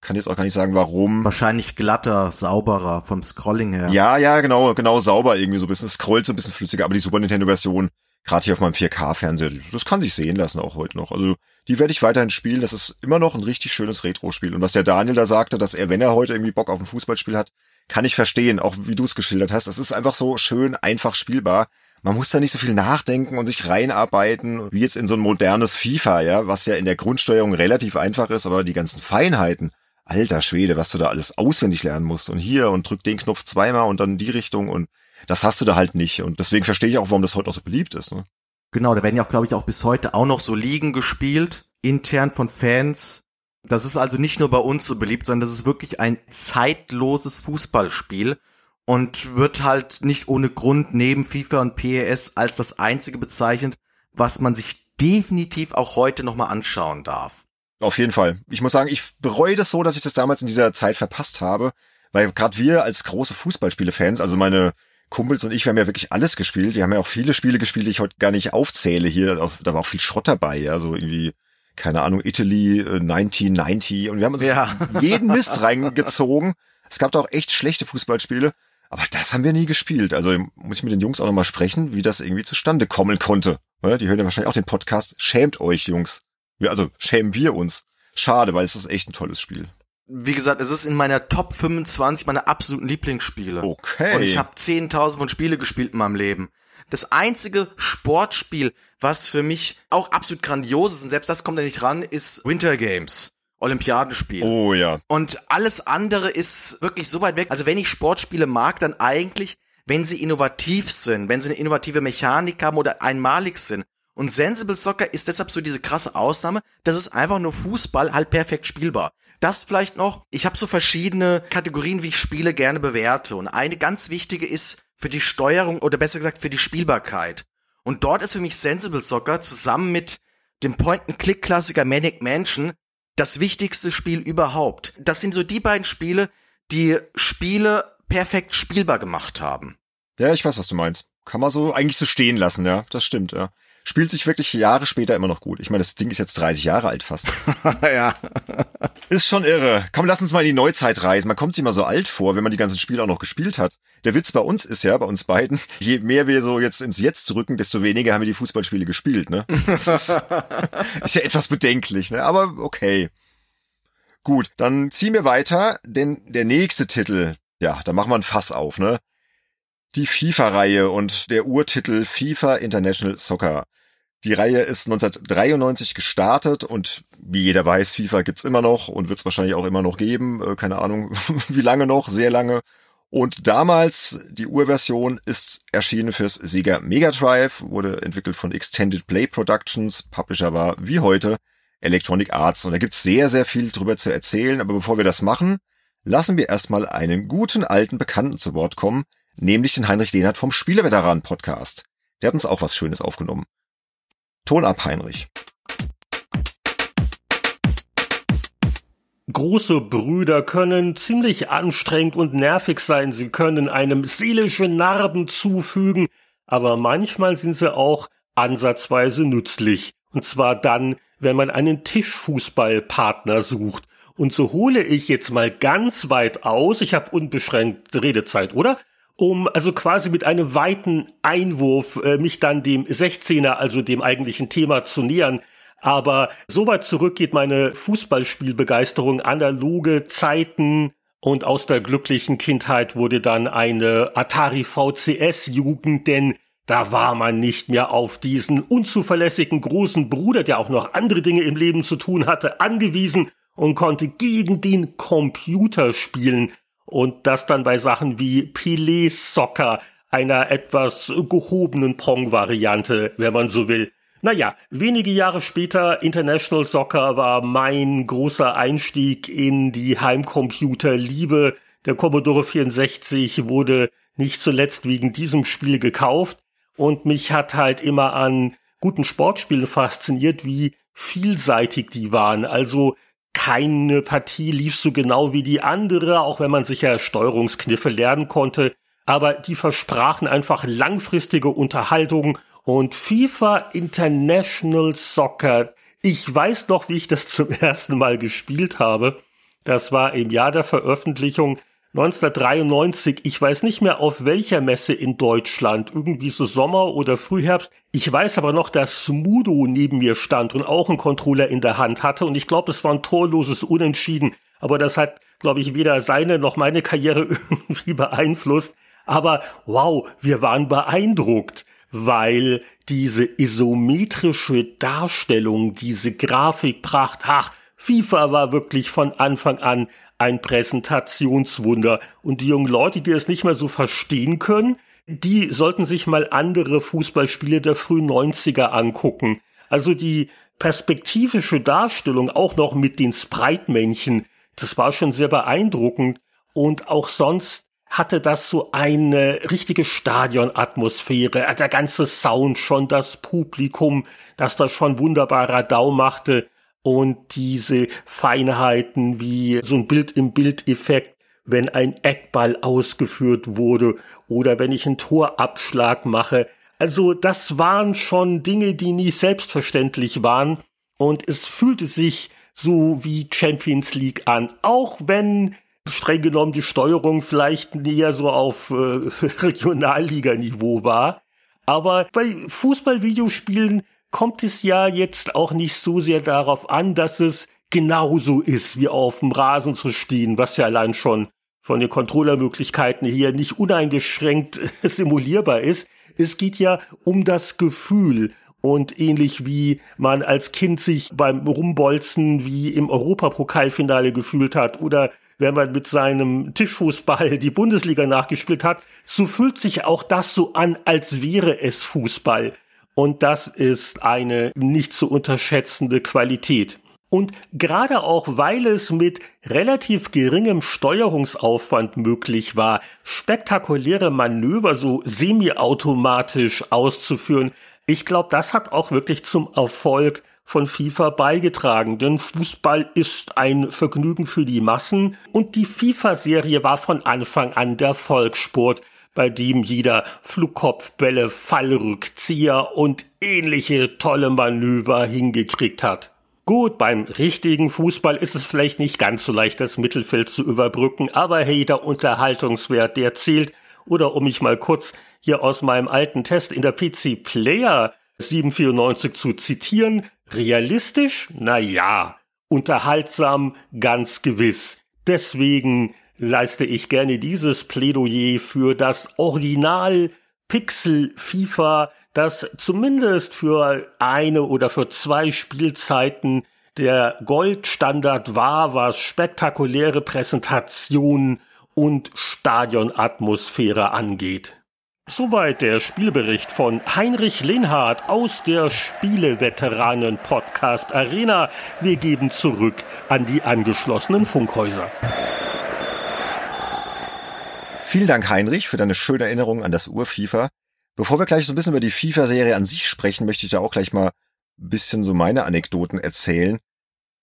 Kann jetzt auch gar nicht sagen, warum. Wahrscheinlich glatter, sauberer vom Scrolling her. Ja, ja, genau, genau sauber irgendwie so ein bisschen. Es scrollt so ein bisschen flüssiger, aber die Super Nintendo-Version, gerade hier auf meinem 4K-Fernseher, das kann sich sehen lassen auch heute noch. Also die werde ich weiterhin spielen. Das ist immer noch ein richtig schönes Retro-Spiel. Und was der Daniel da sagte, dass er, wenn er heute irgendwie Bock auf ein Fußballspiel hat, kann ich verstehen, auch wie du es geschildert hast. Es ist einfach so schön einfach spielbar. Man muss da nicht so viel nachdenken und sich reinarbeiten, wie jetzt in so ein modernes FIFA, ja, was ja in der Grundsteuerung relativ einfach ist, aber die ganzen Feinheiten, alter Schwede, was du da alles auswendig lernen musst und hier und drück den Knopf zweimal und dann in die Richtung und das hast du da halt nicht und deswegen verstehe ich auch, warum das heute auch so beliebt ist. Ne? Genau, da werden ja auch, glaube ich, auch bis heute auch noch so Ligen gespielt, intern von Fans. Das ist also nicht nur bei uns so beliebt, sondern das ist wirklich ein zeitloses Fußballspiel und wird halt nicht ohne Grund neben FIFA und PES als das einzige bezeichnet, was man sich definitiv auch heute nochmal anschauen darf. Auf jeden Fall. Ich muss sagen, ich bereue das so, dass ich das damals in dieser Zeit verpasst habe, weil gerade wir als große Fußballspiele-Fans, also meine Kumpels und ich, wir haben ja wirklich alles gespielt. Die haben ja auch viele Spiele gespielt, die ich heute gar nicht aufzähle hier. Da war auch viel Schrott dabei, ja, so irgendwie, keine Ahnung, Italy 1990 äh, und wir haben uns ja. jeden Mist reingezogen. Es gab da auch echt schlechte Fußballspiele, aber das haben wir nie gespielt. Also muss ich mit den Jungs auch nochmal sprechen, wie das irgendwie zustande kommen konnte. Die hören ja wahrscheinlich auch den Podcast. Schämt euch, Jungs. Also schämen wir uns. Schade, weil es ist echt ein tolles Spiel. Wie gesagt, es ist in meiner Top 25 meiner absoluten Lieblingsspiele. Okay. Und ich habe 10.000 von Spiele gespielt in meinem Leben. Das einzige Sportspiel, was für mich auch absolut grandios ist, und selbst das kommt ja nicht ran, ist Winter Games. Olympiadenspiel. Oh ja. Und alles andere ist wirklich so weit weg. Also wenn ich Sportspiele mag, dann eigentlich, wenn sie innovativ sind, wenn sie eine innovative Mechanik haben oder einmalig sind. Und Sensible Soccer ist deshalb so diese krasse Ausnahme, das ist einfach nur Fußball halt perfekt spielbar. Das vielleicht noch, ich habe so verschiedene Kategorien, wie ich Spiele gerne bewerte. Und eine ganz wichtige ist für die Steuerung oder besser gesagt für die Spielbarkeit. Und dort ist für mich Sensible Soccer zusammen mit dem Point-and-Click-Klassiker Manic Mansion das wichtigste Spiel überhaupt. Das sind so die beiden Spiele, die Spiele perfekt spielbar gemacht haben. Ja, ich weiß, was du meinst. Kann man so eigentlich so stehen lassen, ja. Das stimmt, ja. Spielt sich wirklich Jahre später immer noch gut. Ich meine, das Ding ist jetzt 30 Jahre alt fast. ja. Ist schon irre. Komm, lass uns mal in die Neuzeit reisen. Man kommt sich mal so alt vor, wenn man die ganzen Spiele auch noch gespielt hat. Der Witz bei uns ist ja, bei uns beiden, je mehr wir so jetzt ins Jetzt rücken, desto weniger haben wir die Fußballspiele gespielt, ne? Das ist, ist ja etwas bedenklich, ne? Aber okay. Gut, dann ziehen wir weiter, denn der nächste Titel, ja, da machen wir ein Fass auf, ne? Die FIFA-Reihe und der Urtitel FIFA International Soccer. Die Reihe ist 1993 gestartet und wie jeder weiß, FIFA gibt's immer noch und wird's wahrscheinlich auch immer noch geben. Äh, keine Ahnung, wie lange noch, sehr lange. Und damals, die Urversion ist erschienen fürs Sega Mega Drive, wurde entwickelt von Extended Play Productions. Publisher war wie heute Electronic Arts. Und da gibt's sehr, sehr viel drüber zu erzählen. Aber bevor wir das machen, lassen wir erstmal einen guten alten Bekannten zu Wort kommen, nämlich den Heinrich Dehnert vom Spieleveteranen Podcast. Der hat uns auch was Schönes aufgenommen. Ton ab, Heinrich. Große Brüder können ziemlich anstrengend und nervig sein, sie können einem seelische Narben zufügen, aber manchmal sind sie auch ansatzweise nützlich. Und zwar dann, wenn man einen Tischfußballpartner sucht. Und so hole ich jetzt mal ganz weit aus, ich habe unbeschränkte Redezeit, oder? Um also quasi mit einem weiten Einwurf äh, mich dann dem 16er, also dem eigentlichen Thema zu nähern. Aber so weit zurück geht meine Fußballspielbegeisterung, analoge Zeiten und aus der glücklichen Kindheit wurde dann eine Atari VCS Jugend, denn da war man nicht mehr auf diesen unzuverlässigen großen Bruder, der auch noch andere Dinge im Leben zu tun hatte, angewiesen und konnte gegen den Computer spielen und das dann bei Sachen wie Pelé Soccer, einer etwas gehobenen Pong-Variante, wenn man so will. Naja, wenige Jahre später International Soccer war mein großer Einstieg in die Heimcomputerliebe. Der Commodore 64 wurde nicht zuletzt wegen diesem Spiel gekauft und mich hat halt immer an guten Sportspielen fasziniert, wie vielseitig die waren. Also keine Partie lief so genau wie die andere, auch wenn man sicher Steuerungskniffe lernen konnte, aber die versprachen einfach langfristige Unterhaltung und FIFA International Soccer. Ich weiß noch, wie ich das zum ersten Mal gespielt habe. Das war im Jahr der Veröffentlichung 1993. Ich weiß nicht mehr auf welcher Messe in Deutschland. Irgendwie so Sommer oder Frühherbst. Ich weiß aber noch, dass Smudo neben mir stand und auch einen Controller in der Hand hatte. Und ich glaube, es war ein torloses Unentschieden. Aber das hat, glaube ich, weder seine noch meine Karriere irgendwie beeinflusst. Aber wow, wir waren beeindruckt weil diese isometrische Darstellung, diese Grafikpracht, ach, FIFA war wirklich von Anfang an ein Präsentationswunder. Und die jungen Leute, die es nicht mehr so verstehen können, die sollten sich mal andere Fußballspiele der frühen 90er angucken. Also die perspektivische Darstellung, auch noch mit den Sprite-Männchen, das war schon sehr beeindruckend. Und auch sonst hatte das so eine richtige Stadionatmosphäre. Der ganze Sound schon, das Publikum, das das schon wunderbar Radau machte und diese Feinheiten wie so ein Bild im Bild-Effekt, wenn ein Eckball ausgeführt wurde oder wenn ich einen Torabschlag mache. Also das waren schon Dinge, die nie selbstverständlich waren und es fühlte sich so wie Champions League an, auch wenn streng genommen die Steuerung vielleicht näher so auf äh, Regionalliganiveau war. Aber bei Fußballvideospielen kommt es ja jetzt auch nicht so sehr darauf an, dass es genauso ist, wie auf dem Rasen zu stehen, was ja allein schon von den Controllermöglichkeiten hier nicht uneingeschränkt simulierbar ist. Es geht ja um das Gefühl, und ähnlich wie man als Kind sich beim Rumbolzen wie im Europapokalfinale gefühlt hat oder wenn man mit seinem Tischfußball die Bundesliga nachgespielt hat, so fühlt sich auch das so an, als wäre es Fußball. Und das ist eine nicht zu unterschätzende Qualität. Und gerade auch, weil es mit relativ geringem Steuerungsaufwand möglich war, spektakuläre Manöver so semi-automatisch auszuführen, ich glaube, das hat auch wirklich zum Erfolg von FIFA beigetragen, denn Fußball ist ein Vergnügen für die Massen und die FIFA-Serie war von Anfang an der Volkssport, bei dem jeder Flugkopfbälle, Fallrückzieher und ähnliche tolle Manöver hingekriegt hat. Gut, beim richtigen Fußball ist es vielleicht nicht ganz so leicht, das Mittelfeld zu überbrücken, aber hey, der Unterhaltungswert, der zählt. Oder um mich mal kurz hier aus meinem alten Test in der PC Player 794 zu zitieren. Realistisch? Na ja. Unterhaltsam? Ganz gewiss. Deswegen leiste ich gerne dieses Plädoyer für das Original Pixel FIFA, das zumindest für eine oder für zwei Spielzeiten der Goldstandard war, was spektakuläre Präsentationen und Stadionatmosphäre angeht. Soweit der Spielbericht von Heinrich Lenhardt aus der Spieleveteranen-Podcast Arena. Wir geben zurück an die angeschlossenen Funkhäuser. Vielen Dank, Heinrich, für deine schöne Erinnerung an das Ur-FIFA. Bevor wir gleich so ein bisschen über die FIFA-Serie an sich sprechen, möchte ich da auch gleich mal ein bisschen so meine Anekdoten erzählen.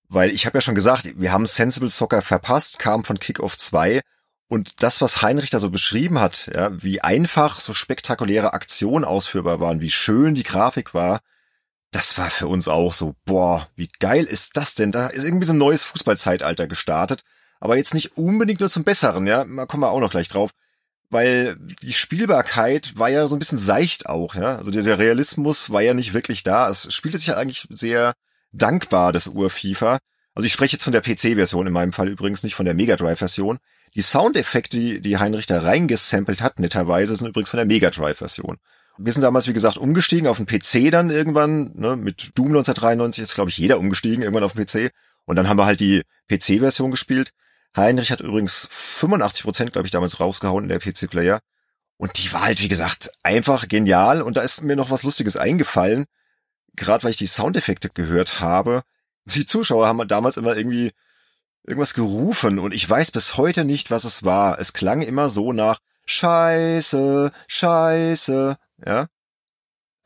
Weil ich habe ja schon gesagt, wir haben Sensible Soccer verpasst, kam von Kickoff 2 und das, was Heinrich da so beschrieben hat, ja, wie einfach so spektakuläre Aktionen ausführbar waren, wie schön die Grafik war, das war für uns auch so, boah, wie geil ist das denn? Da ist irgendwie so ein neues Fußballzeitalter gestartet, aber jetzt nicht unbedingt nur zum Besseren, ja, da kommen wir auch noch gleich drauf, weil die Spielbarkeit war ja so ein bisschen seicht auch, ja, also dieser Realismus war ja nicht wirklich da, es spielte sich ja eigentlich sehr dankbar, das Ur-FIFA, also ich spreche jetzt von der PC-Version in meinem Fall übrigens, nicht von der Mega Drive-Version, die Soundeffekte, die, die Heinrich da reingesampelt hat, netterweise, sind übrigens von der Mega Drive-Version. Wir sind damals, wie gesagt, umgestiegen auf den PC dann irgendwann, ne, mit Doom 1993 ist, glaube ich, jeder umgestiegen, irgendwann auf den PC. Und dann haben wir halt die PC-Version gespielt. Heinrich hat übrigens 85 Prozent, glaube ich, damals rausgehauen in der PC-Player. Und die war halt, wie gesagt, einfach genial. Und da ist mir noch was Lustiges eingefallen. Gerade weil ich die Soundeffekte gehört habe. Die Zuschauer haben damals immer irgendwie irgendwas gerufen und ich weiß bis heute nicht, was es war. Es klang immer so nach Scheiße, Scheiße, ja.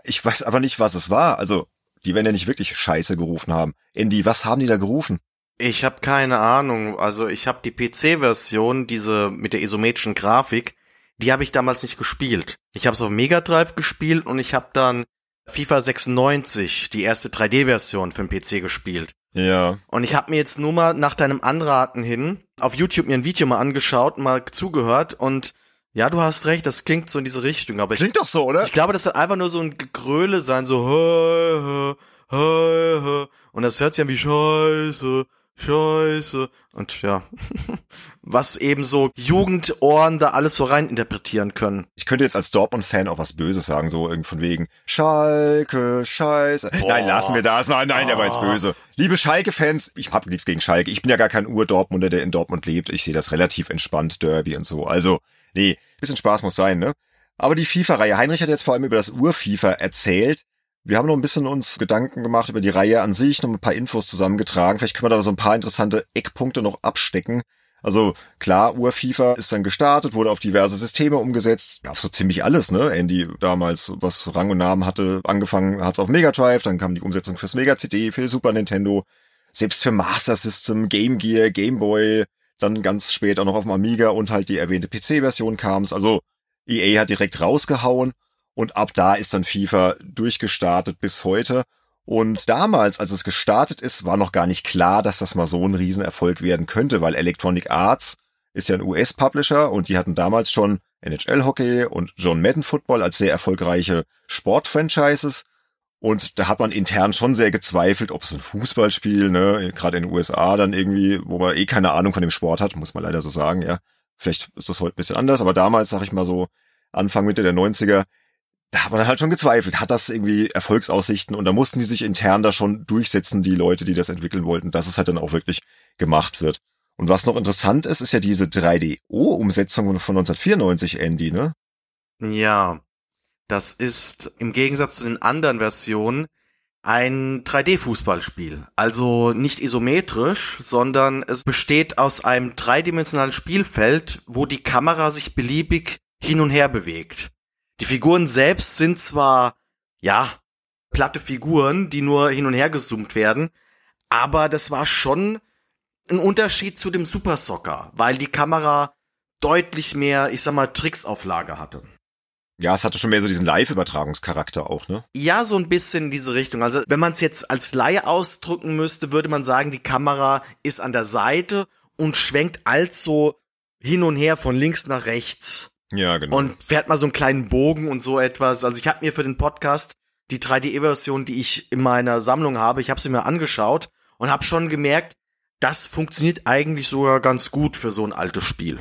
Ich weiß aber nicht, was es war. Also, die werden ja nicht wirklich Scheiße gerufen haben. Andy, was haben die da gerufen? Ich habe keine Ahnung. Also, ich habe die PC-Version, diese mit der isometrischen Grafik, die habe ich damals nicht gespielt. Ich habe es auf Mega Drive gespielt und ich habe dann FIFA 96, die erste 3D-Version für den PC gespielt. Ja. Und ich habe mir jetzt nur mal nach deinem Anraten hin auf YouTube mir ein Video mal angeschaut, mal zugehört und ja, du hast recht, das klingt so in diese Richtung, aber klingt ich, doch so, oder? Ich glaube, das wird einfach nur so ein Gegröle sein, so hö, hö, hö, hö. und das hört sich an wie Scheiße, Scheiße. Und ja, was eben so Jugendohren da alles so reininterpretieren können. Ich könnte jetzt als Dortmund-Fan auch was Böses sagen, so irgendwie von wegen Schalke, Scheiße. Boah. Nein, lassen wir das. Nein, nein, der war jetzt ah. böse. Liebe Schalke-Fans, ich hab nichts gegen Schalke. Ich bin ja gar kein Ur-Dortmunder, der in Dortmund lebt. Ich sehe das relativ entspannt, Derby und so. Also, nee, bisschen Spaß muss sein, ne? Aber die FIFA-Reihe, Heinrich hat jetzt vor allem über das Ur-FIFA erzählt. Wir haben noch ein bisschen uns Gedanken gemacht über die Reihe an sich, noch ein paar Infos zusammengetragen. Vielleicht können wir da so ein paar interessante Eckpunkte noch abstecken. Also klar, Ur-FIFA ist dann gestartet, wurde auf diverse Systeme umgesetzt. Ja, auf so ziemlich alles, ne? Andy damals, was Rang und Namen hatte, angefangen hat's auf Mega Drive, dann kam die Umsetzung fürs Mega CD, für Super Nintendo, selbst für Master System, Game Gear, Game Boy, dann ganz spät auch noch auf dem Amiga und halt die erwähnte PC-Version kam's. Also EA hat direkt rausgehauen und ab da ist dann FIFA durchgestartet bis heute. Und damals, als es gestartet ist, war noch gar nicht klar, dass das mal so ein Riesenerfolg werden könnte, weil Electronic Arts ist ja ein US-Publisher und die hatten damals schon NHL Hockey und John Madden Football als sehr erfolgreiche Sportfranchises. Und da hat man intern schon sehr gezweifelt, ob es ein Fußballspiel, ne, gerade in den USA dann irgendwie, wo man eh keine Ahnung von dem Sport hat, muss man leider so sagen, ja. Vielleicht ist das heute ein bisschen anders, aber damals, sag ich mal so, Anfang Mitte der 90er, da hat man halt schon gezweifelt, hat das irgendwie Erfolgsaussichten und da mussten die sich intern da schon durchsetzen, die Leute, die das entwickeln wollten, dass es halt dann auch wirklich gemacht wird. Und was noch interessant ist, ist ja diese 3DO-Umsetzung von 1994, Andy, ne? Ja, das ist im Gegensatz zu den anderen Versionen ein 3D-Fußballspiel. Also nicht isometrisch, sondern es besteht aus einem dreidimensionalen Spielfeld, wo die Kamera sich beliebig hin und her bewegt. Die Figuren selbst sind zwar, ja, platte Figuren, die nur hin und her gezoomt werden, aber das war schon ein Unterschied zu dem Super Soccer, weil die Kamera deutlich mehr, ich sag mal, Tricks auf Lager hatte. Ja, es hatte schon mehr so diesen Live-Übertragungscharakter auch, ne? Ja, so ein bisschen in diese Richtung. Also, wenn man es jetzt als Laie ausdrücken müsste, würde man sagen, die Kamera ist an der Seite und schwenkt also hin und her von links nach rechts. Ja, genau. Und fährt mal so einen kleinen Bogen und so etwas. Also, ich habe mir für den Podcast die 3D-Version, die ich in meiner Sammlung habe, ich habe sie mir angeschaut und habe schon gemerkt, das funktioniert eigentlich sogar ganz gut für so ein altes Spiel.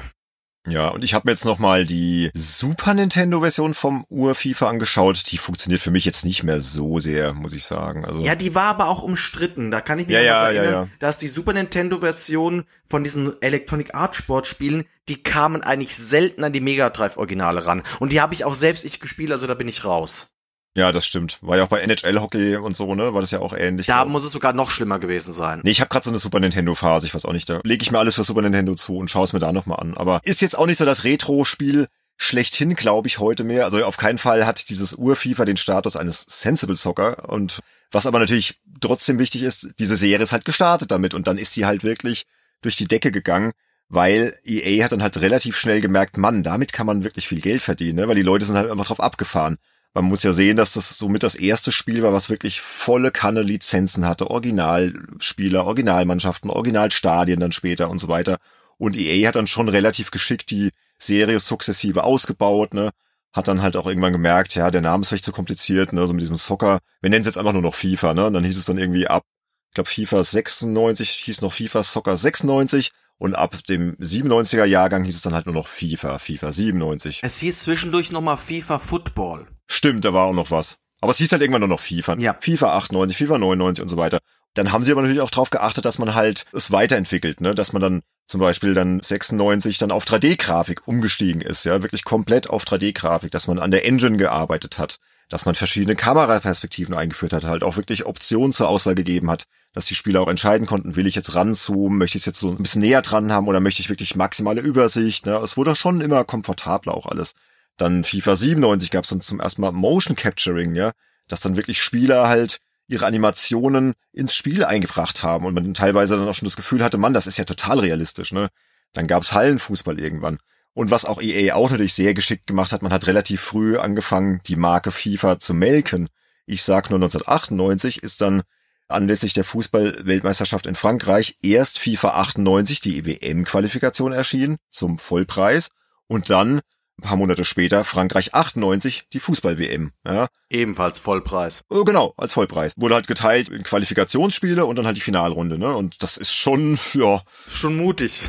Ja, und ich habe mir jetzt nochmal die Super Nintendo-Version vom Ur-FIFA angeschaut. Die funktioniert für mich jetzt nicht mehr so sehr, muss ich sagen. Also Ja, die war aber auch umstritten. Da kann ich mich Ja, ja, ja, erinnern, ja. dass die Super Nintendo-Version von diesen Electronic Arts Sportspielen, die kamen eigentlich selten an die Mega Drive Originale ran. Und die habe ich auch selbst ich gespielt, also da bin ich raus. ja, das stimmt. War ja auch bei NHL-Hockey und so, ne? War das ja auch ähnlich. Da glaub. muss es sogar noch schlimmer gewesen sein. Nee, ich habe gerade so eine Super Nintendo-Phase, ich weiß auch nicht, da lege ich mir alles für Super Nintendo zu und schaue es mir da nochmal an. Aber ist jetzt auch nicht so das Retro-Spiel schlechthin, glaube ich, heute mehr. Also auf keinen Fall hat dieses Ur-FIFA den Status eines Sensible Soccer. Und was aber natürlich trotzdem wichtig ist, diese Serie ist halt gestartet damit und dann ist sie halt wirklich durch die Decke gegangen. Weil EA hat dann halt relativ schnell gemerkt, Mann, damit kann man wirklich viel Geld verdienen, ne? weil die Leute sind halt immer drauf abgefahren. Man muss ja sehen, dass das somit das erste Spiel war, was wirklich volle Kanne Lizenzen hatte. Originalspieler, Originalmannschaften, Originalstadien dann später und so weiter. Und EA hat dann schon relativ geschickt die Serie sukzessive ausgebaut, ne? Hat dann halt auch irgendwann gemerkt, ja, der Name ist vielleicht zu kompliziert, ne? So mit diesem Soccer. Wir nennen es jetzt einfach nur noch FIFA, ne? Und dann hieß es dann irgendwie ab, ich glaube FIFA 96 hieß noch FIFA Soccer 96 und ab dem 97er Jahrgang hieß es dann halt nur noch FIFA, FIFA 97. Es hieß zwischendurch nochmal FIFA Football. Stimmt, da war auch noch was. Aber es hieß halt irgendwann nur noch FIFA. Ja. FIFA 98, FIFA 99 und so weiter. Dann haben sie aber natürlich auch darauf geachtet, dass man halt es weiterentwickelt, ne? Dass man dann zum Beispiel dann 96 dann auf 3D-Grafik umgestiegen ist, ja, wirklich komplett auf 3D-Grafik, dass man an der Engine gearbeitet hat, dass man verschiedene Kameraperspektiven eingeführt hat, halt auch wirklich Optionen zur Auswahl gegeben hat, dass die Spieler auch entscheiden konnten, will ich jetzt ranzoomen, möchte ich es jetzt so ein bisschen näher dran haben oder möchte ich wirklich maximale Übersicht, ne? Es wurde schon immer komfortabler auch alles. Dann FIFA 97 gab es dann zum ersten Mal Motion Capturing, ja, dass dann wirklich Spieler halt ihre Animationen ins Spiel eingebracht haben und man teilweise dann auch schon das Gefühl hatte, Mann, das ist ja total realistisch, ne? Dann gab's Hallenfußball irgendwann. Und was auch EA auch natürlich sehr geschickt gemacht hat, man hat relativ früh angefangen, die Marke FIFA zu melken. Ich sag nur 1998 ist dann anlässlich der Fußball-Weltmeisterschaft in Frankreich erst FIFA 98 die WM-Qualifikation erschienen zum Vollpreis und dann ein paar Monate später Frankreich 98 die Fußball-WM. Ja, Ebenfalls Vollpreis. Oh, genau, als Vollpreis. Wurde halt geteilt in Qualifikationsspiele und dann halt die Finalrunde, ne? Und das ist schon, ja, Schon mutig.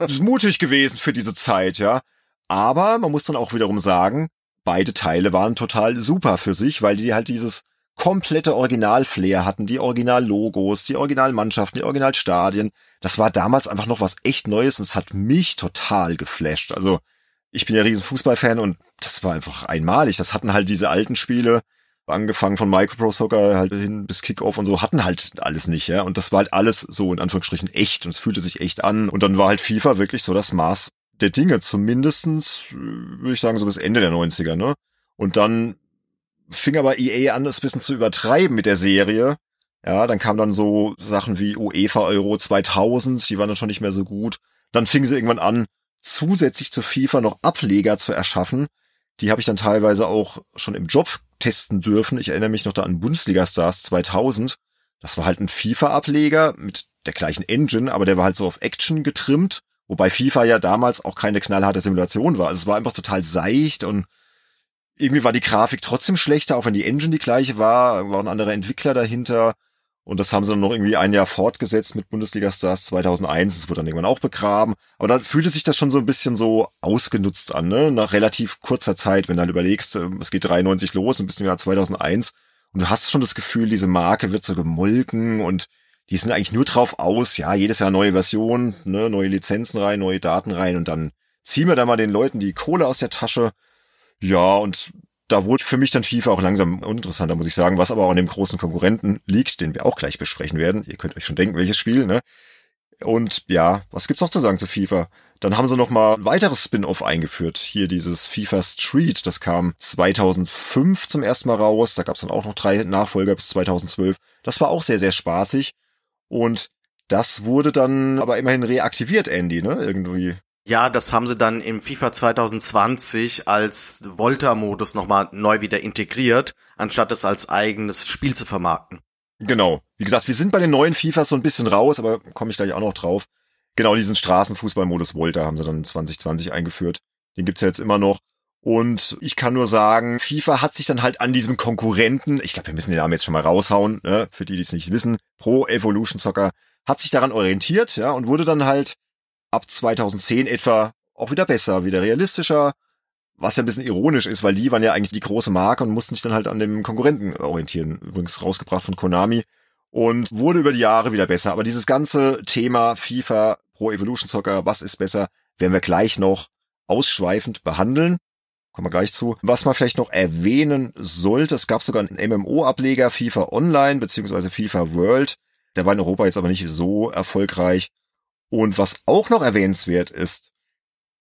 das ist mutig gewesen für diese Zeit, ja. Aber man muss dann auch wiederum sagen, beide Teile waren total super für sich, weil die halt dieses komplette Original-Flair hatten, die Original-Logos, die Originalmannschaften, die Originalstadien. Das war damals einfach noch was echt Neues und es hat mich total geflasht. Also, ich bin ja riesen Fußballfan und das war einfach einmalig. Das hatten halt diese alten Spiele, angefangen von Micropro Soccer halt hin bis Kickoff und so, hatten halt alles nicht, ja. Und das war halt alles so in Anführungsstrichen echt und es fühlte sich echt an. Und dann war halt FIFA wirklich so das Maß der Dinge, zumindestens, würde ich sagen, so bis Ende der 90er, ne? Und dann fing aber EA an, ein bisschen zu übertreiben mit der Serie. Ja, dann kamen dann so Sachen wie UEFA Euro 2000, die waren dann schon nicht mehr so gut. Dann fingen sie irgendwann an, zusätzlich zu FIFA noch Ableger zu erschaffen. Die habe ich dann teilweise auch schon im Job testen dürfen. Ich erinnere mich noch da an Bundesliga Stars 2000. Das war halt ein FIFA-Ableger mit der gleichen Engine, aber der war halt so auf Action getrimmt. Wobei FIFA ja damals auch keine knallharte Simulation war. Also es war einfach total seicht und irgendwie war die Grafik trotzdem schlechter, auch wenn die Engine die gleiche war, waren andere Entwickler dahinter. Und das haben sie dann noch irgendwie ein Jahr fortgesetzt mit Bundesliga Stars 2001. Das wurde dann irgendwann auch begraben. Aber da fühlte sich das schon so ein bisschen so ausgenutzt an, ne? Nach relativ kurzer Zeit, wenn du halt überlegst, ähm, es geht 93 los und bis im Jahr 2001. Und du hast schon das Gefühl, diese Marke wird so gemolken und die sind eigentlich nur drauf aus, ja, jedes Jahr neue Version, ne, neue Lizenzen rein, neue Daten rein und dann ziehen wir da mal den Leuten die Kohle aus der Tasche. Ja, und da wurde für mich dann FIFA auch langsam uninteressanter, muss ich sagen, was aber auch an dem großen Konkurrenten liegt, den wir auch gleich besprechen werden. Ihr könnt euch schon denken, welches Spiel, ne? Und ja, was gibt's noch zu sagen zu FIFA? Dann haben sie noch mal ein weiteres Spin-off eingeführt. Hier dieses FIFA Street, das kam 2005 zum ersten Mal raus. Da gab's dann auch noch drei Nachfolger bis 2012. Das war auch sehr, sehr spaßig. Und das wurde dann aber immerhin reaktiviert, Andy, ne? Irgendwie. Ja, das haben sie dann im FIFA 2020 als Volta-Modus nochmal neu wieder integriert, anstatt es als eigenes Spiel zu vermarkten. Genau. Wie gesagt, wir sind bei den neuen FIFAs so ein bisschen raus, aber komme ich gleich auch noch drauf. Genau diesen Straßenfußballmodus Volta haben sie dann 2020 eingeführt. Den gibt's ja jetzt immer noch. Und ich kann nur sagen, FIFA hat sich dann halt an diesem Konkurrenten, ich glaube, wir müssen den Namen jetzt schon mal raushauen, ne, für die, die es nicht wissen, Pro Evolution Soccer, hat sich daran orientiert, ja, und wurde dann halt ab 2010 etwa auch wieder besser, wieder realistischer, was ja ein bisschen ironisch ist, weil die waren ja eigentlich die große Marke und mussten sich dann halt an dem Konkurrenten orientieren. Übrigens rausgebracht von Konami und wurde über die Jahre wieder besser. Aber dieses ganze Thema FIFA Pro Evolution Soccer, was ist besser, werden wir gleich noch ausschweifend behandeln. Kommen wir gleich zu. Was man vielleicht noch erwähnen sollte, es gab sogar einen MMO-Ableger FIFA Online beziehungsweise FIFA World. Der war in Europa jetzt aber nicht so erfolgreich. Und was auch noch erwähnenswert ist,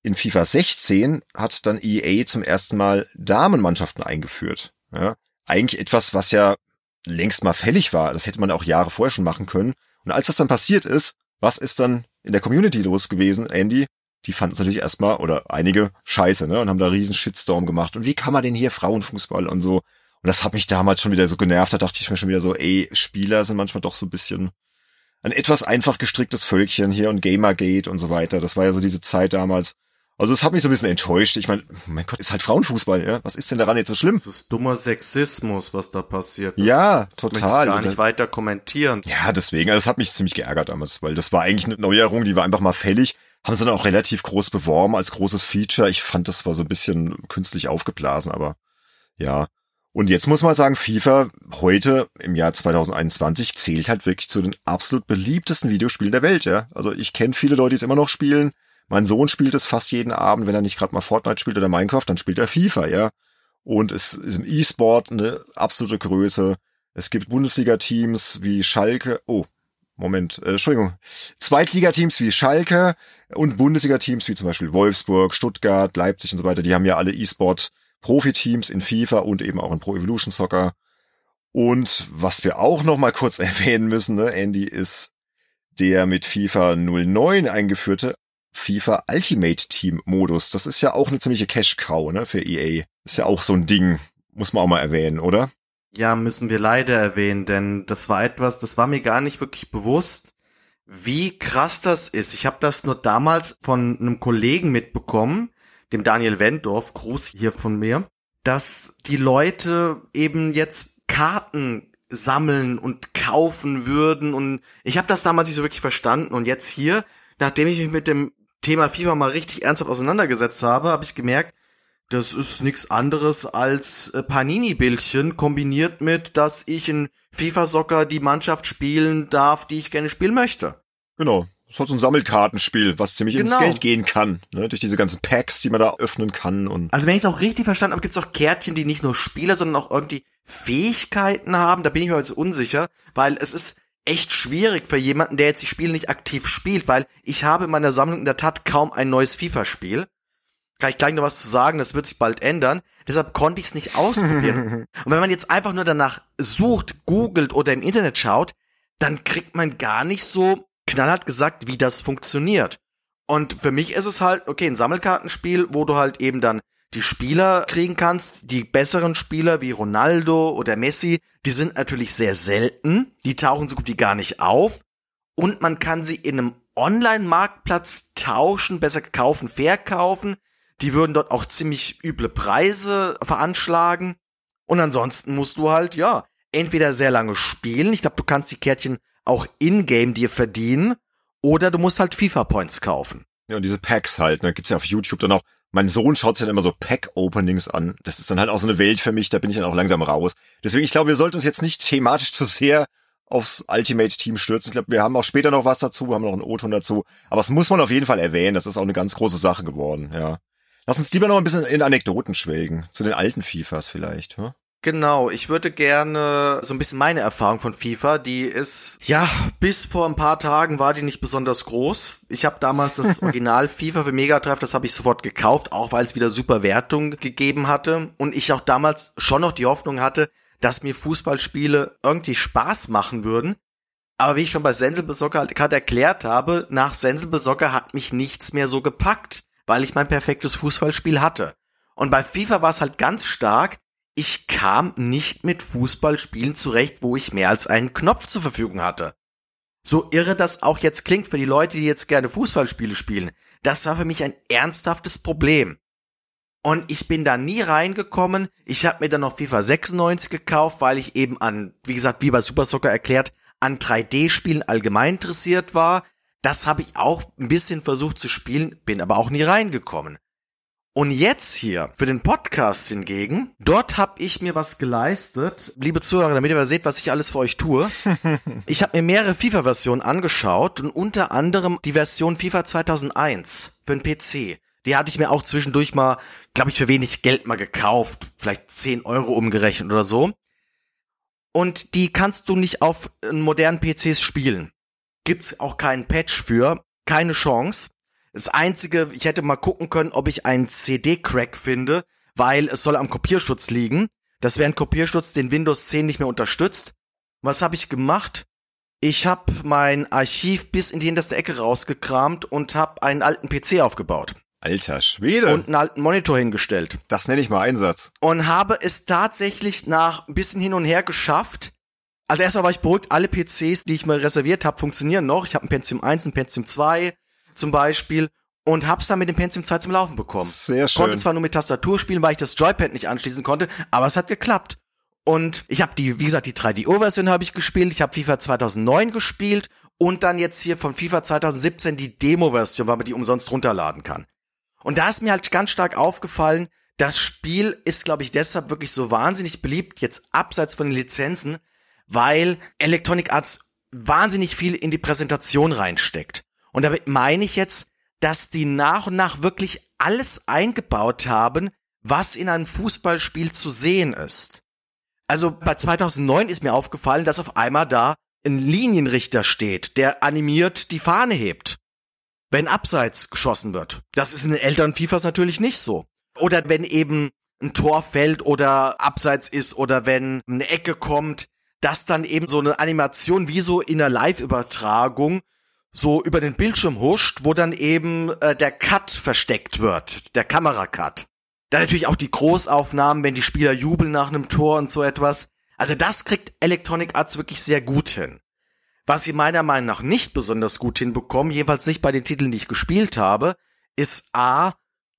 in FIFA 16 hat dann EA zum ersten Mal Damenmannschaften eingeführt. Ja, eigentlich etwas, was ja längst mal fällig war. Das hätte man auch Jahre vorher schon machen können. Und als das dann passiert ist, was ist dann in der Community los gewesen, Andy? Die fanden es natürlich erstmal, oder einige, scheiße, ne? Und haben da riesen Shitstorm gemacht. Und wie kann man denn hier Frauenfußball und so? Und das hat mich damals schon wieder so genervt. Da dachte ich mir schon wieder so, ey, Spieler sind manchmal doch so ein bisschen ein etwas einfach gestricktes Völkchen hier und Gamergate und so weiter. Das war ja so diese Zeit damals. Also es hat mich so ein bisschen enttäuscht. Ich meine, mein Gott, ist halt Frauenfußball, ja? Was ist denn daran jetzt so schlimm? Das ist dummer Sexismus, was da passiert. Das ja, total. Ich gar nicht weiter kommentieren. Ja, deswegen, also das hat mich ziemlich geärgert damals, weil das war eigentlich eine Neuerung, die war einfach mal fällig. Haben sie dann auch relativ groß beworben als großes Feature. Ich fand, das war so ein bisschen künstlich aufgeblasen, aber ja. Und jetzt muss man sagen, FIFA heute im Jahr 2021 zählt halt wirklich zu den absolut beliebtesten Videospielen der Welt, ja. Also ich kenne viele Leute, die es immer noch spielen. Mein Sohn spielt es fast jeden Abend, wenn er nicht gerade mal Fortnite spielt oder Minecraft, dann spielt er FIFA, ja. Und es ist im E-Sport eine absolute Größe. Es gibt Bundesliga-Teams wie Schalke. Oh, Moment, äh, Entschuldigung. Zweitligateams wie Schalke und Bundesliga-Teams wie zum Beispiel Wolfsburg, Stuttgart, Leipzig und so weiter. Die haben ja alle E-Sport Profiteams in FIFA und eben auch in Pro Evolution Soccer. Und was wir auch noch mal kurz erwähnen müssen, ne, Andy, ist der mit FIFA 09 eingeführte FIFA Ultimate Team Modus. Das ist ja auch eine ziemliche Cash Cow, ne, für EA. Ist ja auch so ein Ding. Muss man auch mal erwähnen, oder? Ja, müssen wir leider erwähnen, denn das war etwas, das war mir gar nicht wirklich bewusst, wie krass das ist. Ich habe das nur damals von einem Kollegen mitbekommen, dem Daniel Wendorf, Gruß hier von mir, dass die Leute eben jetzt Karten sammeln und kaufen würden und ich habe das damals nicht so wirklich verstanden und jetzt hier, nachdem ich mich mit dem Thema FIFA mal richtig ernsthaft auseinandergesetzt habe, habe ich gemerkt, das ist nichts anderes als äh, Panini-Bildchen kombiniert mit, dass ich in FIFA Soccer die Mannschaft spielen darf, die ich gerne spielen möchte. Genau. Halt so ein Sammelkartenspiel, was ziemlich genau. ins Geld gehen kann, ne? durch diese ganzen Packs, die man da öffnen kann. Und also wenn ich es auch richtig verstanden habe, gibt es auch Kärtchen, die nicht nur Spieler, sondern auch irgendwie Fähigkeiten haben. Da bin ich mir jetzt unsicher, weil es ist echt schwierig für jemanden, der jetzt die Spiele nicht aktiv spielt, weil ich habe in meiner Sammlung in der Tat kaum ein neues FIFA-Spiel. Kann ich gleich noch was zu sagen, das wird sich bald ändern. Deshalb konnte ich es nicht ausprobieren. Und wenn man jetzt einfach nur danach sucht, googelt oder im Internet schaut, dann kriegt man gar nicht so knallhart gesagt, wie das funktioniert. Und für mich ist es halt, okay, ein Sammelkartenspiel, wo du halt eben dann die Spieler kriegen kannst. Die besseren Spieler wie Ronaldo oder Messi, die sind natürlich sehr selten. Die tauchen so gut wie gar nicht auf. Und man kann sie in einem Online-Marktplatz tauschen, besser kaufen, verkaufen. Die würden dort auch ziemlich üble Preise veranschlagen. Und ansonsten musst du halt, ja, entweder sehr lange spielen. Ich glaube, du kannst die Kärtchen auch in-game dir verdienen. Oder du musst halt FIFA-Points kaufen. Ja, und diese Packs halt, ne, gibt's ja auf YouTube dann auch. Mein Sohn schaut sich dann immer so Pack-Openings an. Das ist dann halt auch so eine Welt für mich, da bin ich dann auch langsam raus. Deswegen, ich glaube, wir sollten uns jetzt nicht thematisch zu sehr aufs Ultimate Team stürzen. Ich glaube, wir haben auch später noch was dazu, wir haben noch einen O-Ton dazu. Aber das muss man auf jeden Fall erwähnen. Das ist auch eine ganz große Sache geworden, ja. Lass uns lieber noch ein bisschen in Anekdoten schwelgen. Zu den alten FIFAs vielleicht, hm? Genau, ich würde gerne so ein bisschen meine Erfahrung von FIFA, die ist, ja, bis vor ein paar Tagen war die nicht besonders groß. Ich habe damals das Original FIFA für Mega Drive, das habe ich sofort gekauft, auch weil es wieder super Wertung gegeben hatte und ich auch damals schon noch die Hoffnung hatte, dass mir Fußballspiele irgendwie Spaß machen würden. Aber wie ich schon bei Sensible Soccer gerade erklärt habe, nach Sensible Soccer hat mich nichts mehr so gepackt, weil ich mein perfektes Fußballspiel hatte. Und bei FIFA war es halt ganz stark, ich kam nicht mit Fußballspielen zurecht, wo ich mehr als einen Knopf zur Verfügung hatte. So irre das auch jetzt klingt für die Leute, die jetzt gerne Fußballspiele spielen, das war für mich ein ernsthaftes Problem. Und ich bin da nie reingekommen. Ich habe mir dann noch FIFA 96 gekauft, weil ich eben an, wie gesagt, wie bei Super Soccer erklärt, an 3D-Spielen allgemein interessiert war. Das habe ich auch ein bisschen versucht zu spielen, bin aber auch nie reingekommen. Und jetzt hier, für den Podcast hingegen, dort habe ich mir was geleistet. Liebe Zuhörer, damit ihr seht, was ich alles für euch tue. ich habe mir mehrere FIFA-Versionen angeschaut und unter anderem die Version FIFA 2001 für den PC. Die hatte ich mir auch zwischendurch mal, glaube ich, für wenig Geld mal gekauft. Vielleicht 10 Euro umgerechnet oder so. Und die kannst du nicht auf modernen PCs spielen. Gibt's auch keinen Patch für. Keine Chance. Das einzige, ich hätte mal gucken können, ob ich einen CD-Crack finde, weil es soll am Kopierschutz liegen. Das wäre ein Kopierschutz, den Windows 10 nicht mehr unterstützt. Was habe ich gemacht? Ich habe mein Archiv bis in die hinterste Ecke rausgekramt und habe einen alten PC aufgebaut. Alter Schwede. Und einen alten Monitor hingestellt. Das nenne ich mal Einsatz. Und habe es tatsächlich nach ein bisschen hin und her geschafft. Also erstmal war ich beruhigt, alle PCs, die ich mal reserviert habe, funktionieren noch. Ich habe ein Pentium 1, ein Pentium 2, zum Beispiel und hab's dann mit dem Pentium 2 zum Laufen bekommen. Sehr schön. Konnte zwar nur mit Tastatur spielen, weil ich das Joypad nicht anschließen konnte, aber es hat geklappt. Und ich habe die, wie gesagt, die 3DO-Version habe ich gespielt, ich habe FIFA 2009 gespielt und dann jetzt hier von FIFA 2017 die Demo-Version, weil man die umsonst runterladen kann. Und da ist mir halt ganz stark aufgefallen, das Spiel ist, glaube ich, deshalb wirklich so wahnsinnig beliebt, jetzt abseits von den Lizenzen, weil Electronic Arts wahnsinnig viel in die Präsentation reinsteckt. Und damit meine ich jetzt, dass die nach und nach wirklich alles eingebaut haben, was in einem Fußballspiel zu sehen ist. Also bei 2009 ist mir aufgefallen, dass auf einmal da ein Linienrichter steht, der animiert die Fahne hebt, wenn abseits geschossen wird. Das ist in den älteren FIFAs natürlich nicht so. Oder wenn eben ein Tor fällt oder abseits ist oder wenn eine Ecke kommt, dass dann eben so eine Animation wie so in einer Live-Übertragung so über den Bildschirm huscht, wo dann eben äh, der Cut versteckt wird, der Kameracut. Dann natürlich auch die Großaufnahmen, wenn die Spieler jubeln nach einem Tor und so etwas. Also das kriegt Electronic Arts wirklich sehr gut hin. Was sie meiner Meinung nach nicht besonders gut hinbekommen, jedenfalls nicht bei den Titeln, die ich gespielt habe, ist A,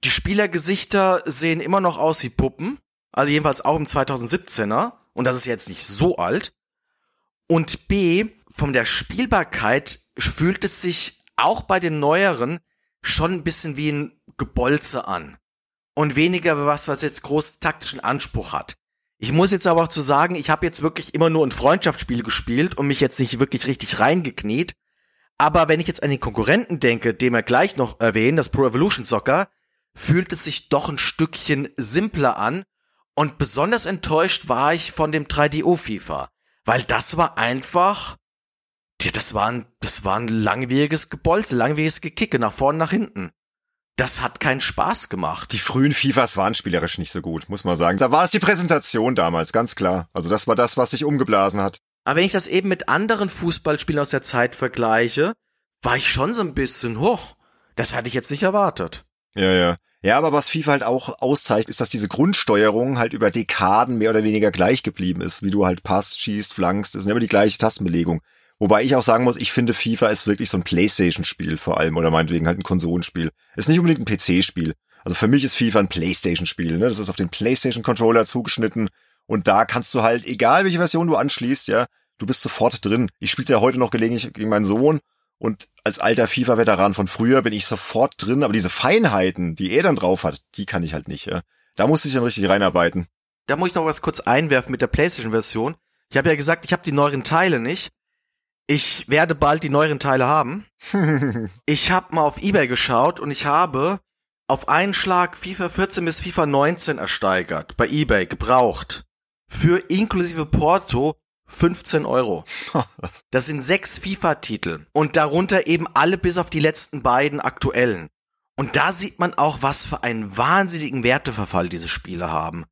die Spielergesichter sehen immer noch aus wie Puppen, also jedenfalls auch im 2017er, und das ist jetzt nicht so alt. Und B, von der Spielbarkeit fühlt es sich auch bei den neueren schon ein bisschen wie ein Gebolze an. Und weniger was, was jetzt groß taktischen Anspruch hat. Ich muss jetzt aber auch zu sagen, ich habe jetzt wirklich immer nur ein Freundschaftsspiel gespielt und mich jetzt nicht wirklich richtig reingekniet. Aber wenn ich jetzt an den Konkurrenten denke, den wir gleich noch erwähnen, das Pro Evolution Soccer, fühlt es sich doch ein Stückchen simpler an. Und besonders enttäuscht war ich von dem 3DO FIFA. Weil das war einfach, ja, das war ein, das war ein langwieriges Gebolze, langwieriges Gekicke nach vorne, nach hinten. Das hat keinen Spaß gemacht. Die frühen FIFAs waren spielerisch nicht so gut, muss man sagen. Da war es die Präsentation damals, ganz klar. Also das war das, was sich umgeblasen hat. Aber wenn ich das eben mit anderen Fußballspielen aus der Zeit vergleiche, war ich schon so ein bisschen hoch. Das hatte ich jetzt nicht erwartet. Ja, ja. Ja, aber was FIFA halt auch auszeichnet, ist, dass diese Grundsteuerung halt über Dekaden mehr oder weniger gleich geblieben ist. Wie du halt passt, schießt, flankst, das ist immer die gleiche Tastenbelegung. Wobei ich auch sagen muss, ich finde FIFA ist wirklich so ein Playstation-Spiel vor allem oder meinetwegen halt ein Konsolenspiel. Ist nicht unbedingt ein PC-Spiel. Also für mich ist FIFA ein Playstation-Spiel, ne? Das ist auf den Playstation-Controller zugeschnitten und da kannst du halt, egal welche Version du anschließt, ja, du bist sofort drin. Ich spiele ja heute noch gelegentlich gegen meinen Sohn und als alter FIFA-Veteran von früher bin ich sofort drin, aber diese Feinheiten, die er dann drauf hat, die kann ich halt nicht, ja. Da musste ich dann richtig reinarbeiten. Da muss ich noch was kurz einwerfen mit der PlayStation-Version. Ich habe ja gesagt, ich habe die neueren Teile nicht. Ich werde bald die neueren Teile haben. ich habe mal auf eBay geschaut und ich habe auf einen Schlag FIFA 14 bis FIFA 19 ersteigert, bei eBay, gebraucht. Für inklusive Porto 15 Euro. Das sind sechs FIFA-Titel und darunter eben alle bis auf die letzten beiden aktuellen. Und da sieht man auch, was für einen wahnsinnigen Werteverfall diese Spiele haben.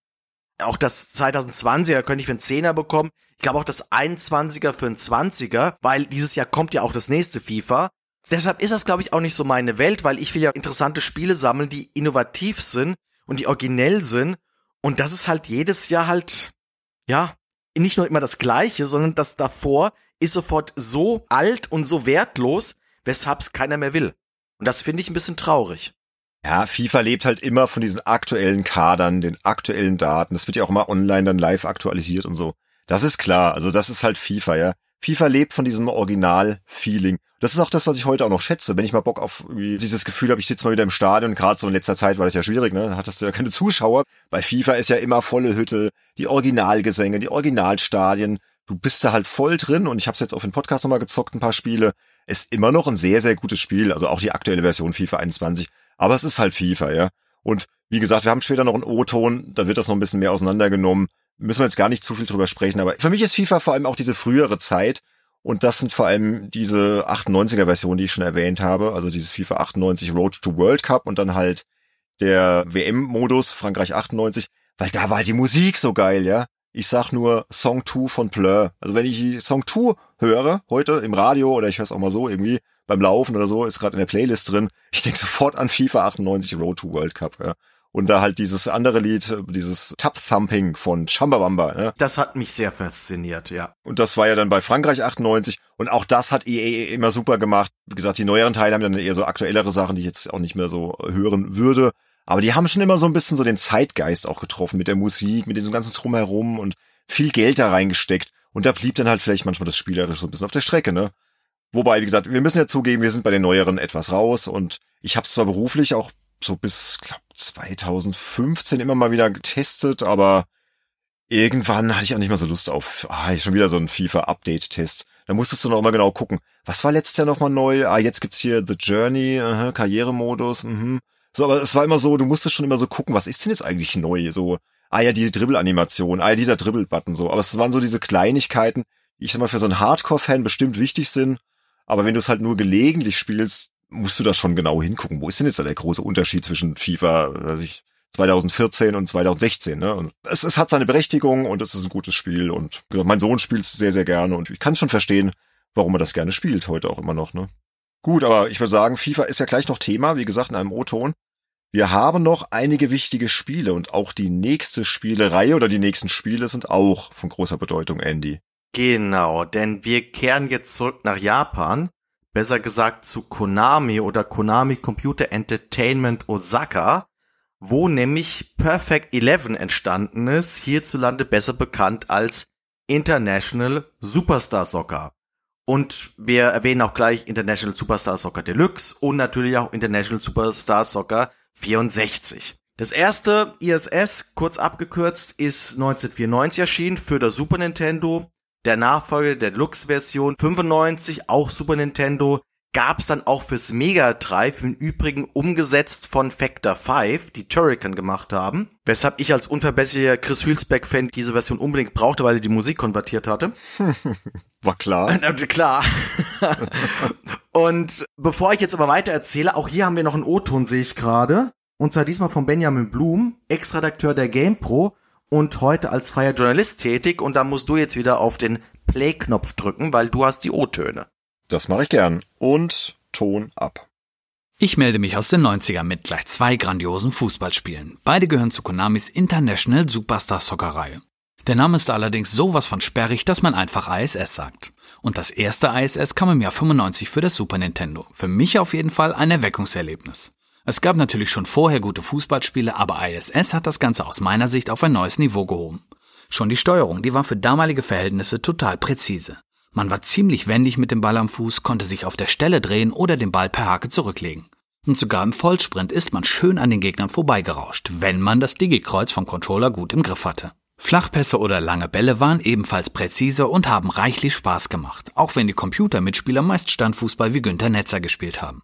Auch das 2020er könnte ich für einen Zehner bekommen. Ich glaube auch das 21er für einen 20er, weil dieses Jahr kommt ja auch das nächste FIFA. Deshalb ist das, glaube ich, auch nicht so meine Welt, weil ich will ja interessante Spiele sammeln, die innovativ sind und die originell sind. Und das ist halt jedes Jahr halt, ja, nicht nur immer das Gleiche, sondern das davor ist sofort so alt und so wertlos, weshalb es keiner mehr will. Und das finde ich ein bisschen traurig. Ja, FIFA lebt halt immer von diesen aktuellen Kadern, den aktuellen Daten. Das wird ja auch immer online dann live aktualisiert und so. Das ist klar. Also das ist halt FIFA, ja. FIFA lebt von diesem Original-Feeling. Das ist auch das, was ich heute auch noch schätze. Wenn ich mal Bock auf dieses Gefühl habe, ich sitze mal wieder im Stadion, gerade so in letzter Zeit war das ja schwierig, ne? Da hattest du ja keine Zuschauer. Bei FIFA ist ja immer volle Hütte, die Originalgesänge, die Originalstadien. Du bist da halt voll drin und ich habe jetzt auf den Podcast nochmal gezockt, ein paar Spiele. Ist immer noch ein sehr, sehr gutes Spiel, also auch die aktuelle Version FIFA 21. Aber es ist halt FIFA, ja. Und wie gesagt, wir haben später noch einen O-Ton, da wird das noch ein bisschen mehr auseinandergenommen müssen wir jetzt gar nicht zu viel drüber sprechen, aber für mich ist FIFA vor allem auch diese frühere Zeit und das sind vor allem diese 98er Version, die ich schon erwähnt habe, also dieses FIFA 98 Road to World Cup und dann halt der WM-Modus Frankreich 98, weil da war die Musik so geil, ja. Ich sag nur Song 2 von Plur. Also wenn ich Song 2 höre, heute im Radio oder ich höre es auch mal so irgendwie beim Laufen oder so, ist gerade in der Playlist drin, ich denke sofort an FIFA 98 Road to World Cup, ja. Und da halt dieses andere Lied, dieses Tap-Thumping von Chumbawamba. Ne? Das hat mich sehr fasziniert, ja. Und das war ja dann bei Frankreich 98. Und auch das hat EA immer super gemacht. Wie gesagt, die neueren Teile haben dann eher so aktuellere Sachen, die ich jetzt auch nicht mehr so hören würde. Aber die haben schon immer so ein bisschen so den Zeitgeist auch getroffen mit der Musik, mit dem ganzen Drumherum und viel Geld da reingesteckt. Und da blieb dann halt vielleicht manchmal das Spielerische so ein bisschen auf der Strecke, ne? Wobei, wie gesagt, wir müssen ja zugeben, wir sind bei den neueren etwas raus und ich habe es zwar beruflich auch so bis glaub, 2015 immer mal wieder getestet, aber irgendwann hatte ich auch nicht mehr so Lust auf, ah, schon wieder so ein FIFA-Update-Test. Da musstest du noch mal genau gucken. Was war letztes Jahr noch mal neu? Ah, jetzt gibt's hier The Journey, aha, Karrieremodus, mhm. So, aber es war immer so, du musstest schon immer so gucken, was ist denn jetzt eigentlich neu? So, ah ja, diese Dribble-Animation, ah ja, dieser Dribble-Button, so. Aber es waren so diese Kleinigkeiten, die ich sag mal für so einen Hardcore-Fan bestimmt wichtig sind. Aber wenn du es halt nur gelegentlich spielst, musst du da schon genau hingucken. Wo ist denn jetzt da der große Unterschied zwischen FIFA, weiß ich, 2014 und 2016, ne? Und es, es hat seine Berechtigung und es ist ein gutes Spiel und mein Sohn spielt es sehr, sehr gerne und ich kann schon verstehen, warum er das gerne spielt, heute auch immer noch, ne? Gut, aber ich würde sagen, FIFA ist ja gleich noch Thema, wie gesagt, in einem O-Ton. Wir haben noch einige wichtige Spiele und auch die nächste Spielereihe oder die nächsten Spiele sind auch von großer Bedeutung, Andy. Genau, denn wir kehren jetzt zurück nach Japan besser gesagt zu Konami oder Konami Computer Entertainment Osaka, wo nämlich Perfect 11 entstanden ist, hierzulande besser bekannt als International Superstar Soccer. Und wir erwähnen auch gleich International Superstar Soccer Deluxe und natürlich auch International Superstar Soccer 64. Das erste ISS, kurz abgekürzt, ist 1994 erschienen für das Super Nintendo der Nachfolger der Deluxe-Version 95, auch Super Nintendo, gab's dann auch fürs Mega Drive im Übrigen umgesetzt von Factor 5, die Turrican gemacht haben. Weshalb ich als unverbesserlicher Chris Hülsbeck-Fan diese Version unbedingt brauchte, weil er die Musik konvertiert hatte. War klar. klar. Und bevor ich jetzt aber weiter erzähle, auch hier haben wir noch einen O-Ton, sehe ich gerade. Und zwar diesmal von Benjamin Blum, Ex-Redakteur der GamePro und heute als freier Journalist tätig und da musst du jetzt wieder auf den Play-Knopf drücken, weil du hast die O-Töne. Das mache ich gern. Und Ton ab. Ich melde mich aus den 90ern mit gleich zwei grandiosen Fußballspielen. Beide gehören zu Konamis International Superstar Soccer Reihe. Der Name ist allerdings sowas von sperrig, dass man einfach ISS sagt. Und das erste ISS kam im Jahr 95 für das Super Nintendo. Für mich auf jeden Fall ein Erweckungserlebnis. Es gab natürlich schon vorher gute Fußballspiele, aber ISS hat das Ganze aus meiner Sicht auf ein neues Niveau gehoben. Schon die Steuerung, die war für damalige Verhältnisse total präzise. Man war ziemlich wendig mit dem Ball am Fuß, konnte sich auf der Stelle drehen oder den Ball per Hake zurücklegen. Und sogar im Vollsprint ist man schön an den Gegnern vorbeigerauscht, wenn man das Digi-Kreuz vom Controller gut im Griff hatte. Flachpässe oder lange Bälle waren ebenfalls präzise und haben reichlich Spaß gemacht, auch wenn die Computermitspieler meist Standfußball wie Günther Netzer gespielt haben.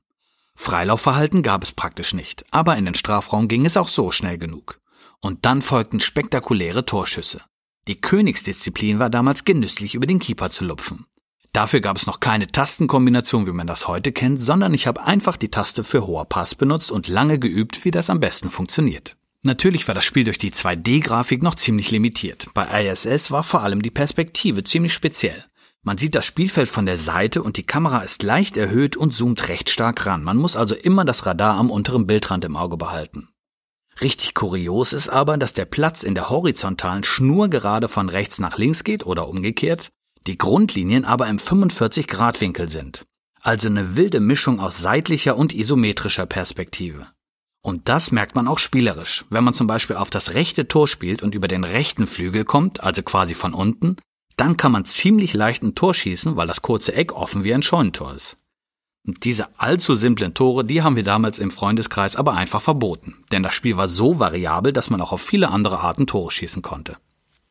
Freilaufverhalten gab es praktisch nicht, aber in den Strafraum ging es auch so schnell genug. Und dann folgten spektakuläre Torschüsse. Die Königsdisziplin war damals genüsslich über den Keeper zu lupfen. Dafür gab es noch keine Tastenkombination, wie man das heute kennt, sondern ich habe einfach die Taste für hoher Pass benutzt und lange geübt, wie das am besten funktioniert. Natürlich war das Spiel durch die 2D-Grafik noch ziemlich limitiert. Bei ISS war vor allem die Perspektive ziemlich speziell. Man sieht das Spielfeld von der Seite und die Kamera ist leicht erhöht und zoomt recht stark ran. Man muss also immer das Radar am unteren Bildrand im Auge behalten. Richtig kurios ist aber, dass der Platz in der horizontalen Schnur gerade von rechts nach links geht oder umgekehrt, die Grundlinien aber im 45 Grad Winkel sind. Also eine wilde Mischung aus seitlicher und isometrischer Perspektive. Und das merkt man auch spielerisch. Wenn man zum Beispiel auf das rechte Tor spielt und über den rechten Flügel kommt, also quasi von unten, dann kann man ziemlich leicht ein Tor schießen, weil das kurze Eck offen wie ein Scheunentor ist. Und diese allzu simplen Tore, die haben wir damals im Freundeskreis aber einfach verboten, denn das Spiel war so variabel, dass man auch auf viele andere Arten Tore schießen konnte.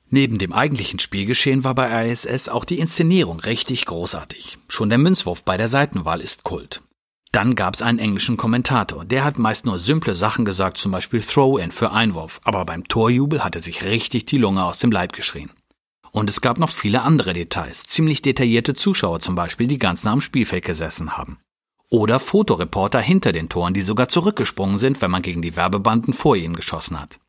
Neben dem eigentlichen Spielgeschehen war bei ISS auch die Inszenierung richtig großartig. Schon der Münzwurf bei der Seitenwahl ist Kult. Dann gab's einen englischen Kommentator. Der hat meist nur simple Sachen gesagt, zum Beispiel Throw-in für Einwurf. Aber beim Torjubel hat er sich richtig die Lunge aus dem Leib geschrien. Und es gab noch viele andere Details. Ziemlich detaillierte Zuschauer zum Beispiel, die ganz nah am Spielfeld gesessen haben. Oder Fotoreporter hinter den Toren, die sogar zurückgesprungen sind, wenn man gegen die Werbebanden vor ihnen geschossen hat.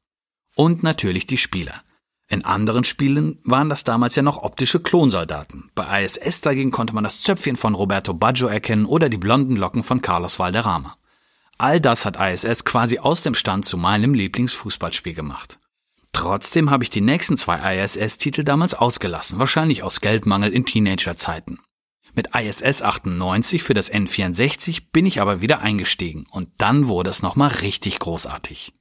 Und natürlich die Spieler. In anderen Spielen waren das damals ja noch optische Klonsoldaten. Bei ISS dagegen konnte man das Zöpfchen von Roberto Baggio erkennen oder die blonden Locken von Carlos Valderrama. All das hat ISS quasi aus dem Stand zu meinem Lieblingsfußballspiel gemacht. Trotzdem habe ich die nächsten zwei ISS-Titel damals ausgelassen, wahrscheinlich aus Geldmangel in Teenagerzeiten. Mit ISS 98 für das N64 bin ich aber wieder eingestiegen und dann wurde es nochmal richtig großartig.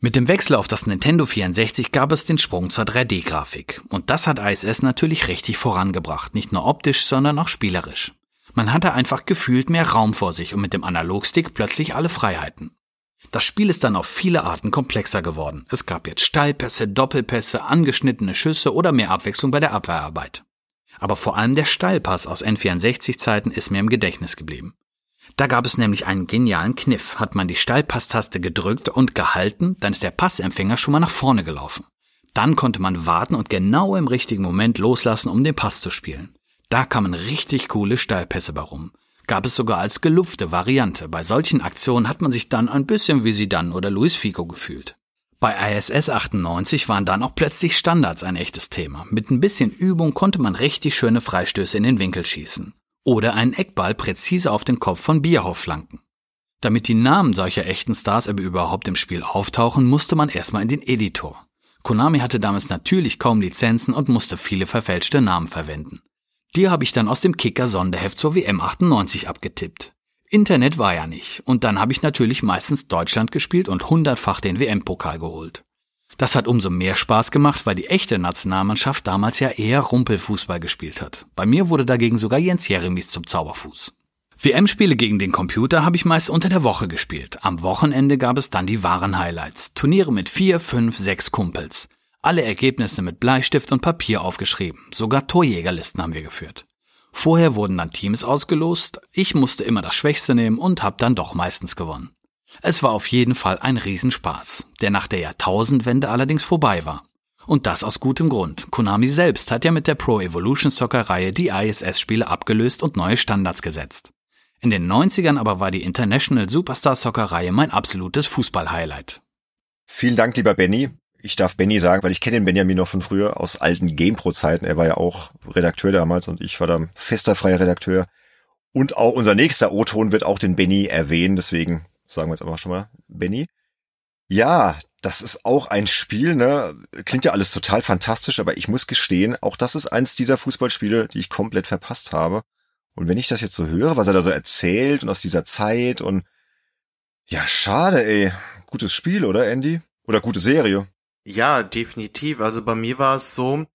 Mit dem Wechsel auf das Nintendo 64 gab es den Sprung zur 3D-Grafik. Und das hat ISS natürlich richtig vorangebracht, nicht nur optisch, sondern auch spielerisch. Man hatte einfach gefühlt mehr Raum vor sich und mit dem Analogstick plötzlich alle Freiheiten. Das Spiel ist dann auf viele Arten komplexer geworden. Es gab jetzt Steilpässe, Doppelpässe, angeschnittene Schüsse oder mehr Abwechslung bei der Abwehrarbeit. Aber vor allem der Steilpass aus N64-Zeiten ist mir im Gedächtnis geblieben. Da gab es nämlich einen genialen Kniff. Hat man die Steilpasstaste gedrückt und gehalten, dann ist der Passempfänger schon mal nach vorne gelaufen. Dann konnte man warten und genau im richtigen Moment loslassen, um den Pass zu spielen. Da kamen richtig coole Steilpässe bei rum. Gab es sogar als gelupfte Variante. Bei solchen Aktionen hat man sich dann ein bisschen wie Sidan oder Luis Figo gefühlt. Bei ISS 98 waren dann auch plötzlich Standards ein echtes Thema. Mit ein bisschen Übung konnte man richtig schöne Freistöße in den Winkel schießen oder einen Eckball präzise auf den Kopf von Bierhoff flanken. Damit die Namen solcher echten Stars aber überhaupt im Spiel auftauchen, musste man erstmal in den Editor. Konami hatte damals natürlich kaum Lizenzen und musste viele verfälschte Namen verwenden. Die habe ich dann aus dem Kicker Sonderheft zur WM 98 abgetippt. Internet war ja nicht, und dann habe ich natürlich meistens Deutschland gespielt und hundertfach den WM-Pokal geholt. Das hat umso mehr Spaß gemacht, weil die echte Nationalmannschaft damals ja eher Rumpelfußball gespielt hat. Bei mir wurde dagegen sogar Jens Jeremies zum Zauberfuß. WM-Spiele gegen den Computer habe ich meist unter der Woche gespielt. Am Wochenende gab es dann die wahren Highlights. Turniere mit vier, fünf, sechs Kumpels. Alle Ergebnisse mit Bleistift und Papier aufgeschrieben. Sogar Torjägerlisten haben wir geführt. Vorher wurden dann Teams ausgelost. Ich musste immer das Schwächste nehmen und habe dann doch meistens gewonnen. Es war auf jeden Fall ein Riesenspaß, der nach der Jahrtausendwende allerdings vorbei war. Und das aus gutem Grund. Konami selbst hat ja mit der Pro Evolution Soccer Reihe die ISS-Spiele abgelöst und neue Standards gesetzt. In den 90ern aber war die International Superstar Soccer Reihe mein absolutes Fußball-Highlight. Vielen Dank, lieber Benny. Ich darf Benny sagen, weil ich kenne den Benjamin noch von früher aus alten GamePro-Zeiten. Er war ja auch Redakteur damals und ich war da fester freier Redakteur. Und auch unser nächster O-Ton wird auch den Benny erwähnen, deswegen sagen wir jetzt einfach schon mal, Benny. Ja, das ist auch ein Spiel, ne? Klingt ja alles total fantastisch, aber ich muss gestehen, auch das ist eins dieser Fußballspiele, die ich komplett verpasst habe. Und wenn ich das jetzt so höre, was er da so erzählt und aus dieser Zeit und Ja, schade, ey. Gutes Spiel, oder, Andy? Oder gute Serie? Ja, definitiv. Also bei mir war es so,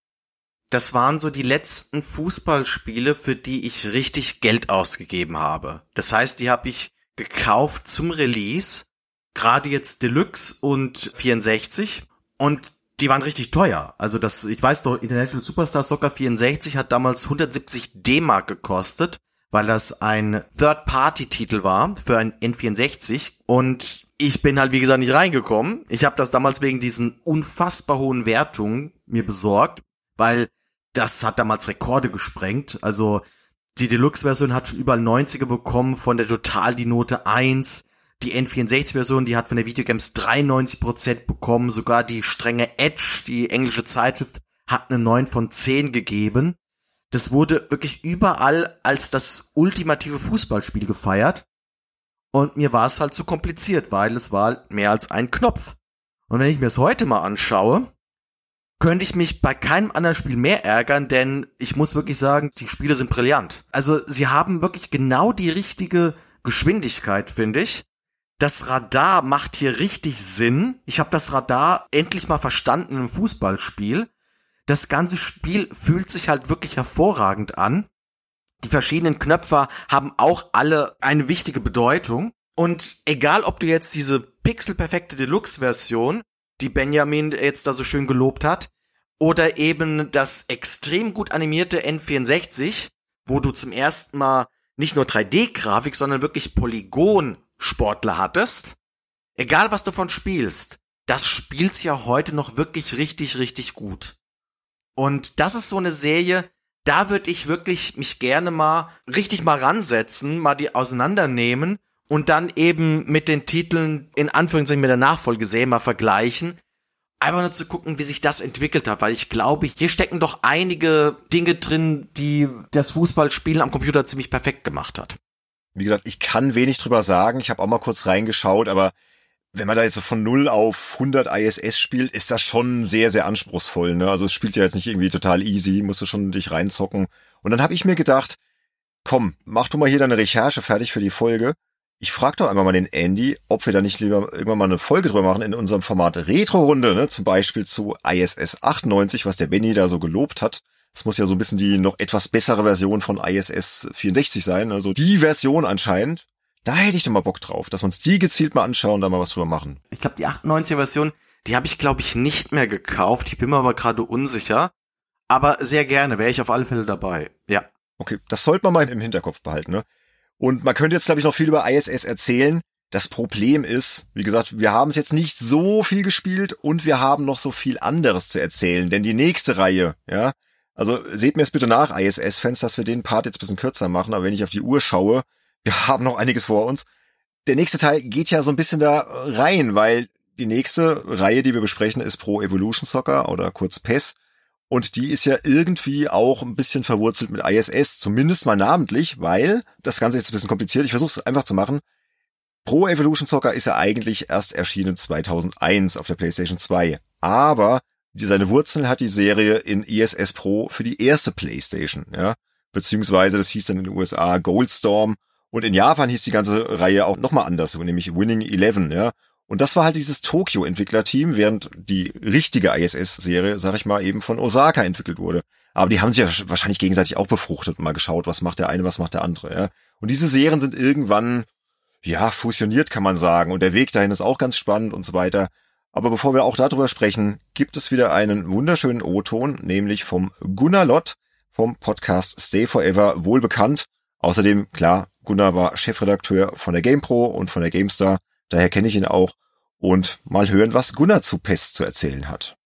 das waren so die letzten Fußballspiele, für die ich richtig Geld ausgegeben habe. Das heißt, die habe ich gekauft zum Release, gerade jetzt Deluxe und 64 und die waren richtig teuer. Also das, ich weiß doch, International Superstar Soccer 64 hat damals 170 D-Mark gekostet, weil das ein Third-Party-Titel war für ein N64 und ich bin halt wie gesagt nicht reingekommen. Ich habe das damals wegen diesen unfassbar hohen Wertungen mir besorgt, weil das hat damals Rekorde gesprengt. Also die Deluxe-Version hat schon überall 90er bekommen, von der Total die Note 1. Die N64-Version, die hat von der Videogames 93% bekommen. Sogar die strenge Edge, die englische Zeitschrift, hat eine 9 von 10 gegeben. Das wurde wirklich überall als das ultimative Fußballspiel gefeiert. Und mir war es halt zu kompliziert, weil es war mehr als ein Knopf. Und wenn ich mir es heute mal anschaue, könnte ich mich bei keinem anderen Spiel mehr ärgern, denn ich muss wirklich sagen, die Spiele sind brillant. Also sie haben wirklich genau die richtige Geschwindigkeit, finde ich. Das Radar macht hier richtig Sinn. Ich habe das Radar endlich mal verstanden im Fußballspiel. Das ganze Spiel fühlt sich halt wirklich hervorragend an. Die verschiedenen Knöpfe haben auch alle eine wichtige Bedeutung. Und egal, ob du jetzt diese pixelperfekte Deluxe-Version die Benjamin jetzt da so schön gelobt hat. Oder eben das extrem gut animierte N64, wo du zum ersten Mal nicht nur 3D-Grafik, sondern wirklich Polygon-Sportler hattest. Egal was du von spielst, das spielt's ja heute noch wirklich richtig, richtig gut. Und das ist so eine Serie, da würde ich wirklich mich gerne mal richtig mal ransetzen, mal die auseinandernehmen und dann eben mit den Titeln in Anführungszeichen mit der Nachfolgeserie mal vergleichen. Einfach nur zu gucken, wie sich das entwickelt hat, weil ich glaube, hier stecken doch einige Dinge drin, die das Fußballspielen am Computer ziemlich perfekt gemacht hat. Wie gesagt, ich kann wenig drüber sagen. Ich habe auch mal kurz reingeschaut, aber wenn man da jetzt so von 0 auf 100 ISS spielt, ist das schon sehr, sehr anspruchsvoll. Ne? Also es spielt ja jetzt nicht irgendwie total easy, musst du schon dich reinzocken. Und dann habe ich mir gedacht, komm, mach du mal hier deine Recherche fertig für die Folge ich frage doch einmal mal den Andy, ob wir da nicht lieber irgendwann mal eine Folge drüber machen in unserem Format Retro-Runde, ne? zum Beispiel zu ISS 98, was der Benny da so gelobt hat. Es muss ja so ein bisschen die noch etwas bessere Version von ISS 64 sein, also die Version anscheinend. Da hätte ich doch mal Bock drauf, dass wir uns die gezielt mal anschauen und da mal was drüber machen. Ich glaube, die 98er Version, die habe ich glaube ich nicht mehr gekauft. Ich bin mir aber gerade unsicher. Aber sehr gerne, wäre ich auf alle Fälle dabei. Ja. Okay, das sollte man mal im Hinterkopf behalten, ne? Und man könnte jetzt, glaube ich, noch viel über ISS erzählen. Das Problem ist, wie gesagt, wir haben es jetzt nicht so viel gespielt und wir haben noch so viel anderes zu erzählen. Denn die nächste Reihe, ja, also seht mir es bitte nach, ISS-Fans, dass wir den Part jetzt ein bisschen kürzer machen. Aber wenn ich auf die Uhr schaue, wir haben noch einiges vor uns. Der nächste Teil geht ja so ein bisschen da rein, weil die nächste Reihe, die wir besprechen, ist Pro Evolution Soccer oder kurz PES. Und die ist ja irgendwie auch ein bisschen verwurzelt mit ISS, zumindest mal namentlich, weil das Ganze jetzt ein bisschen kompliziert. Ich versuche es einfach zu machen. Pro Evolution Soccer ist ja eigentlich erst erschienen 2001 auf der PlayStation 2. Aber seine Wurzeln hat die Serie in ISS Pro für die erste PlayStation, ja. Beziehungsweise das hieß dann in den USA Goldstorm und in Japan hieß die ganze Reihe auch nochmal anders, nämlich Winning Eleven, ja. Und das war halt dieses Tokyo-Entwicklerteam, während die richtige ISS-Serie, sag ich mal, eben von Osaka entwickelt wurde. Aber die haben sich ja wahrscheinlich gegenseitig auch befruchtet und mal geschaut, was macht der eine, was macht der andere. Ja? Und diese Serien sind irgendwann, ja, fusioniert, kann man sagen. Und der Weg dahin ist auch ganz spannend und so weiter. Aber bevor wir auch darüber sprechen, gibt es wieder einen wunderschönen O-Ton, nämlich vom Gunnar Lott vom Podcast Stay Forever, wohl bekannt. Außerdem, klar, Gunnar war Chefredakteur von der GamePro und von der GameStar daher kenne ich ihn auch, und mal hören, was Gunnar zu PES zu erzählen hat.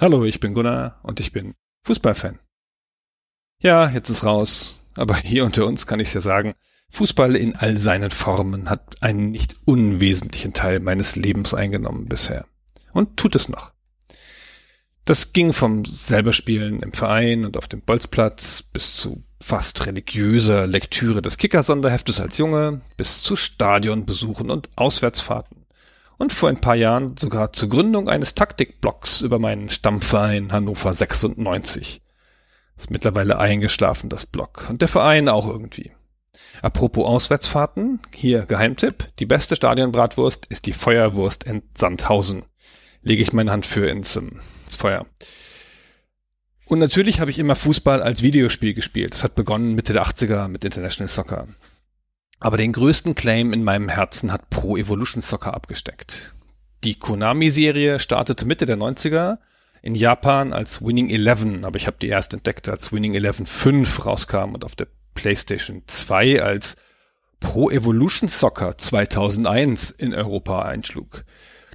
Hallo, ich bin Gunnar und ich bin Fußballfan. Ja, jetzt ist raus, aber hier unter uns kann ich ja sagen, Fußball in all seinen Formen hat einen nicht unwesentlichen Teil meines Lebens eingenommen bisher. Und tut es noch. Das ging vom selber Spielen im Verein und auf dem Bolzplatz bis zu fast religiöser Lektüre des Kicker-Sonderheftes als Junge bis zu Stadionbesuchen und Auswärtsfahrten. Und vor ein paar Jahren sogar zur Gründung eines Taktikblocks über meinen Stammverein Hannover 96. Ist mittlerweile eingeschlafen, das Block. Und der Verein auch irgendwie. Apropos Auswärtsfahrten, hier Geheimtipp, die beste Stadionbratwurst ist die Feuerwurst in Sandhausen. Lege ich meine Hand für ins, ähm, ins Feuer. Und natürlich habe ich immer Fußball als Videospiel gespielt. Das hat begonnen Mitte der 80er mit International Soccer. Aber den größten Claim in meinem Herzen hat Pro Evolution Soccer abgesteckt. Die Konami-Serie startete Mitte der 90er in Japan als Winning Eleven, aber ich habe die erst entdeckt, als Winning Eleven 5 rauskam und auf der PlayStation 2 als Pro Evolution Soccer 2001 in Europa einschlug.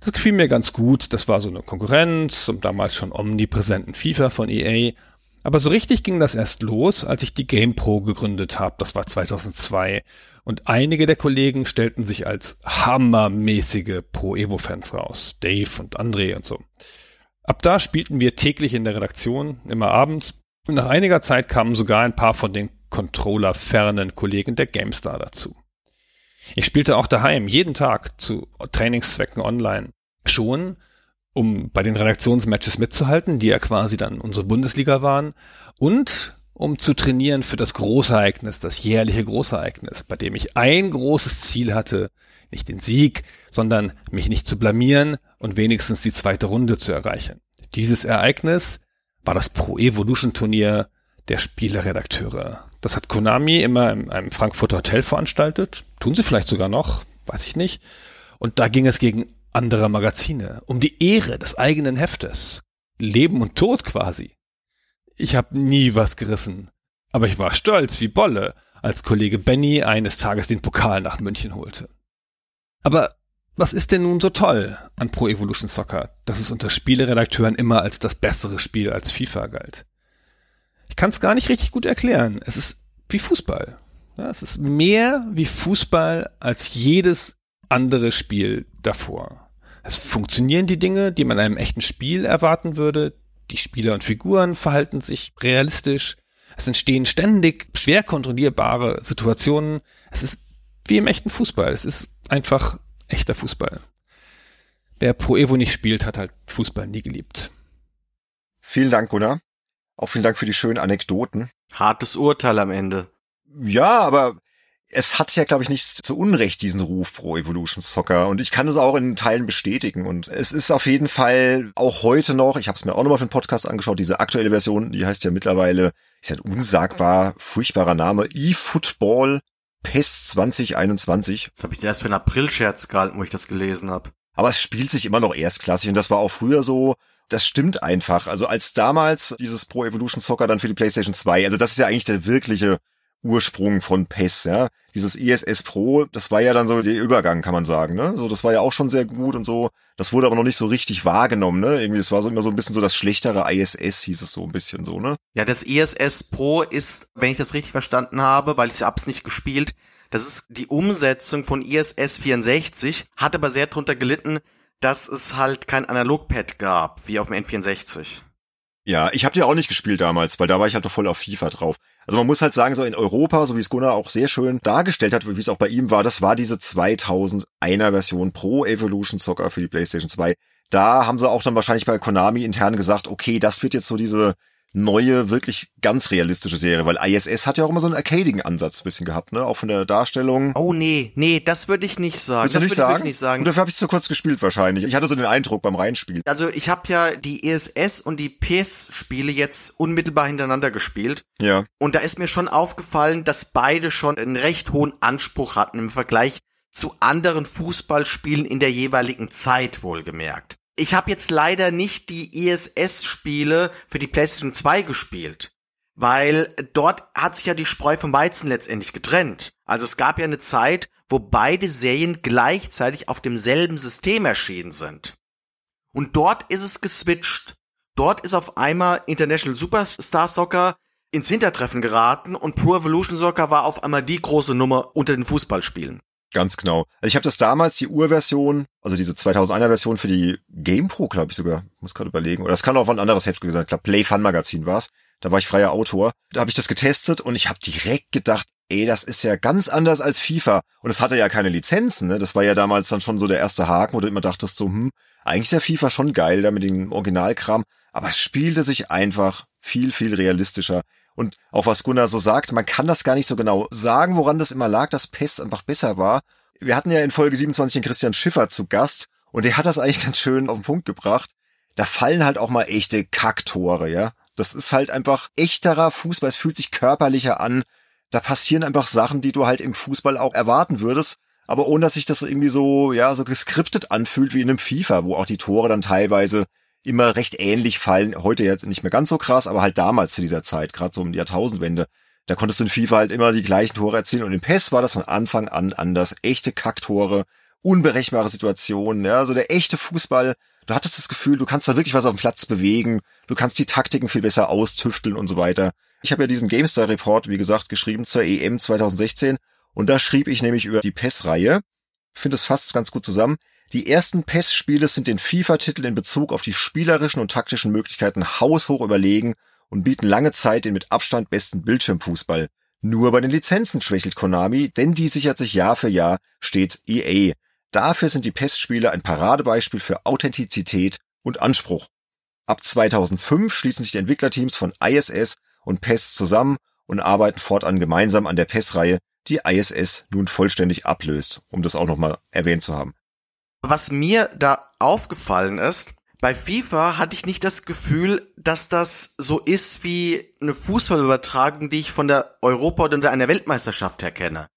Das gefiel mir ganz gut, das war so eine Konkurrenz zum damals schon omnipräsenten FIFA von EA. Aber so richtig ging das erst los, als ich die GamePro gegründet habe, das war 2002. Und einige der Kollegen stellten sich als hammermäßige Pro-Evo-Fans raus. Dave und André und so. Ab da spielten wir täglich in der Redaktion, immer abends. Und nach einiger Zeit kamen sogar ein paar von den Controller-fernen Kollegen der GameStar dazu. Ich spielte auch daheim, jeden Tag zu Trainingszwecken online. Schon, um bei den Redaktionsmatches mitzuhalten, die ja quasi dann unsere Bundesliga waren. Und um zu trainieren für das Großereignis, das jährliche Großereignis, bei dem ich ein großes Ziel hatte, nicht den Sieg, sondern mich nicht zu blamieren und wenigstens die zweite Runde zu erreichen. Dieses Ereignis war das Pro Evolution Turnier der Spieleredakteure. Das hat Konami immer in einem Frankfurter Hotel veranstaltet. Tun sie vielleicht sogar noch, weiß ich nicht. Und da ging es gegen andere Magazine, um die Ehre des eigenen Heftes. Leben und Tod quasi. Ich habe nie was gerissen, aber ich war stolz wie Bolle, als Kollege Benny eines Tages den Pokal nach München holte. Aber was ist denn nun so toll an Pro Evolution Soccer, dass es unter Spieleredakteuren immer als das bessere Spiel als FIFA galt? Ich kann es gar nicht richtig gut erklären. Es ist wie Fußball. Ja, es ist mehr wie Fußball als jedes andere Spiel davor. Es funktionieren die Dinge, die man in einem echten Spiel erwarten würde. Die Spieler und Figuren verhalten sich realistisch. Es entstehen ständig schwer kontrollierbare Situationen. Es ist wie im echten Fußball. Es ist einfach echter Fußball. Wer Pro Evo nicht spielt, hat halt Fußball nie geliebt. Vielen Dank, Gunnar. Auch vielen Dank für die schönen Anekdoten. Hartes Urteil am Ende. Ja, aber es hat ja, glaube ich, nicht zu Unrecht diesen Ruf Pro Evolution Soccer und ich kann es auch in Teilen bestätigen und es ist auf jeden Fall auch heute noch, ich habe es mir auch nochmal für den Podcast angeschaut, diese aktuelle Version, die heißt ja mittlerweile, ist ja ein unsagbar furchtbarer Name, eFootball PES 2021. Das habe ich erst für einen April-Scherz gehalten, wo ich das gelesen habe. Aber es spielt sich immer noch erstklassig und das war auch früher so. Das stimmt einfach. Also als damals dieses Pro Evolution Soccer dann für die PlayStation 2, also das ist ja eigentlich der wirkliche Ursprung von PES, ja. Dieses ESS Pro, das war ja dann so der Übergang, kann man sagen, ne? So, das war ja auch schon sehr gut und so. Das wurde aber noch nicht so richtig wahrgenommen, ne? Irgendwie, das war so immer so ein bisschen so das schlechtere ISS, hieß es so ein bisschen so, ne? Ja, das ESS Pro ist, wenn ich das richtig verstanden habe, weil ich hab's nicht gespielt, das ist die Umsetzung von ISS 64, hat aber sehr drunter gelitten, dass es halt kein Analogpad gab, wie auf dem N64. Ja, ich habe die auch nicht gespielt damals, weil da war ich halt doch voll auf FIFA drauf. Also man muss halt sagen, so in Europa, so wie es Gunnar auch sehr schön dargestellt hat, wie es auch bei ihm war, das war diese 2001er Version Pro Evolution Soccer für die PlayStation 2. Da haben sie auch dann wahrscheinlich bei Konami intern gesagt, okay, das wird jetzt so diese neue, wirklich ganz realistische Serie, weil ISS hat ja auch immer so einen arcadigen Ansatz ein bisschen gehabt, ne? Auch von der Darstellung. Oh nee, nee, das würde ich nicht sagen. Du das würde ich wirklich nicht sagen. Und dafür habe ich zu kurz gespielt wahrscheinlich. Ich hatte so den Eindruck beim Reinspielen. Also ich habe ja die ESS und die PES-Spiele jetzt unmittelbar hintereinander gespielt. Ja. Und da ist mir schon aufgefallen, dass beide schon einen recht hohen Anspruch hatten im Vergleich zu anderen Fußballspielen in der jeweiligen Zeit wohlgemerkt. Ich habe jetzt leider nicht die ESS-Spiele für die PlayStation 2 gespielt, weil dort hat sich ja die Spreu vom Weizen letztendlich getrennt. Also es gab ja eine Zeit, wo beide Serien gleichzeitig auf demselben System erschienen sind. Und dort ist es geswitcht. Dort ist auf einmal International Superstar Soccer ins Hintertreffen geraten und Pro Evolution Soccer war auf einmal die große Nummer unter den Fußballspielen. Ganz genau. Also ich habe das damals, die Urversion, also diese 2001er Version für die GamePro, glaube ich sogar, muss gerade überlegen, oder das kann auch ein anderes Heft gewesen sein, ich glaube Play Fun Magazin war's. Da war ich freier Autor. Da habe ich das getestet und ich habe direkt gedacht, ey, das ist ja ganz anders als FIFA. Und es hatte ja keine Lizenzen, ne? Das war ja damals dann schon so der erste Haken, wo du immer dachtest so, hm, eigentlich ist ja FIFA schon geil da mit dem Originalkram, aber es spielte sich einfach viel, viel realistischer. Und auch was Gunnar so sagt, man kann das gar nicht so genau sagen, woran das immer lag, dass PES einfach besser war. Wir hatten ja in Folge 27 den Christian Schiffer zu Gast und der hat das eigentlich ganz schön auf den Punkt gebracht. Da fallen halt auch mal echte Kacktore, ja. Das ist halt einfach echterer Fußball, es fühlt sich körperlicher an. Da passieren einfach Sachen, die du halt im Fußball auch erwarten würdest, aber ohne dass sich das irgendwie so, ja, so geskriptet anfühlt wie in einem FIFA, wo auch die Tore dann teilweise immer recht ähnlich fallen. Heute jetzt nicht mehr ganz so krass, aber halt damals zu dieser Zeit, gerade so um die Jahrtausendwende. Da konntest du in FIFA halt immer die gleichen Tore erzielen und in PES war das von Anfang an anders. Echte Kacktore, unberechenbare Situationen, ja, so der echte Fußball. Du hattest das Gefühl, du kannst da wirklich was auf dem Platz bewegen, du kannst die Taktiken viel besser austüfteln und so weiter. Ich habe ja diesen GameStar Report, wie gesagt, geschrieben zur EM 2016 und da schrieb ich nämlich über die PES-Reihe. Finde es fast ganz gut zusammen. Die ersten PES-Spiele sind den FIFA-Titel in Bezug auf die spielerischen und taktischen Möglichkeiten haushoch überlegen und bieten lange Zeit den mit Abstand besten Bildschirmfußball. Nur bei den Lizenzen schwächelt Konami, denn die sichert sich Jahr für Jahr stets EA. Dafür sind die PES-Spiele ein Paradebeispiel für Authentizität und Anspruch. Ab 2005 schließen sich die Entwicklerteams von ISS und PES zusammen und arbeiten fortan gemeinsam an der PES-Reihe, die ISS nun vollständig ablöst, um das auch nochmal erwähnt zu haben. Was mir da aufgefallen ist, bei FIFA hatte ich nicht das Gefühl, dass das so ist wie eine Fußballübertragung, die ich von der Europa- oder einer Weltmeisterschaft her kenne.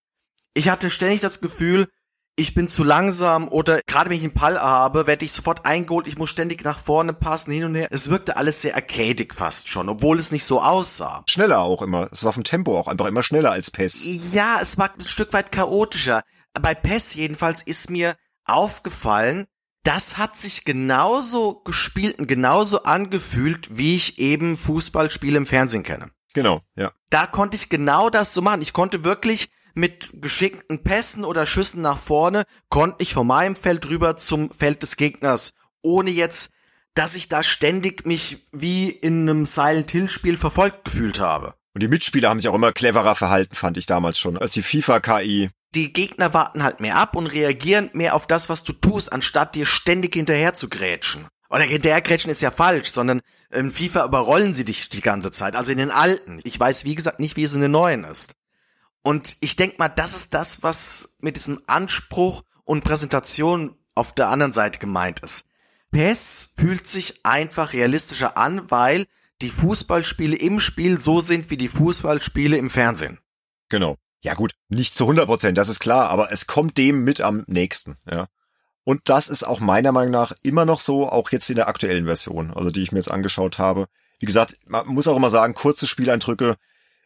Ich hatte ständig das Gefühl, ich bin zu langsam oder gerade wenn ich einen Ball habe, werde ich sofort eingeholt, ich muss ständig nach vorne passen, hin und her. Es wirkte alles sehr arcadig fast schon, obwohl es nicht so aussah. Schneller auch immer. Es war vom Tempo auch einfach immer schneller als PES. Ja, es war ein Stück weit chaotischer. Bei PES jedenfalls ist mir aufgefallen, das hat sich genauso gespielt und genauso angefühlt, wie ich eben Fußballspiele im Fernsehen kenne. Genau, ja. Da konnte ich genau das so machen. Ich konnte wirklich mit geschickten Pässen oder Schüssen nach vorne, konnte ich von meinem Feld rüber zum Feld des Gegners, ohne jetzt, dass ich da ständig mich wie in einem Silent Hill Spiel verfolgt gefühlt habe. Und die Mitspieler haben sich auch immer cleverer verhalten, fand ich damals schon, als die FIFA-KI. Die Gegner warten halt mehr ab und reagieren mehr auf das, was du tust, anstatt dir ständig hinterher zu grätschen. Oder hinterhergrätschen ist ja falsch, sondern in FIFA überrollen sie dich die ganze Zeit, also in den alten. Ich weiß, wie gesagt, nicht, wie es in den neuen ist. Und ich denk mal, das ist das, was mit diesem Anspruch und Präsentation auf der anderen Seite gemeint ist. PES fühlt sich einfach realistischer an, weil die Fußballspiele im Spiel so sind wie die Fußballspiele im Fernsehen. Genau. Ja gut, nicht zu 100 Prozent, das ist klar, aber es kommt dem mit am nächsten, ja. Und das ist auch meiner Meinung nach immer noch so, auch jetzt in der aktuellen Version, also die ich mir jetzt angeschaut habe. Wie gesagt, man muss auch immer sagen, kurze Spieleindrücke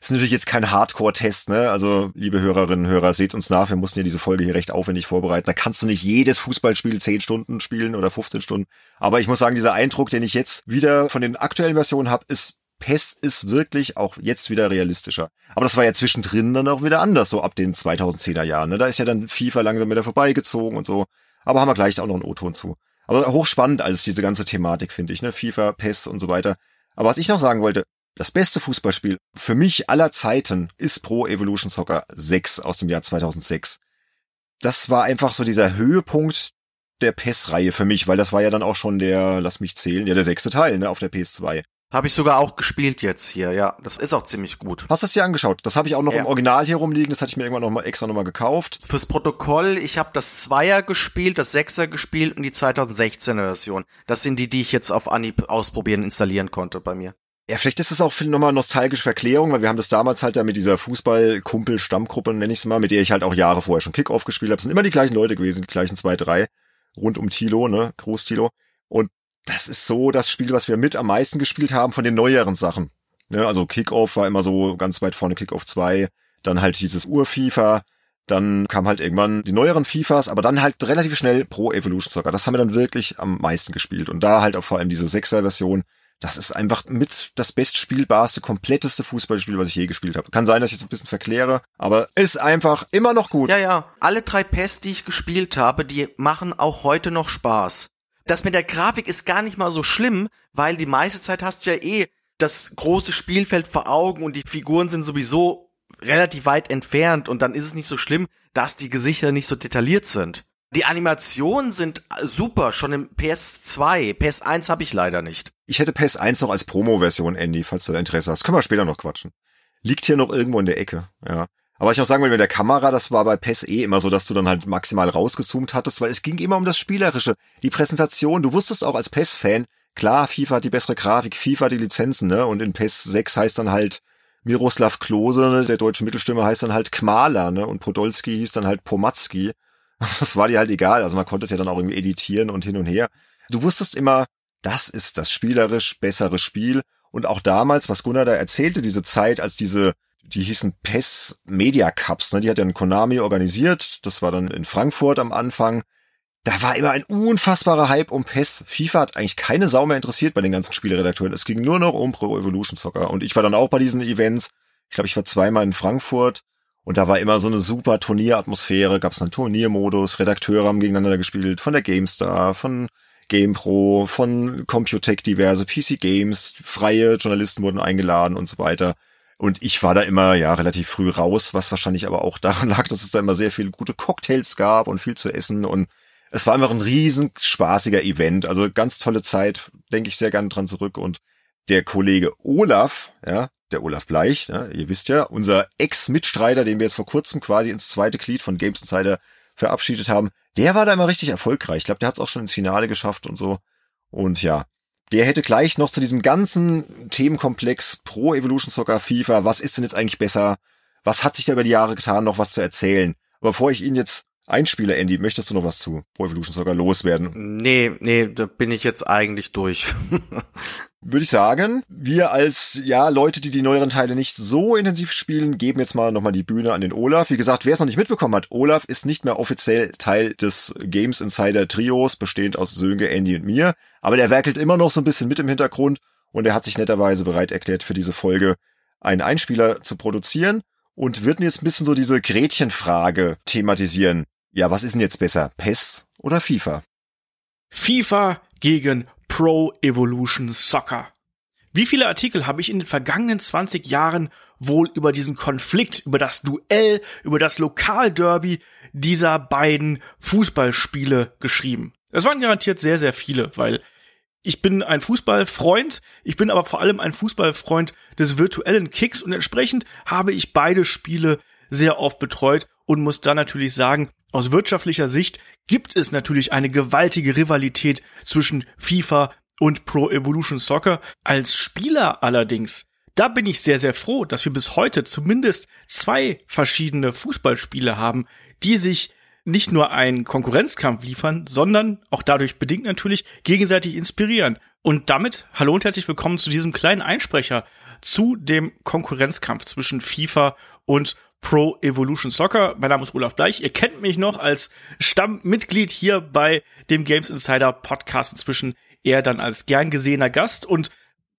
ist natürlich jetzt kein Hardcore-Test, ne? Also, liebe Hörerinnen und Hörer, seht uns nach, wir mussten ja diese Folge hier recht aufwendig vorbereiten. Da kannst du nicht jedes Fußballspiel 10 Stunden spielen oder 15 Stunden. Aber ich muss sagen, dieser Eindruck, den ich jetzt wieder von den aktuellen Versionen habe, ist PES ist wirklich auch jetzt wieder realistischer. Aber das war ja zwischendrin dann auch wieder anders, so ab den 2010er Jahren. Ne? Da ist ja dann FIFA langsam wieder vorbeigezogen und so. Aber haben wir gleich auch noch einen O-Ton zu. Aber hochspannend alles diese ganze Thematik, finde ich. Ne? FIFA, PES und so weiter. Aber was ich noch sagen wollte, das beste Fußballspiel für mich aller Zeiten ist Pro Evolution Soccer 6 aus dem Jahr 2006. Das war einfach so dieser Höhepunkt der PES-Reihe für mich, weil das war ja dann auch schon der, lass mich zählen, ja der sechste Teil ne, auf der PS2. Habe ich sogar auch gespielt jetzt hier, ja. Das ist auch ziemlich gut. Hast du es dir angeschaut? Das habe ich auch noch ja. im Original hier rumliegen, das hatte ich mir irgendwann noch mal extra nochmal gekauft. Fürs Protokoll, ich habe das Zweier gespielt, das Sechser gespielt und die 2016er Version. Das sind die, die ich jetzt auf Anhieb ausprobieren, installieren konnte bei mir. Ja, vielleicht ist es auch nochmal nostalgische Verklärung, weil wir haben das damals halt da mit dieser Fußball-Kumpel-Stammgruppe, nenne ich es mal, mit der ich halt auch Jahre vorher schon Kickoff gespielt habe. Es sind immer die gleichen Leute gewesen, die gleichen zwei, drei, rund um Tilo, ne, Groß Tilo. Und das ist so das Spiel, was wir mit am meisten gespielt haben von den neueren Sachen. Ne, also Kickoff war immer so ganz weit vorne, Kickoff 2, dann halt dieses Ur-FIFA, dann kam halt irgendwann die neueren FIFAs, aber dann halt relativ schnell Pro Evolution Soccer. Das haben wir dann wirklich am meisten gespielt. Und da halt auch vor allem diese Sechser-Version, das ist einfach mit das bestspielbarste, kompletteste Fußballspiel, was ich je gespielt habe. Kann sein, dass ich es ein bisschen verkläre, aber ist einfach immer noch gut. Ja, ja. Alle drei PES, die ich gespielt habe, die machen auch heute noch Spaß. Das mit der Grafik ist gar nicht mal so schlimm, weil die meiste Zeit hast du ja eh das große Spielfeld vor Augen und die Figuren sind sowieso relativ weit entfernt und dann ist es nicht so schlimm, dass die Gesichter nicht so detailliert sind. Die Animationen sind super, schon im PS2. PS1 habe ich leider nicht. Ich hätte PS1 noch als Promo-Version, Andy, falls du da Interesse hast. Können wir später noch quatschen. liegt hier noch irgendwo in der Ecke, ja. Aber ich auch sagen will, mit der Kamera, das war bei PES eh immer so, dass du dann halt maximal rausgezoomt hattest, weil es ging immer um das Spielerische, die Präsentation. Du wusstest auch als PES-Fan, klar, FIFA hat die bessere Grafik, FIFA hat die Lizenzen, ne? Und in PES 6 heißt dann halt Miroslav Klose, ne? der deutsche Mittelstürmer heißt dann halt Kmala, ne? Und Podolski hieß dann halt Pomatski. Das war dir halt egal. Also man konnte es ja dann auch irgendwie editieren und hin und her. Du wusstest immer, das ist das spielerisch bessere Spiel. Und auch damals, was Gunnar da erzählte, diese Zeit, als diese die hießen PES Media Cups, ne? die hat ja ein Konami organisiert, das war dann in Frankfurt am Anfang. Da war immer ein unfassbarer Hype um PES. FIFA hat eigentlich keine Sau mehr interessiert bei den ganzen Spieleredakteuren. Es ging nur noch um Pro Evolution Soccer. Und ich war dann auch bei diesen Events. Ich glaube, ich war zweimal in Frankfurt. Und da war immer so eine super Turnieratmosphäre, gab es einen Turniermodus, Redakteure haben gegeneinander gespielt, von der GameStar, von GamePro, von Computec diverse, PC Games, freie Journalisten wurden eingeladen und so weiter. Und ich war da immer ja relativ früh raus, was wahrscheinlich aber auch daran lag, dass es da immer sehr viele gute Cocktails gab und viel zu essen und es war einfach ein riesen spaßiger Event. Also ganz tolle Zeit, denke ich sehr gerne dran zurück. Und der Kollege Olaf, ja, der Olaf Bleich, ja, ihr wisst ja, unser Ex-Mitstreiter, den wir jetzt vor kurzem quasi ins zweite Glied von Games Insider verabschiedet haben, der war da immer richtig erfolgreich. Ich glaube, der hat es auch schon ins Finale geschafft und so. Und ja, der hätte gleich noch zu diesem ganzen Themenkomplex Pro Evolution Soccer FIFA, was ist denn jetzt eigentlich besser? Was hat sich da über die Jahre getan, noch was zu erzählen? Aber bevor ich ihn jetzt einspiele, Andy, möchtest du noch was zu Pro Evolution Soccer loswerden? Nee, nee, da bin ich jetzt eigentlich durch. Würde ich sagen, wir als ja Leute, die die neueren Teile nicht so intensiv spielen, geben jetzt mal nochmal die Bühne an den Olaf. Wie gesagt, wer es noch nicht mitbekommen hat, Olaf ist nicht mehr offiziell Teil des Games Insider Trios, bestehend aus Sönke, Andy und mir. Aber der werkelt immer noch so ein bisschen mit im Hintergrund und er hat sich netterweise bereit erklärt, für diese Folge einen Einspieler zu produzieren und wird jetzt ein bisschen so diese Gretchenfrage thematisieren. Ja, was ist denn jetzt besser? PES oder FIFA? FIFA gegen Pro Evolution Soccer. Wie viele Artikel habe ich in den vergangenen 20 Jahren wohl über diesen Konflikt, über das Duell, über das Lokalderby dieser beiden Fußballspiele geschrieben? Es waren garantiert sehr, sehr viele, weil ich bin ein Fußballfreund, ich bin aber vor allem ein Fußballfreund des virtuellen Kicks und entsprechend habe ich beide Spiele sehr oft betreut und muss da natürlich sagen, aus wirtschaftlicher Sicht gibt es natürlich eine gewaltige Rivalität zwischen FIFA und Pro Evolution Soccer. Als Spieler allerdings, da bin ich sehr, sehr froh, dass wir bis heute zumindest zwei verschiedene Fußballspiele haben, die sich nicht nur einen Konkurrenzkampf liefern, sondern auch dadurch bedingt natürlich gegenseitig inspirieren. Und damit hallo und herzlich willkommen zu diesem kleinen Einsprecher zu dem Konkurrenzkampf zwischen FIFA und Pro Evolution Soccer. Mein Name ist Olaf Bleich. Ihr kennt mich noch als Stammmitglied hier bei dem Games Insider Podcast. Inzwischen eher dann als gern gesehener Gast und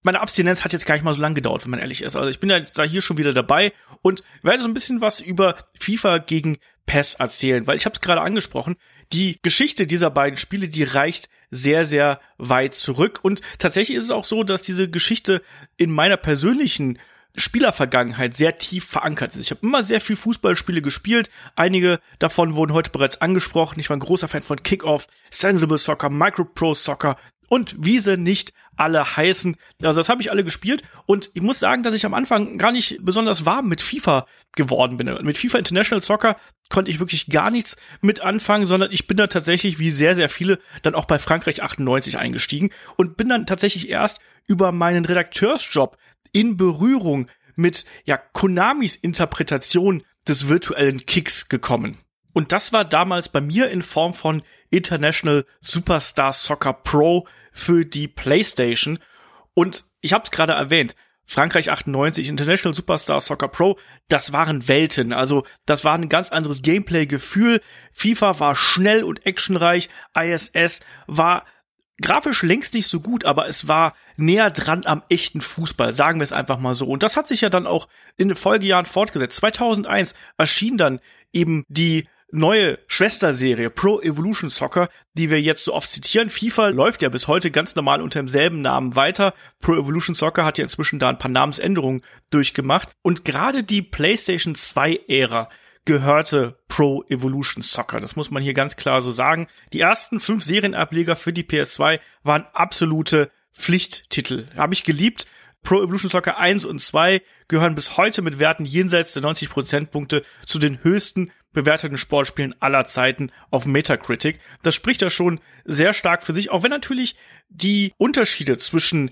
meine Abstinenz hat jetzt gar nicht mal so lange gedauert, wenn man ehrlich ist. Also ich bin jetzt da hier schon wieder dabei und werde so ein bisschen was über FIFA gegen PES erzählen, weil ich habe es gerade angesprochen. Die Geschichte dieser beiden Spiele, die reicht sehr, sehr weit zurück. Und tatsächlich ist es auch so, dass diese Geschichte in meiner persönlichen Spielervergangenheit sehr tief verankert ist. Ich habe immer sehr viel Fußballspiele gespielt. Einige davon wurden heute bereits angesprochen. Ich war ein großer Fan von Kickoff, Sensible Soccer, Micropro Soccer und wie sie nicht alle heißen. Also das habe ich alle gespielt und ich muss sagen, dass ich am Anfang gar nicht besonders warm mit FIFA geworden bin. Mit FIFA International Soccer konnte ich wirklich gar nichts mit anfangen, sondern ich bin da tatsächlich, wie sehr, sehr viele, dann auch bei Frankreich 98 eingestiegen und bin dann tatsächlich erst über meinen Redakteursjob in Berührung mit ja Konamis Interpretation des virtuellen Kicks gekommen. Und das war damals bei mir in Form von International Superstar Soccer Pro für die PlayStation. Und ich habe es gerade erwähnt, Frankreich 98, International Superstar Soccer Pro, das waren Welten. Also das war ein ganz anderes Gameplay-Gefühl. FIFA war schnell und actionreich. ISS war grafisch längst nicht so gut, aber es war näher dran am echten Fußball, sagen wir es einfach mal so. Und das hat sich ja dann auch in den Folgejahren fortgesetzt. 2001 erschien dann eben die neue Schwesterserie Pro Evolution Soccer, die wir jetzt so oft zitieren. FIFA läuft ja bis heute ganz normal unter demselben Namen weiter. Pro Evolution Soccer hat ja inzwischen da ein paar Namensänderungen durchgemacht. Und gerade die PlayStation 2 Ära gehörte Pro Evolution Soccer. Das muss man hier ganz klar so sagen. Die ersten fünf Serienableger für die PS2 waren absolute Pflichttitel. Habe ich geliebt. Pro Evolution Soccer 1 und 2 gehören bis heute mit Werten jenseits der 90 Prozentpunkte zu den höchsten bewerteten Sportspielen aller Zeiten auf Metacritic. Das spricht ja schon sehr stark für sich, auch wenn natürlich die Unterschiede zwischen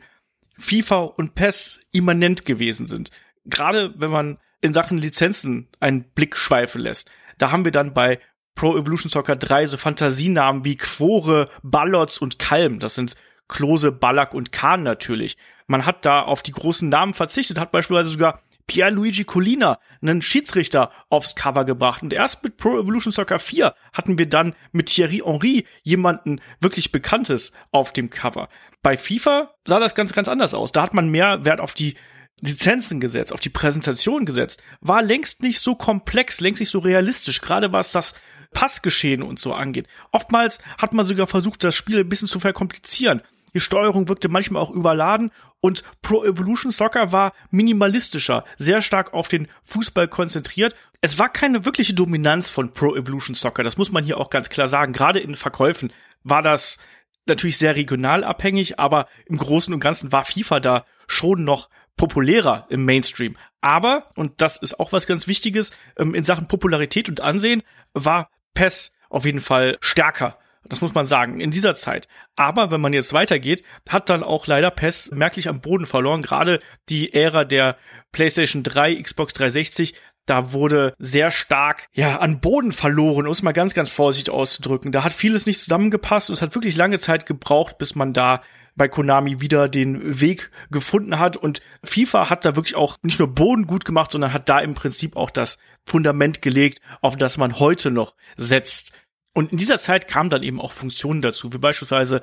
FIFA und PES immanent gewesen sind. Gerade wenn man in Sachen Lizenzen einen Blick schweifen lässt. Da haben wir dann bei Pro Evolution Soccer 3 so Fantasienamen wie Quore, Ballots und Kalm. Das sind Klose, Ballack und Kahn natürlich. Man hat da auf die großen Namen verzichtet, hat beispielsweise sogar Pierluigi Colina, einen Schiedsrichter, aufs Cover gebracht. Und erst mit Pro Evolution Soccer 4 hatten wir dann mit Thierry Henry jemanden wirklich Bekanntes auf dem Cover. Bei FIFA sah das ganz, ganz anders aus. Da hat man mehr Wert auf die Lizenzen gesetzt, auf die Präsentation gesetzt. War längst nicht so komplex, längst nicht so realistisch, gerade was das Passgeschehen und so angeht. Oftmals hat man sogar versucht, das Spiel ein bisschen zu verkomplizieren. Die Steuerung wirkte manchmal auch überladen und Pro Evolution Soccer war minimalistischer, sehr stark auf den Fußball konzentriert. Es war keine wirkliche Dominanz von Pro Evolution Soccer, das muss man hier auch ganz klar sagen. Gerade in Verkäufen war das natürlich sehr regional abhängig, aber im Großen und Ganzen war FIFA da schon noch populärer im Mainstream. Aber, und das ist auch was ganz Wichtiges, ähm, in Sachen Popularität und Ansehen war PES auf jeden Fall stärker das muss man sagen, in dieser Zeit. Aber wenn man jetzt weitergeht, hat dann auch leider PES merklich am Boden verloren. Gerade die Ära der PlayStation 3, Xbox 360, da wurde sehr stark, ja, an Boden verloren, um es mal ganz, ganz vorsichtig auszudrücken. Da hat vieles nicht zusammengepasst und es hat wirklich lange Zeit gebraucht, bis man da bei Konami wieder den Weg gefunden hat. Und FIFA hat da wirklich auch nicht nur Boden gut gemacht, sondern hat da im Prinzip auch das Fundament gelegt, auf das man heute noch setzt. Und in dieser Zeit kamen dann eben auch Funktionen dazu, wie beispielsweise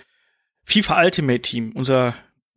FIFA Ultimate Team, unser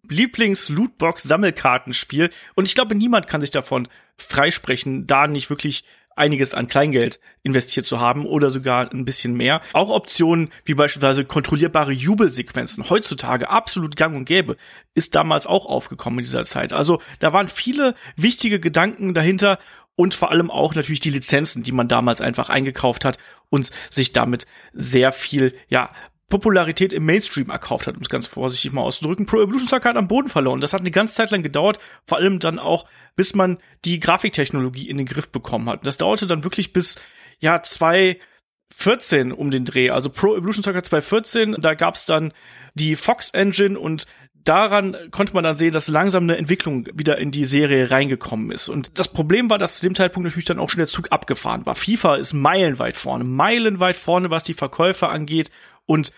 Lieblings-Lootbox-Sammelkartenspiel. Und ich glaube, niemand kann sich davon freisprechen, da nicht wirklich einiges an Kleingeld investiert zu haben oder sogar ein bisschen mehr. Auch Optionen wie beispielsweise kontrollierbare Jubelsequenzen, heutzutage absolut gang und gäbe, ist damals auch aufgekommen in dieser Zeit. Also da waren viele wichtige Gedanken dahinter und vor allem auch natürlich die Lizenzen, die man damals einfach eingekauft hat und sich damit sehr viel, ja, Popularität im Mainstream erkauft hat, um es ganz vorsichtig mal auszudrücken. Pro Evolution Soccer hat am Boden verloren. Das hat eine ganze Zeit lang gedauert, vor allem dann auch, bis man die Grafiktechnologie in den Griff bekommen hat. Das dauerte dann wirklich bis, ja, 2014 um den Dreh. Also Pro Evolution Soccer 2014, da gab's dann die Fox Engine und daran konnte man dann sehen, dass langsam eine Entwicklung wieder in die Serie reingekommen ist. Und das Problem war, dass zu dem Zeitpunkt natürlich dann auch schon der Zug abgefahren war. FIFA ist meilenweit vorne, meilenweit vorne, was die Verkäufer angeht. Und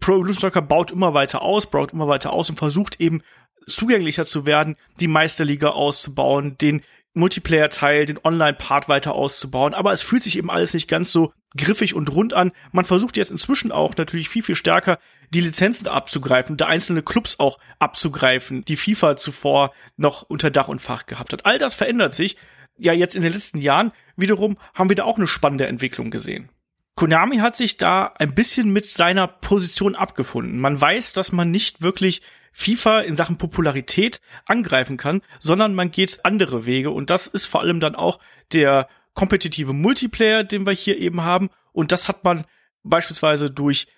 Pro Evolution Soccer baut immer weiter aus, baut immer weiter aus und versucht eben zugänglicher zu werden, die Meisterliga auszubauen, den Multiplayer-Teil, den Online-Part weiter auszubauen. Aber es fühlt sich eben alles nicht ganz so griffig und rund an. Man versucht jetzt inzwischen auch natürlich viel, viel stärker die Lizenzen abzugreifen, da einzelne Clubs auch abzugreifen, die FIFA zuvor noch unter Dach und Fach gehabt hat. All das verändert sich. Ja, jetzt in den letzten Jahren wiederum haben wir da auch eine spannende Entwicklung gesehen. Konami hat sich da ein bisschen mit seiner Position abgefunden. Man weiß, dass man nicht wirklich FIFA in Sachen Popularität angreifen kann, sondern man geht andere Wege und das ist vor allem dann auch der kompetitive Multiplayer, den wir hier eben haben und das hat man beispielsweise durch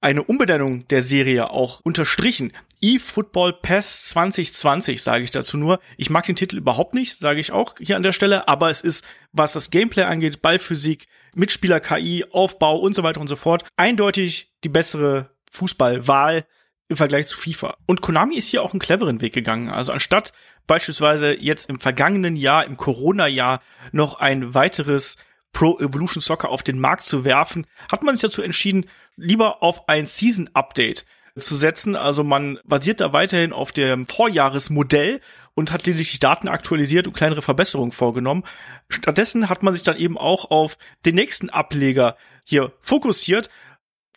eine Umbenennung der Serie auch unterstrichen. eFootball Pass 2020 sage ich dazu nur. Ich mag den Titel überhaupt nicht, sage ich auch hier an der Stelle, aber es ist, was das Gameplay angeht, Ballphysik, Mitspieler KI, Aufbau und so weiter und so fort, eindeutig die bessere Fußballwahl im Vergleich zu FIFA. Und Konami ist hier auch einen cleveren Weg gegangen. Also anstatt beispielsweise jetzt im vergangenen Jahr, im Corona-Jahr, noch ein weiteres Pro Evolution Soccer auf den Markt zu werfen, hat man sich dazu entschieden, lieber auf ein Season Update zu setzen. Also man basiert da weiterhin auf dem Vorjahresmodell und hat lediglich die Daten aktualisiert und kleinere Verbesserungen vorgenommen. Stattdessen hat man sich dann eben auch auf den nächsten Ableger hier fokussiert,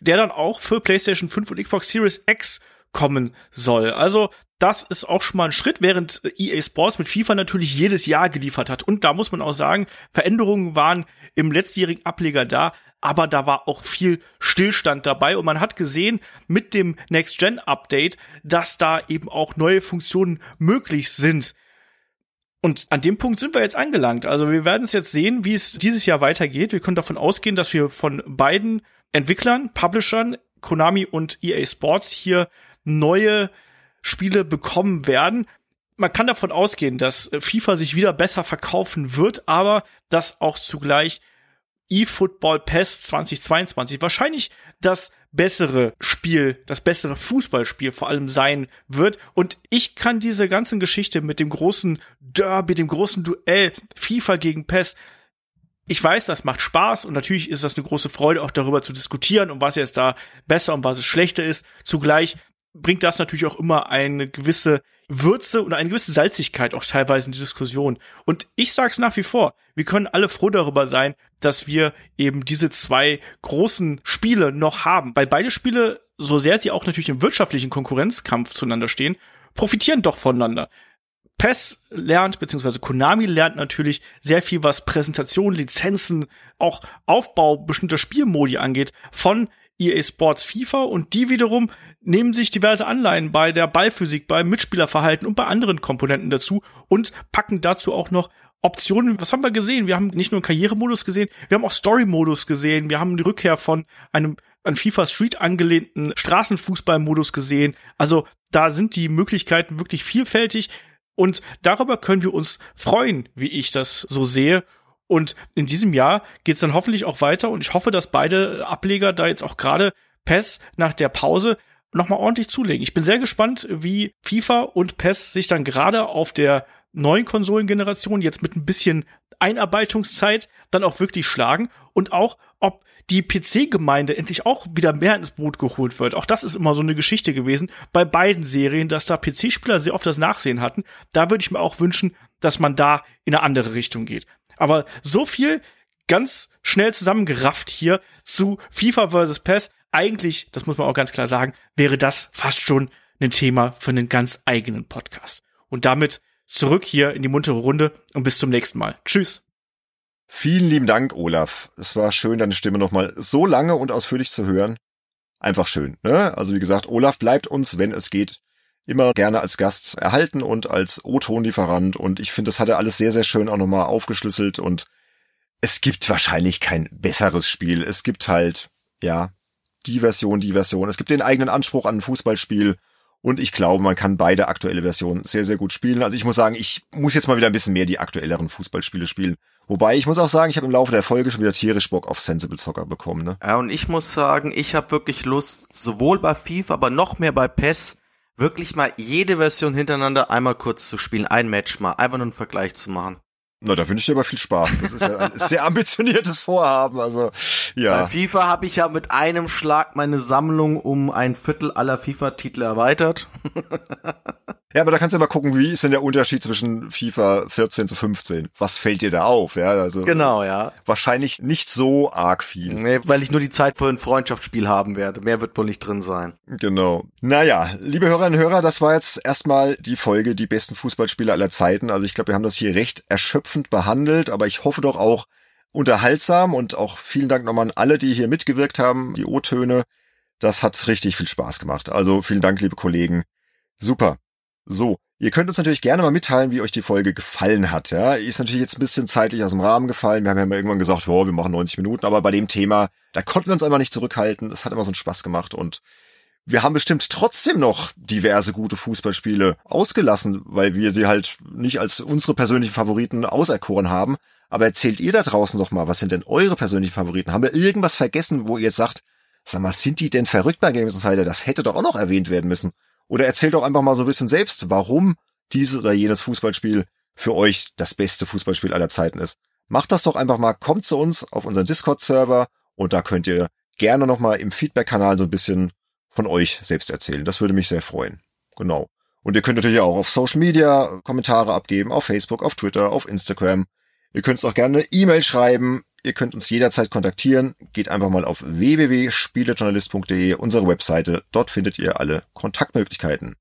der dann auch für PlayStation 5 und Xbox Series X kommen soll. Also das ist auch schon mal ein Schritt, während EA Sports mit FIFA natürlich jedes Jahr geliefert hat. Und da muss man auch sagen, Veränderungen waren im letztjährigen Ableger da, aber da war auch viel Stillstand dabei und man hat gesehen mit dem Next Gen Update, dass da eben auch neue Funktionen möglich sind. Und an dem Punkt sind wir jetzt angelangt. Also wir werden es jetzt sehen, wie es dieses Jahr weitergeht. Wir können davon ausgehen, dass wir von beiden Entwicklern, Publishern, Konami und EA Sports hier neue Spiele bekommen werden. man kann davon ausgehen, dass FIFA sich wieder besser verkaufen wird, aber dass auch zugleich eFootball PES 2022 wahrscheinlich das bessere Spiel, das bessere Fußballspiel vor allem sein wird. Und ich kann diese ganzen Geschichte mit dem großen Derby, dem großen Duell FIFA gegen PES ich weiß, das macht Spaß und natürlich ist das eine große Freude, auch darüber zu diskutieren, um was jetzt da besser und was es schlechter ist. Zugleich bringt das natürlich auch immer eine gewisse Würze und eine gewisse Salzigkeit auch teilweise in die Diskussion. Und ich sag's nach wie vor, wir können alle froh darüber sein, dass wir eben diese zwei großen Spiele noch haben, weil beide Spiele, so sehr sie auch natürlich im wirtschaftlichen Konkurrenzkampf zueinander stehen, profitieren doch voneinander. PES lernt, beziehungsweise Konami lernt natürlich sehr viel, was Präsentation, Lizenzen, auch Aufbau bestimmter Spielmodi angeht, von EA Sports FIFA und die wiederum nehmen sich diverse Anleihen bei der Ballphysik, beim Mitspielerverhalten und bei anderen Komponenten dazu und packen dazu auch noch Optionen. Was haben wir gesehen? Wir haben nicht nur einen Karrieremodus gesehen, wir haben auch Story-Modus gesehen, wir haben die Rückkehr von einem an FIFA Street angelehnten Straßenfußballmodus gesehen. Also da sind die Möglichkeiten wirklich vielfältig und darüber können wir uns freuen, wie ich das so sehe. Und in diesem Jahr geht's dann hoffentlich auch weiter und ich hoffe, dass beide Ableger da jetzt auch gerade PES nach der Pause nochmal ordentlich zulegen. Ich bin sehr gespannt, wie FIFA und PES sich dann gerade auf der neuen Konsolengeneration jetzt mit ein bisschen Einarbeitungszeit dann auch wirklich schlagen und auch, ob die PC-Gemeinde endlich auch wieder mehr ins Boot geholt wird. Auch das ist immer so eine Geschichte gewesen bei beiden Serien, dass da PC-Spieler sehr oft das Nachsehen hatten. Da würde ich mir auch wünschen, dass man da in eine andere Richtung geht. Aber so viel ganz schnell zusammengerafft hier zu FIFA vs. PES. Eigentlich, das muss man auch ganz klar sagen, wäre das fast schon ein Thema für einen ganz eigenen Podcast. Und damit zurück hier in die muntere Runde und bis zum nächsten Mal. Tschüss. Vielen lieben Dank, Olaf. Es war schön, deine Stimme nochmal so lange und ausführlich zu hören. Einfach schön. Ne? Also wie gesagt, Olaf bleibt uns, wenn es geht, immer gerne als Gast erhalten und als O-Tonlieferant. Und ich finde, das hat er alles sehr, sehr schön auch nochmal aufgeschlüsselt. Und es gibt wahrscheinlich kein besseres Spiel. Es gibt halt, ja, die Version, die Version. Es gibt den eigenen Anspruch an ein Fußballspiel. Und ich glaube, man kann beide aktuelle Versionen sehr, sehr gut spielen. Also ich muss sagen, ich muss jetzt mal wieder ein bisschen mehr die aktuelleren Fußballspiele spielen. Wobei ich muss auch sagen, ich habe im Laufe der Folge schon wieder tierisch Bock auf Sensible Soccer bekommen. Ne? Ja, und ich muss sagen, ich habe wirklich Lust, sowohl bei FIFA, aber noch mehr bei PES, wirklich mal jede Version hintereinander einmal kurz zu spielen, ein Match mal, einfach nur einen Vergleich zu machen. Na, da wünsche ich dir aber viel Spaß. Das ist ja ein sehr ambitioniertes Vorhaben. Also, ja. Bei FIFA habe ich ja mit einem Schlag meine Sammlung um ein Viertel aller FIFA-Titel erweitert. Ja, aber da kannst du mal gucken, wie ist denn der Unterschied zwischen FIFA 14 zu 15? Was fällt dir da auf? Ja, also genau, ja. Wahrscheinlich nicht so arg viel. Nee, weil ich nur die Zeit für ein Freundschaftsspiel haben werde. Mehr wird wohl nicht drin sein. Genau. Naja, liebe Hörerinnen und Hörer, das war jetzt erstmal die Folge Die besten Fußballspieler aller Zeiten. Also ich glaube, wir haben das hier recht erschöpfend behandelt, aber ich hoffe doch auch unterhaltsam und auch vielen Dank nochmal an alle, die hier mitgewirkt haben, die O-Töne. Das hat richtig viel Spaß gemacht. Also vielen Dank, liebe Kollegen. Super. So, ihr könnt uns natürlich gerne mal mitteilen, wie euch die Folge gefallen hat. Ja, ist natürlich jetzt ein bisschen zeitlich aus dem Rahmen gefallen. Wir haben ja mal irgendwann gesagt, oh, wir machen 90 Minuten, aber bei dem Thema, da konnten wir uns einfach nicht zurückhalten. Es hat immer so einen Spaß gemacht und wir haben bestimmt trotzdem noch diverse gute Fußballspiele ausgelassen, weil wir sie halt nicht als unsere persönlichen Favoriten auserkoren haben. Aber erzählt ihr da draußen doch mal, was sind denn eure persönlichen Favoriten? Haben wir irgendwas vergessen, wo ihr jetzt sagt, sag mal, sind die denn verrückt bei Games Insider? Das hätte doch auch noch erwähnt werden müssen. Oder erzählt doch einfach mal so ein bisschen selbst, warum dieses oder jenes Fußballspiel für euch das beste Fußballspiel aller Zeiten ist. Macht das doch einfach mal, kommt zu uns auf unseren Discord-Server und da könnt ihr gerne nochmal im Feedback-Kanal so ein bisschen von euch selbst erzählen. Das würde mich sehr freuen. Genau. Und ihr könnt natürlich auch auf Social Media Kommentare abgeben, auf Facebook, auf Twitter, auf Instagram. Ihr könnt uns auch gerne E-Mail schreiben. Ihr könnt uns jederzeit kontaktieren. Geht einfach mal auf www.spielejournalist.de, unsere Webseite. Dort findet ihr alle Kontaktmöglichkeiten.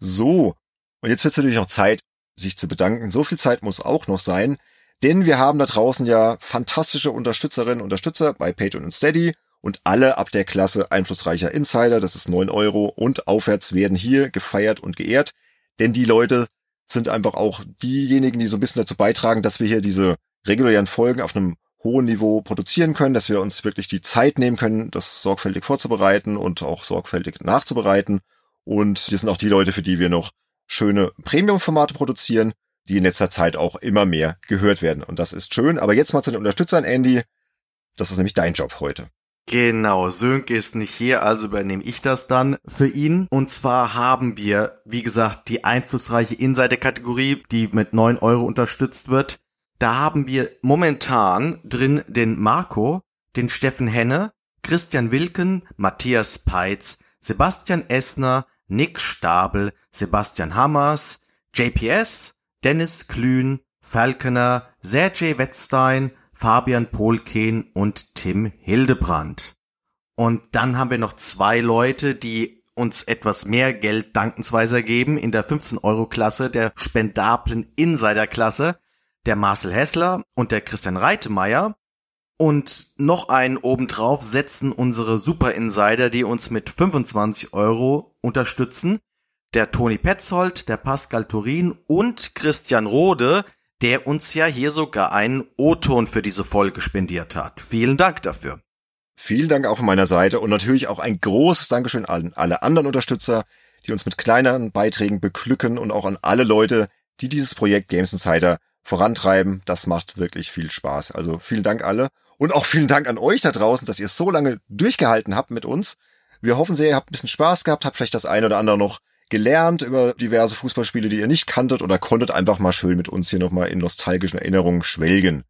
So. Und jetzt wird es natürlich noch Zeit, sich zu bedanken. So viel Zeit muss auch noch sein. Denn wir haben da draußen ja fantastische Unterstützerinnen und Unterstützer bei Patreon und Steady und alle ab der Klasse einflussreicher Insider, das ist neun Euro und aufwärts werden hier gefeiert und geehrt. Denn die Leute sind einfach auch diejenigen, die so ein bisschen dazu beitragen, dass wir hier diese regulären Folgen auf einem hohen Niveau produzieren können, dass wir uns wirklich die Zeit nehmen können, das sorgfältig vorzubereiten und auch sorgfältig nachzubereiten. Und die sind auch die Leute, für die wir noch schöne Premium-Formate produzieren, die in letzter Zeit auch immer mehr gehört werden. Und das ist schön. Aber jetzt mal zu den Unterstützern, Andy. Das ist nämlich dein Job heute. Genau, Sönke ist nicht hier, also übernehme ich das dann für ihn. Und zwar haben wir, wie gesagt, die einflussreiche Insider-Kategorie, die mit neun Euro unterstützt wird. Da haben wir momentan drin den Marco, den Steffen Henne, Christian Wilken, Matthias Peitz, Sebastian Essner, Nick Stabel, Sebastian Hammers, JPS, Dennis Klün, Falconer, Sergej Wettstein, Fabian Polken und Tim Hildebrand. Und dann haben wir noch zwei Leute, die uns etwas mehr Geld dankensweiser geben in der 15-Euro-Klasse der spendablen Insider-Klasse, der Marcel Hessler und der Christian Reitemeyer. Und noch einen obendrauf setzen unsere Super Insider, die uns mit 25 Euro unterstützen. Der Toni Petzold, der Pascal Turin und Christian Rode, der uns ja hier sogar einen O-Ton für diese Folge spendiert hat. Vielen Dank dafür. Vielen Dank auch von meiner Seite und natürlich auch ein großes Dankeschön an alle anderen Unterstützer, die uns mit kleineren Beiträgen beglücken und auch an alle Leute, die dieses Projekt Games Insider vorantreiben. Das macht wirklich viel Spaß. Also vielen Dank alle und auch vielen Dank an euch da draußen, dass ihr so lange durchgehalten habt mit uns. Wir hoffen sehr, ihr habt ein bisschen Spaß gehabt, habt vielleicht das eine oder andere noch gelernt über diverse Fußballspiele, die ihr nicht kanntet oder konntet einfach mal schön mit uns hier nochmal in nostalgischen Erinnerungen schwelgen.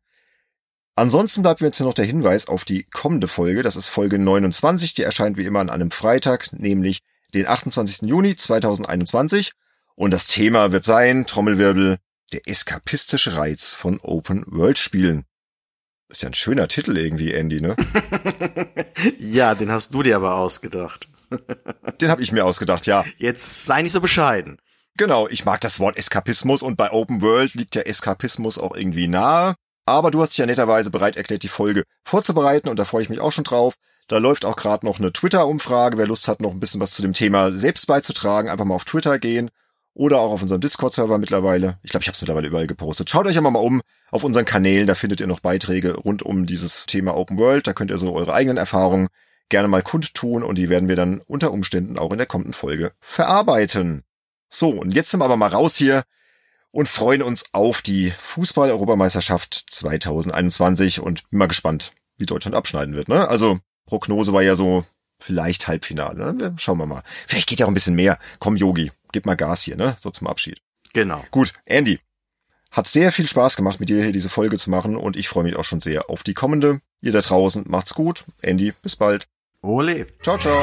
Ansonsten bleibt mir jetzt hier noch der Hinweis auf die kommende Folge. Das ist Folge 29. Die erscheint wie immer an einem Freitag, nämlich den 28. Juni 2021. Und das Thema wird sein, Trommelwirbel, der eskapistische Reiz von Open-World-Spielen. Ist ja ein schöner Titel irgendwie, Andy, ne? ja, den hast du dir aber ausgedacht. den habe ich mir ausgedacht, ja. Jetzt sei nicht so bescheiden. Genau, ich mag das Wort Eskapismus und bei Open World liegt ja Eskapismus auch irgendwie nahe. Aber du hast dich ja netterweise bereit erklärt, die Folge vorzubereiten und da freue ich mich auch schon drauf. Da läuft auch gerade noch eine Twitter-Umfrage. Wer Lust hat, noch ein bisschen was zu dem Thema selbst beizutragen, einfach mal auf Twitter gehen oder auch auf unserem Discord-Server mittlerweile. Ich glaube, ich habe es mittlerweile überall gepostet. Schaut euch einmal mal um auf unseren Kanälen, da findet ihr noch Beiträge rund um dieses Thema Open World. Da könnt ihr so eure eigenen Erfahrungen gerne mal kundtun und die werden wir dann unter Umständen auch in der kommenden Folge verarbeiten. So, und jetzt sind wir aber mal raus hier und freuen uns auf die Fußball-Europameisterschaft 2021 und bin mal gespannt, wie Deutschland abschneiden wird. Ne? Also Prognose war ja so vielleicht Halbfinale. Ne? Schauen wir mal. Vielleicht geht ja auch ein bisschen mehr. Komm, Yogi, gib mal Gas hier, ne? So zum Abschied. Genau. Gut, Andy. Hat sehr viel Spaß gemacht, mit dir hier diese Folge zu machen und ich freue mich auch schon sehr auf die kommende. Ihr da draußen macht's gut. Andy, bis bald. Ole. Ciao, ciao.